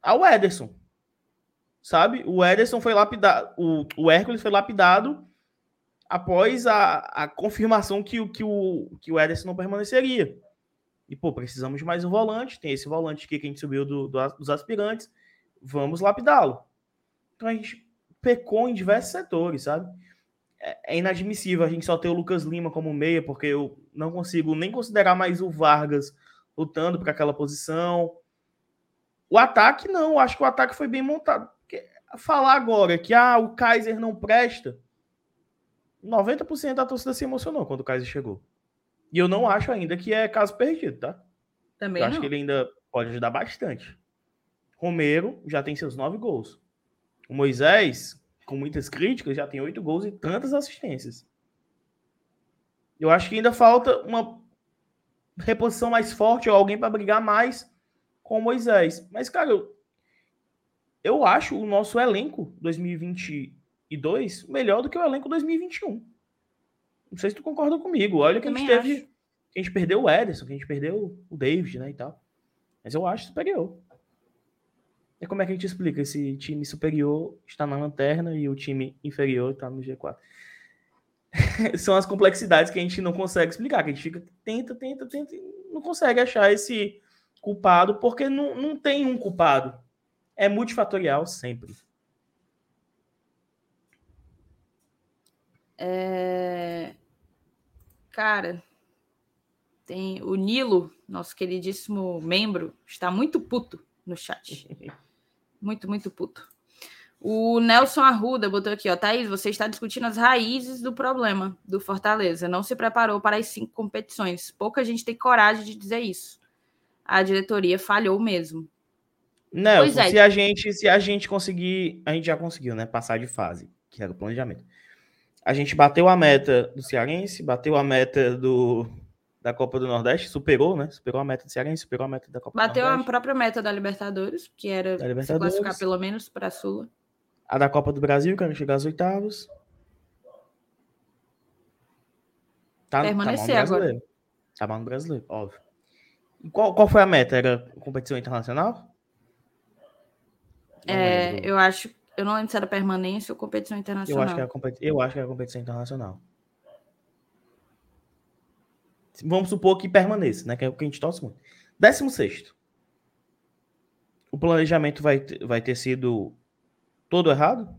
ao Ederson. Sabe? O Ederson foi lapidado, o, Hércules foi lapidado após a, a confirmação que, que, o, que o Ederson não permaneceria. E, pô, precisamos de mais um volante. Tem esse volante aqui que a gente subiu do, do dos aspirantes. Vamos lapidá-lo. Então a gente pecou em diversos setores, sabe? É, é inadmissível a gente só ter o Lucas Lima como meia, porque eu não consigo nem considerar mais o Vargas lutando para aquela posição. O ataque, não. Acho que o ataque foi bem montado. Porque falar agora que ah, o Kaiser não presta, 90% da torcida se emocionou quando o Kaiser chegou. E eu não acho ainda que é caso perdido, tá? Também eu não. acho que ele ainda pode ajudar bastante. Romero já tem seus nove gols. O Moisés, com muitas críticas, já tem oito gols e tantas assistências. Eu acho que ainda falta uma reposição mais forte ou alguém para brigar mais com o Moisés. Mas, cara, eu, eu acho o nosso elenco 2022 melhor do que o elenco 2021. Não sei se tu concorda comigo. Olha que a gente teve. Acho. a gente perdeu o Ederson, que a gente perdeu o David, né? E tal. Mas eu acho superior. E como é que a gente explica? Esse time superior está na lanterna e o time inferior está no G4. São as complexidades que a gente não consegue explicar, que a gente fica, tenta, tenta, tenta, e não consegue achar esse culpado, porque não, não tem um culpado. É multifatorial sempre. É... Cara, tem o Nilo, nosso queridíssimo membro, está muito puto no chat. Muito, muito puto. O Nelson Arruda botou aqui, ó. Thaís, você está discutindo as raízes do problema do Fortaleza. Não se preparou para as cinco competições. Pouca gente tem coragem de dizer isso. A diretoria falhou mesmo. Nelson, é. se a gente se a gente conseguir, a gente já conseguiu, né? Passar de fase, que era o planejamento. A gente bateu a meta do Cearense, bateu a meta do, da Copa do Nordeste, superou, né? Superou a meta do Cearense, superou a meta da Copa Bateu do Nordeste. Bateu a própria meta da Libertadores, que era Libertadores. se classificar pelo menos para a Sula. A da Copa do Brasil, que era chegar às oitavas. Tá, Permanecer tá agora. Tá mal no brasileiro, óbvio. E qual, qual foi a meta? Era competição internacional? é, eu acho. Eu não lembro se era permanência ou competição internacional. Eu acho que era, eu acho que era competição internacional. Vamos supor que permaneça, né? Que é o que a gente torce muito. 16. O planejamento vai, vai ter sido todo errado?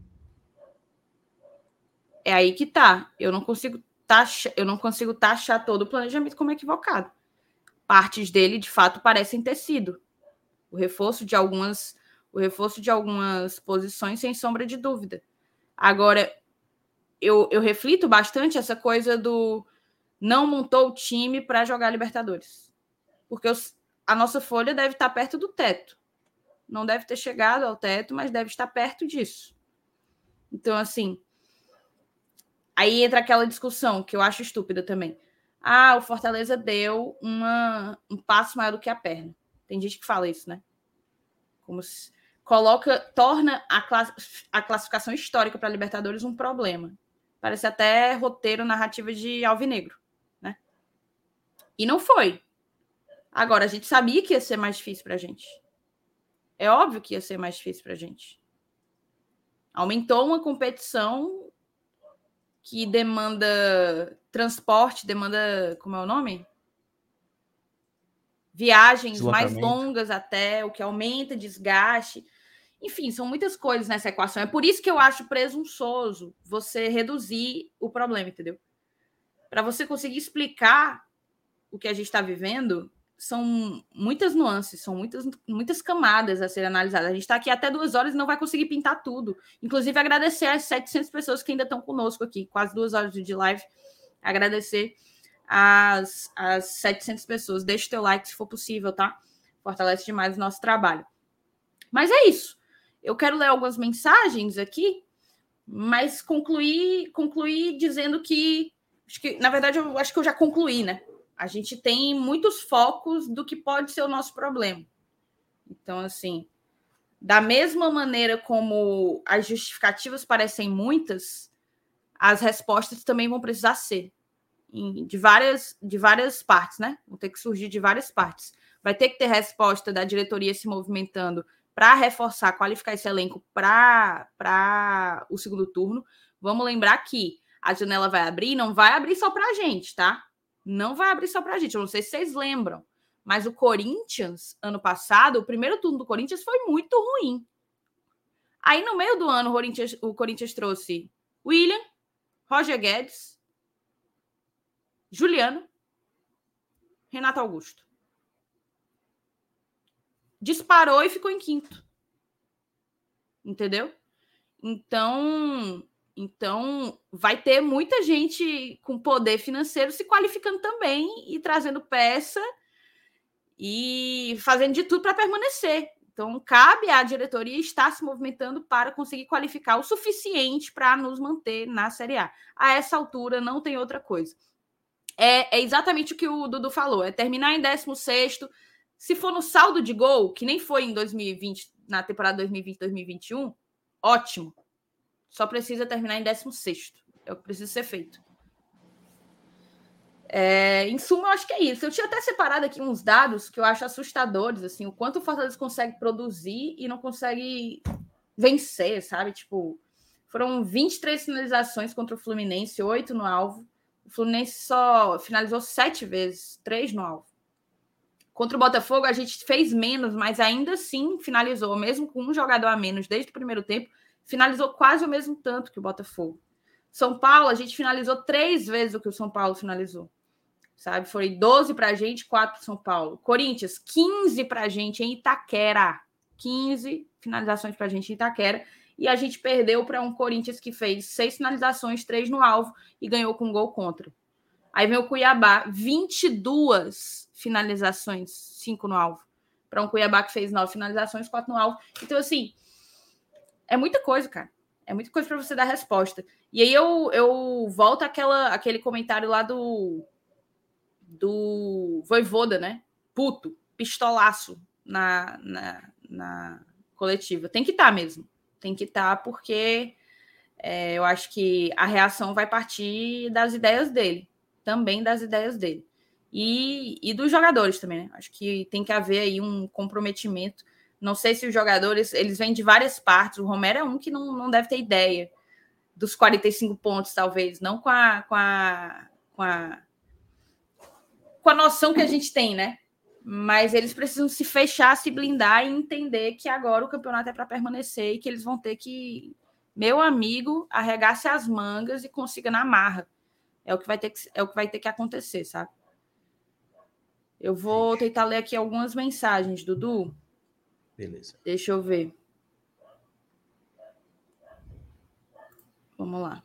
É aí que tá. Eu não consigo taxar, eu não consigo taxar todo o planejamento como equivocado. Partes dele, de fato, parecem ter sido. O reforço de algumas, o reforço de algumas posições, sem sombra de dúvida. Agora, eu, eu reflito bastante essa coisa do não montou o time para jogar Libertadores. Porque os, a nossa folha deve estar perto do teto. Não deve ter chegado ao teto, mas deve estar perto disso. Então, assim. Aí entra aquela discussão que eu acho estúpida também. Ah, o Fortaleza deu uma, um passo maior do que a perna. Tem gente que fala isso, né? Como se coloca, torna a, class, a classificação histórica para Libertadores um problema. Parece até roteiro narrativa de Alvinegro. E não foi. Agora, a gente sabia que ia ser mais difícil para a gente. É óbvio que ia ser mais difícil para a gente. Aumentou uma competição que demanda transporte, demanda. Como é o nome? Viagens mais longas até, o que aumenta desgaste. Enfim, são muitas coisas nessa equação. É por isso que eu acho presunçoso você reduzir o problema, entendeu? Para você conseguir explicar o que a gente está vivendo são muitas nuances, são muitas, muitas camadas a serem analisadas. A gente está aqui até duas horas e não vai conseguir pintar tudo. Inclusive, agradecer às 700 pessoas que ainda estão conosco aqui, quase duas horas de live. Agradecer às, às 700 pessoas. Deixe teu like se for possível, tá? Fortalece demais o nosso trabalho. Mas é isso. Eu quero ler algumas mensagens aqui, mas concluir, concluir dizendo que, acho que, na verdade, eu acho que eu já concluí, né? A gente tem muitos focos do que pode ser o nosso problema. Então, assim, da mesma maneira como as justificativas parecem muitas, as respostas também vão precisar ser de várias de várias partes, né? Vão ter que surgir de várias partes. Vai ter que ter resposta da diretoria se movimentando para reforçar, qualificar esse elenco para o segundo turno. Vamos lembrar que a janela vai abrir, não vai abrir só para a gente, tá? Não vai abrir só para a gente. Eu não sei se vocês lembram, mas o Corinthians, ano passado, o primeiro turno do Corinthians foi muito ruim. Aí, no meio do ano, o Corinthians, o Corinthians trouxe William, Roger Guedes, Juliano, Renato Augusto. Disparou e ficou em quinto. Entendeu? Então, então vai ter muita gente com poder financeiro se qualificando também e trazendo peça e fazendo de tudo para permanecer. Então, cabe à diretoria estar se movimentando para conseguir qualificar o suficiente para nos manter na Série A. A essa altura, não tem outra coisa é, é exatamente o que o Dudu falou: é terminar em 16. Se for no saldo de gol, que nem foi em 2020, na temporada 2020-2021, ótimo. Só precisa terminar em 16. É o que precisa ser feito. É, em suma, eu acho que é isso. Eu tinha até separado aqui uns dados que eu acho assustadores, assim, o quanto o Fortaleza consegue produzir e não consegue vencer, sabe? Tipo, foram 23 finalizações contra o Fluminense, 8 no alvo. O Fluminense só finalizou sete vezes, três no alvo. Contra o Botafogo, a gente fez menos, mas ainda assim finalizou, mesmo com um jogador a menos desde o primeiro tempo, finalizou quase o mesmo tanto que o Botafogo. São Paulo, a gente finalizou três vezes o que o São Paulo finalizou. Sabe? Foi 12 para a gente, 4 para São Paulo. Corinthians, 15 para a gente em Itaquera. 15 finalizações para a gente em Itaquera e a gente perdeu para um Corinthians que fez seis finalizações, três no alvo e ganhou com um gol contra. Aí vem o Cuiabá, 22 finalizações, cinco no alvo. Para um Cuiabá que fez nove finalizações, quatro no alvo. Então, assim, é muita coisa, cara. É muita coisa para você dar resposta. E aí eu, eu volto àquela, aquele comentário lá do, do Voivoda, né? Puto, pistolaço na, na, na coletiva. Tem que estar tá mesmo tem que estar, tá, porque é, eu acho que a reação vai partir das ideias dele, também das ideias dele. E, e dos jogadores também, né? Acho que tem que haver aí um comprometimento. Não sei se os jogadores, eles vêm de várias partes. O Romero é um que não, não deve ter ideia dos 45 pontos, talvez, não com a, com a, com a, com a noção que a gente tem, né? mas eles precisam se fechar, se blindar e entender que agora o campeonato é para permanecer e que eles vão ter que, meu amigo, arregasse as mangas e consiga na marra. É o que vai ter que, é o que, vai ter que acontecer, sabe? Eu vou tentar ler aqui algumas mensagens, Dudu. Beleza. Deixa eu ver. Vamos lá.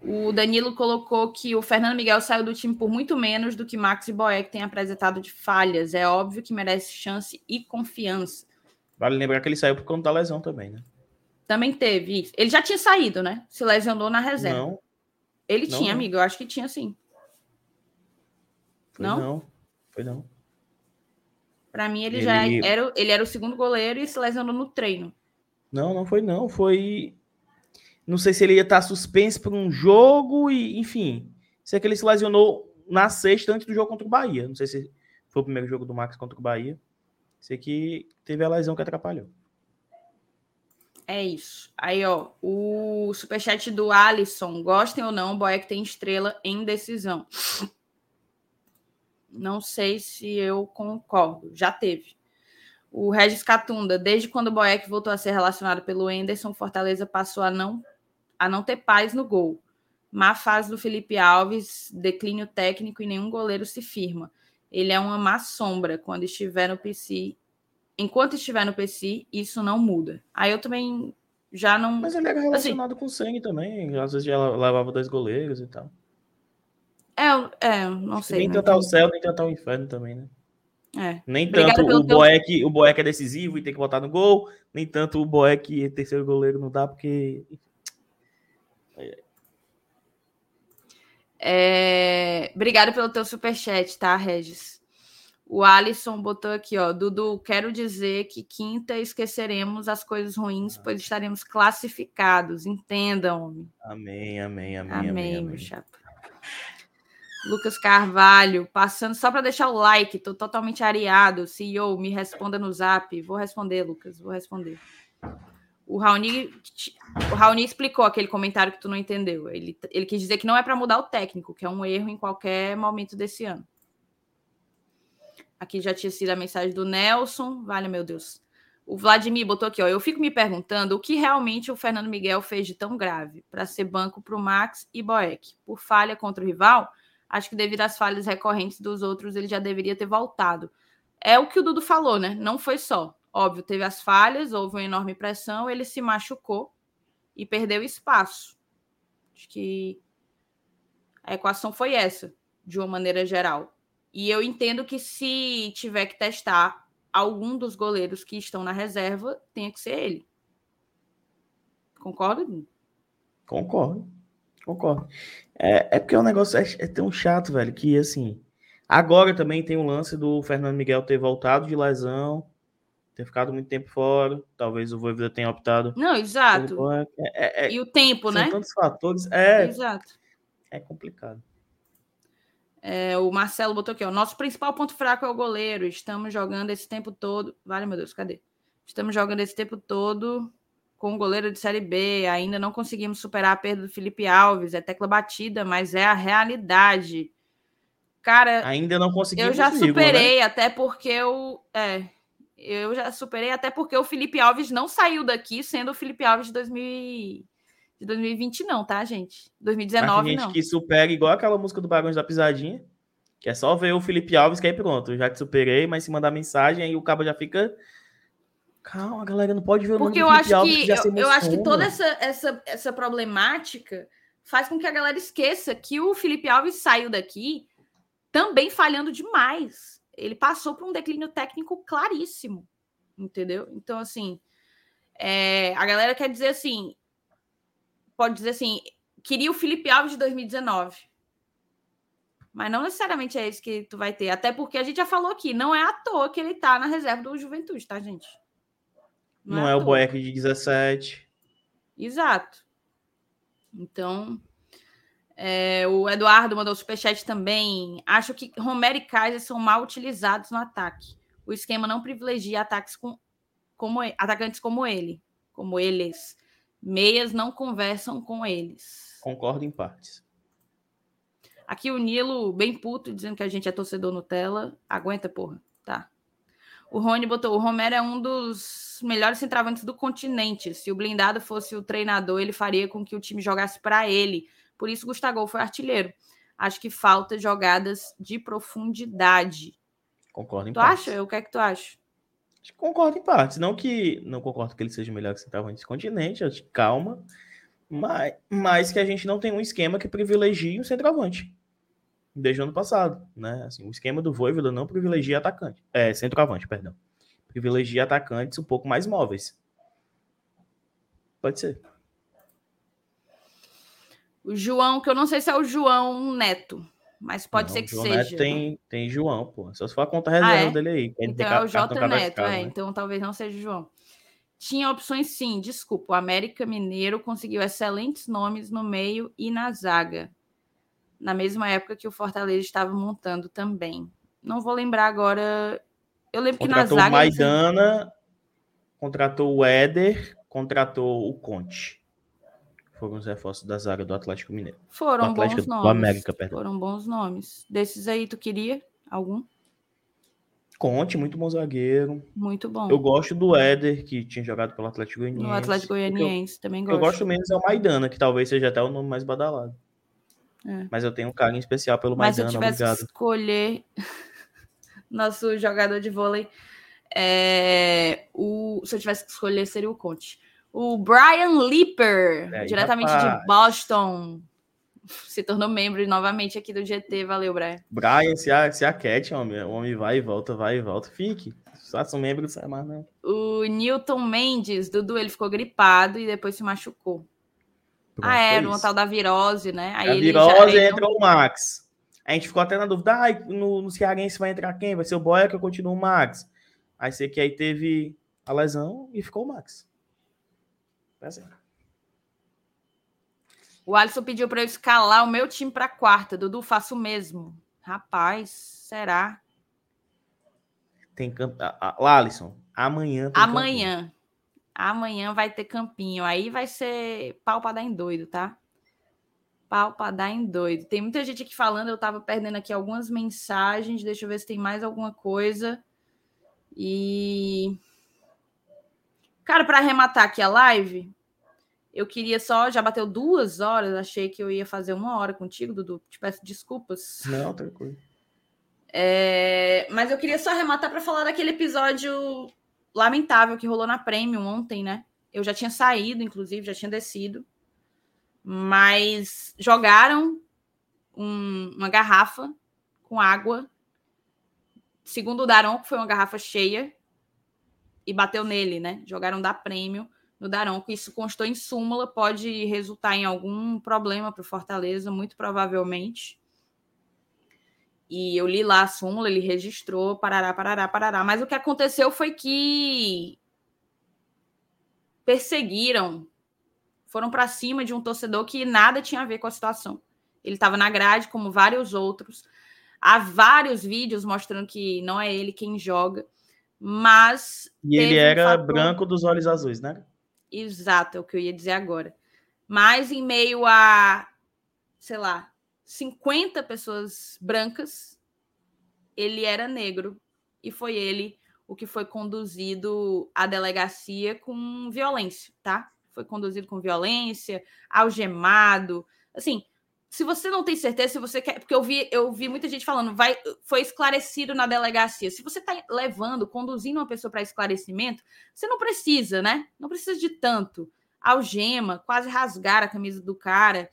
O Danilo colocou que o Fernando Miguel saiu do time por muito menos do que Max e Boeck têm apresentado de falhas. É óbvio que merece chance e confiança. Vale lembrar que ele saiu por conta da lesão também, né? Também teve. Ele já tinha saído, né? Se lesionou na reserva. Não. Ele não, tinha, não. amigo. Eu acho que tinha sim. Foi não? Não. Foi não. Para mim, ele, ele, já era, ele era o segundo goleiro e se lesionou no treino. Não, não foi não. Foi não sei se ele ia estar suspenso por um jogo e, enfim. Sei que ele se lesionou na sexta antes do jogo contra o Bahia. Não sei se foi o primeiro jogo do Max contra o Bahia. Sei que teve a lesão que atrapalhou. É isso. Aí, ó, o superchat do Alisson. Gostem ou não, o Boeck tem estrela em decisão. Não sei se eu concordo. Já teve. O Regis Catunda. Desde quando o Boeck voltou a ser relacionado pelo Enderson, Fortaleza passou a não a não ter paz no gol. Má fase do Felipe Alves, declínio técnico e nenhum goleiro se firma. Ele é uma má sombra quando estiver no PC. Enquanto estiver no PC, isso não muda. Aí eu também já não. Mas ele era assim relacionado assim, com sangue também. Às vezes já levava dois goleiros e tal. É, é não sei. Nem né? tentar o céu, nem tentar o inferno também, né? É. Nem tanto o Boeck, teu... o Boeck é decisivo e tem que botar no gol, nem tanto o Boeck é terceiro goleiro não dá porque é... Obrigado pelo teu superchat, tá, Regis? O Alisson botou aqui, ó. Dudu, quero dizer que quinta esqueceremos as coisas ruins, pois estaremos classificados. Entendam. Amém, amém, amém. Amém, amém meu amém. chato. Lucas Carvalho, passando só para deixar o like, tô totalmente areado. CEO, me responda no zap. Vou responder, Lucas, vou responder. O Raoni, o Raoni explicou aquele comentário que tu não entendeu. Ele, ele quis dizer que não é para mudar o técnico, que é um erro em qualquer momento desse ano. Aqui já tinha sido a mensagem do Nelson. Vale, meu Deus. O Vladimir botou aqui, ó. Eu fico me perguntando o que realmente o Fernando Miguel fez de tão grave para ser banco para o Max e Boeck. Por falha contra o rival, acho que devido às falhas recorrentes dos outros, ele já deveria ter voltado. É o que o Dudu falou, né? Não foi só. Óbvio, teve as falhas, houve uma enorme pressão, ele se machucou e perdeu espaço. Acho que a equação foi essa, de uma maneira geral. E eu entendo que se tiver que testar algum dos goleiros que estão na reserva, tenha que ser ele. Concorda? Concordo. Concordo. É, é porque o negócio é, é tão chato, velho, que assim. Agora também tem o lance do Fernando Miguel ter voltado de lesão ter ficado muito tempo fora. Talvez o Voivoda tenha optado. Não, exato. É, é, é, e o tempo, são né? tantos fatores. É, exato. É complicado. É, o Marcelo botou aqui, ó. Nosso principal ponto fraco é o goleiro. Estamos jogando esse tempo todo. Vale, meu Deus, cadê? Estamos jogando esse tempo todo com o goleiro de Série B. Ainda não conseguimos superar a perda do Felipe Alves. É tecla batida, mas é a realidade. Cara, ainda não conseguimos. Eu já superei, né? até porque eu. É, eu já superei, até porque o Felipe Alves não saiu daqui sendo o Felipe Alves de, 2000, de 2020, não, tá, gente? 2019, Mas tem gente não. que supera igual aquela música do Barões da Pisadinha, que é só ver o Felipe Alves que aí pronto, eu já te superei, mas se mandar mensagem, aí o cabo já fica. Calma, galera, não pode ver o Porque nome do Felipe Alves. Porque eu, acho que, eu, eu acho que toda essa, essa, essa problemática faz com que a galera esqueça que o Felipe Alves saiu daqui também falhando demais ele passou por um declínio técnico claríssimo, entendeu? Então, assim, é, a galera quer dizer assim, pode dizer assim, queria o Felipe Alves de 2019. Mas não necessariamente é isso que tu vai ter. Até porque a gente já falou aqui, não é à toa que ele tá na reserva do Juventude, tá, gente? Não, não é, é o Boeck de 17. Exato. Então, é, o Eduardo mandou superchat também. Acho que Romero e Kaiser são mal utilizados no ataque. O esquema não privilegia ataques com, como, atacantes como ele, como eles. Meias não conversam com eles. Concordo em partes. Aqui o Nilo, bem puto, dizendo que a gente é torcedor Nutella. Aguenta, porra. O Rony botou: o Romero é um dos melhores centravantes do continente. Se o blindado fosse o treinador, ele faria com que o time jogasse para ele por isso, Gustavo foi artilheiro. Acho que falta jogadas de profundidade. Concordo em tu partes. acha? O que é que tu acha? Concordo em partes. Não que não concordo que ele seja melhor que centroavante desse continente, acho que calma. Mas, mas que a gente não tem um esquema que privilegie o centroavante. Desde o ano passado, né? Assim, o esquema do Voivoda não privilegia atacante. É, centroavante, perdão. Privilegia atacantes um pouco mais móveis. Pode ser. O João, que eu não sei se é o João Neto, mas pode não, ser que João seja. Neto tem, tem João, pô. Só se for a conta reserva ah, é? dele aí. Então é o J Neto, é. Né? Então talvez não seja o João. Tinha opções sim, desculpa. O América Mineiro conseguiu excelentes nomes no meio e na zaga. Na mesma época que o Fortaleza estava montando também. Não vou lembrar agora. Eu lembro contratou que na zaga. O Maidana, contratou o Éder, contratou o Conte foram os reforços da zaga do Atlético Mineiro. Foram Atlético, bons nomes. América, perdão. Foram bons nomes. Desses aí, tu queria algum? Conte, muito bom zagueiro. Muito bom. Eu gosto do Éder, que tinha jogado pelo Atlético Goianiense. No Atlético Goianiense, eu, também gosto. Eu gosto menos é o Maidana, que talvez seja até o nome mais badalado. É. Mas eu tenho um carinho especial pelo Mas Maidana, Mas se eu tivesse obrigado. que escolher nosso jogador de vôlei, é... o... se eu tivesse que escolher, seria o Conte. O Brian Lipper, é, diretamente rapaz. de Boston. se tornou membro novamente aqui do GT. Valeu, Brian. Brian, se a, se a Cat, homem, o homem vai e volta, vai e volta, fique. Faça um membro, não sai mais, não. O Newton Mendes, Dudu, ele ficou gripado e depois se machucou. Ah, era uma tal da virose, né? Aí a virose já, não... o Max. A gente ficou até na dúvida, ah, no, no Cearense vai entrar quem? Vai ser o Boia que eu continuo o Max. Aí sei que aí teve a lesão e ficou o Max. Tá. O Alisson pediu para eu escalar o meu time para quarta. Dudu, faço o mesmo. Rapaz, será? Tem campo. Alisson, amanhã. amanhã. Campinho. Amanhã vai ter campinho. Aí vai ser pau para dar em doido, tá? Pau para dar em doido. Tem muita gente aqui falando. Eu tava perdendo aqui algumas mensagens. Deixa eu ver se tem mais alguma coisa. E. Cara, para arrematar aqui a live, eu queria só, já bateu duas horas, achei que eu ia fazer uma hora contigo, Dudu. Te peço desculpas. Não, tranquilo. É, mas eu queria só arrematar para falar daquele episódio lamentável que rolou na Premium ontem, né? Eu já tinha saído, inclusive, já tinha descido. Mas jogaram um, uma garrafa com água. Segundo o Daron, foi uma garrafa cheia. E bateu nele, né? Jogaram da Premium no Daronco. Isso constou em súmula, pode resultar em algum problema para o Fortaleza, muito provavelmente. E eu li lá a súmula, ele registrou, parará, parará, parará. Mas o que aconteceu foi que perseguiram, foram para cima de um torcedor que nada tinha a ver com a situação. Ele estava na grade, como vários outros. Há vários vídeos mostrando que não é ele quem joga, mas. E ele era um fator... branco dos olhos azuis, né? Exato, é o que eu ia dizer agora. Mas em meio a, sei lá, 50 pessoas brancas, ele era negro e foi ele o que foi conduzido à delegacia com violência, tá? Foi conduzido com violência, algemado, assim, se você não tem certeza, se você quer, porque eu vi, eu vi muita gente falando, vai, foi esclarecido na delegacia. Se você está levando, conduzindo uma pessoa para esclarecimento, você não precisa, né? Não precisa de tanto. Algema, quase rasgar a camisa do cara.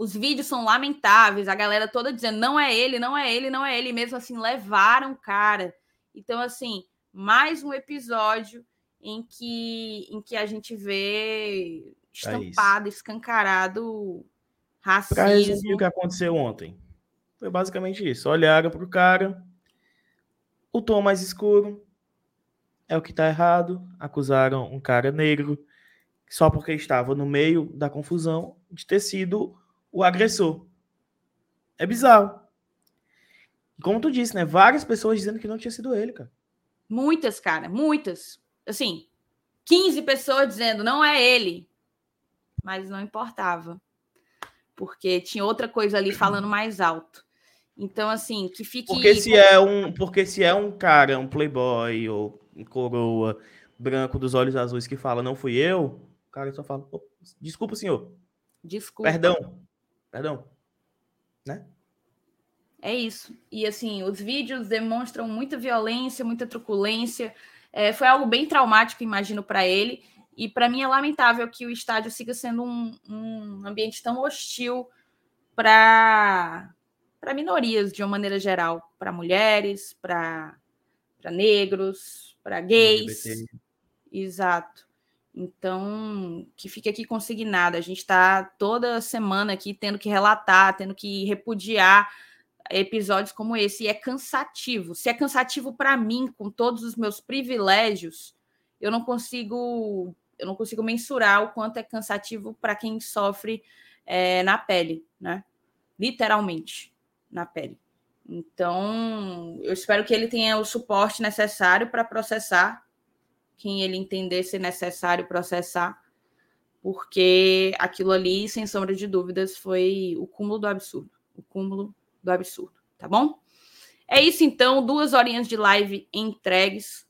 Os vídeos são lamentáveis, a galera toda dizendo não é ele, não é ele, não é ele, mesmo assim levaram o cara. Então assim, mais um episódio em que em que a gente vê é estampado, é escancarado Racismo. Para resumir o que aconteceu ontem. Foi basicamente isso. Olharam para o cara, o tom mais escuro é o que está errado. Acusaram um cara negro só porque estava no meio da confusão de ter sido o agressor. É bizarro. Como tu disse, né? Várias pessoas dizendo que não tinha sido ele, cara. Muitas, cara, muitas. Assim, 15 pessoas dizendo não é ele. Mas não importava porque tinha outra coisa ali falando mais alto. Então, assim, que fique. Porque se é um, porque se é um cara, um playboy ou um coroa branco dos olhos azuis que fala não fui eu, o cara só fala, desculpa, senhor. Desculpa. Perdão. Perdão. Né? É isso. E assim, os vídeos demonstram muita violência, muita truculência. É, foi algo bem traumático, imagino, para ele. E para mim é lamentável que o estádio siga sendo um, um ambiente tão hostil para minorias de uma maneira geral, para mulheres, para negros, para gays. LGBT. Exato. Então, que fique aqui consignado. A gente está toda semana aqui tendo que relatar, tendo que repudiar episódios como esse. E é cansativo. Se é cansativo para mim, com todos os meus privilégios, eu não consigo eu não consigo mensurar o quanto é cansativo para quem sofre é, na pele, né? Literalmente na pele. Então, eu espero que ele tenha o suporte necessário para processar quem ele entender ser necessário processar, porque aquilo ali, sem sombra de dúvidas, foi o cúmulo do absurdo. O cúmulo do absurdo, tá bom? É isso então, duas horinhas de live entregues.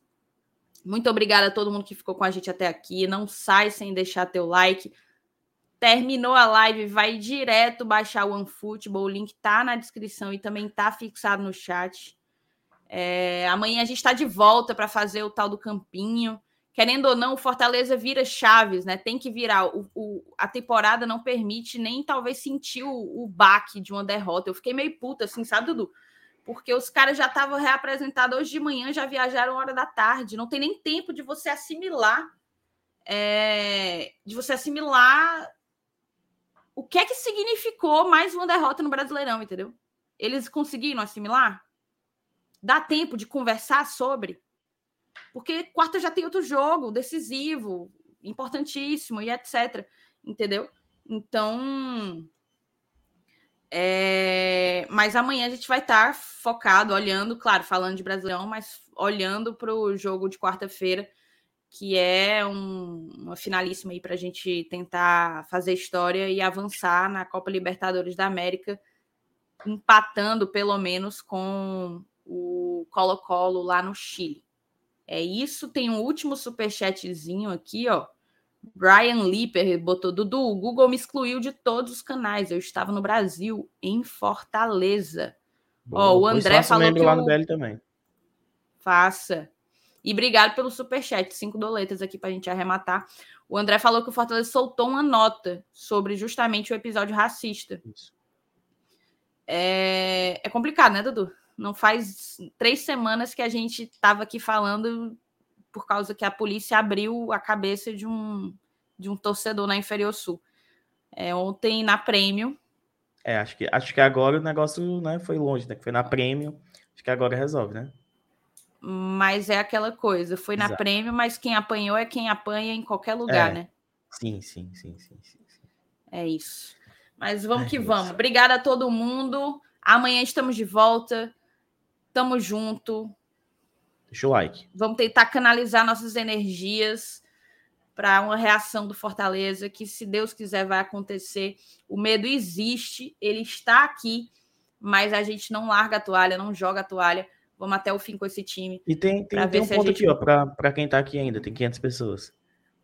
Muito obrigada a todo mundo que ficou com a gente até aqui. Não sai sem deixar teu like. Terminou a live, vai direto baixar o OneFootball. O link tá na descrição e também tá fixado no chat. É, amanhã a gente está de volta para fazer o tal do campinho. querendo ou não, o Fortaleza vira chaves, né? Tem que virar. O, o a temporada não permite nem talvez sentir o, o baque de uma derrota. Eu fiquei meio puta, assim, sabe, Dudu? Porque os caras já estavam reapresentados hoje de manhã, já viajaram hora da tarde. Não tem nem tempo de você assimilar. É, de você assimilar o que é que significou mais uma derrota no Brasileirão, entendeu? Eles conseguiram assimilar? Dá tempo de conversar sobre? Porque quarta já tem outro jogo decisivo, importantíssimo e etc. Entendeu? Então. É... Mas amanhã a gente vai estar focado, olhando, claro, falando de Brasileirão, mas olhando para o jogo de quarta-feira, que é um, uma finalíssima aí para a gente tentar fazer história e avançar na Copa Libertadores da América, empatando pelo menos com o Colo-Colo lá no Chile. É isso. Tem um último superchatzinho aqui, ó. Brian Lipper botou: Dudu, o Google me excluiu de todos os canais. Eu estava no Brasil, em Fortaleza. Boa, ó, o André falou que. lá no BL também. Faça. E obrigado pelo superchat, cinco doletas aqui para a gente arrematar. O André falou que o Fortaleza soltou uma nota sobre justamente o episódio racista. Isso. É, é complicado, né, Dudu? Não faz três semanas que a gente estava aqui falando por causa que a polícia abriu a cabeça de um, de um torcedor na Inferior Sul. É, ontem na Prêmio. É, acho que, acho que agora o negócio né, foi longe, né? Foi na Prêmio. Acho que agora resolve, né? Mas é aquela coisa, foi na Prêmio, mas quem apanhou é quem apanha em qualquer lugar, é. né? Sim, sim, sim, sim, sim, sim. É isso. Mas vamos é que isso. vamos. Obrigada a todo mundo. Amanhã estamos de volta. Tamo junto. Deixa o like. Vamos tentar canalizar nossas energias para uma reação do Fortaleza que, se Deus quiser, vai acontecer. O medo existe, ele está aqui, mas a gente não larga a toalha, não joga a toalha. Vamos até o fim com esse time. E tem, tem, tem um ponto gente... aqui, ó, para quem está aqui ainda, tem 500 pessoas.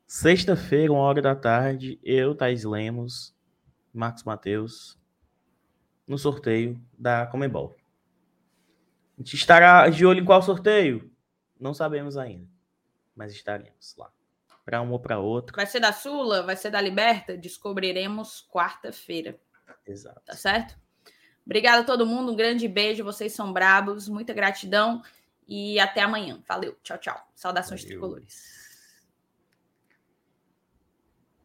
Sexta-feira, uma hora da tarde, eu, Thais Lemos, Marcos Mateus, no sorteio da Comebol. A gente estará de olho em qual sorteio? Não sabemos ainda, mas estaremos lá. Para um ou para outro. Vai ser da Sula? Vai ser da Liberta? Descobriremos quarta-feira. Exato. Tá certo? Obrigada a todo mundo. Um grande beijo. Vocês são brabos. Muita gratidão. E até amanhã. Valeu. Tchau, tchau. Saudações Valeu. tricolores.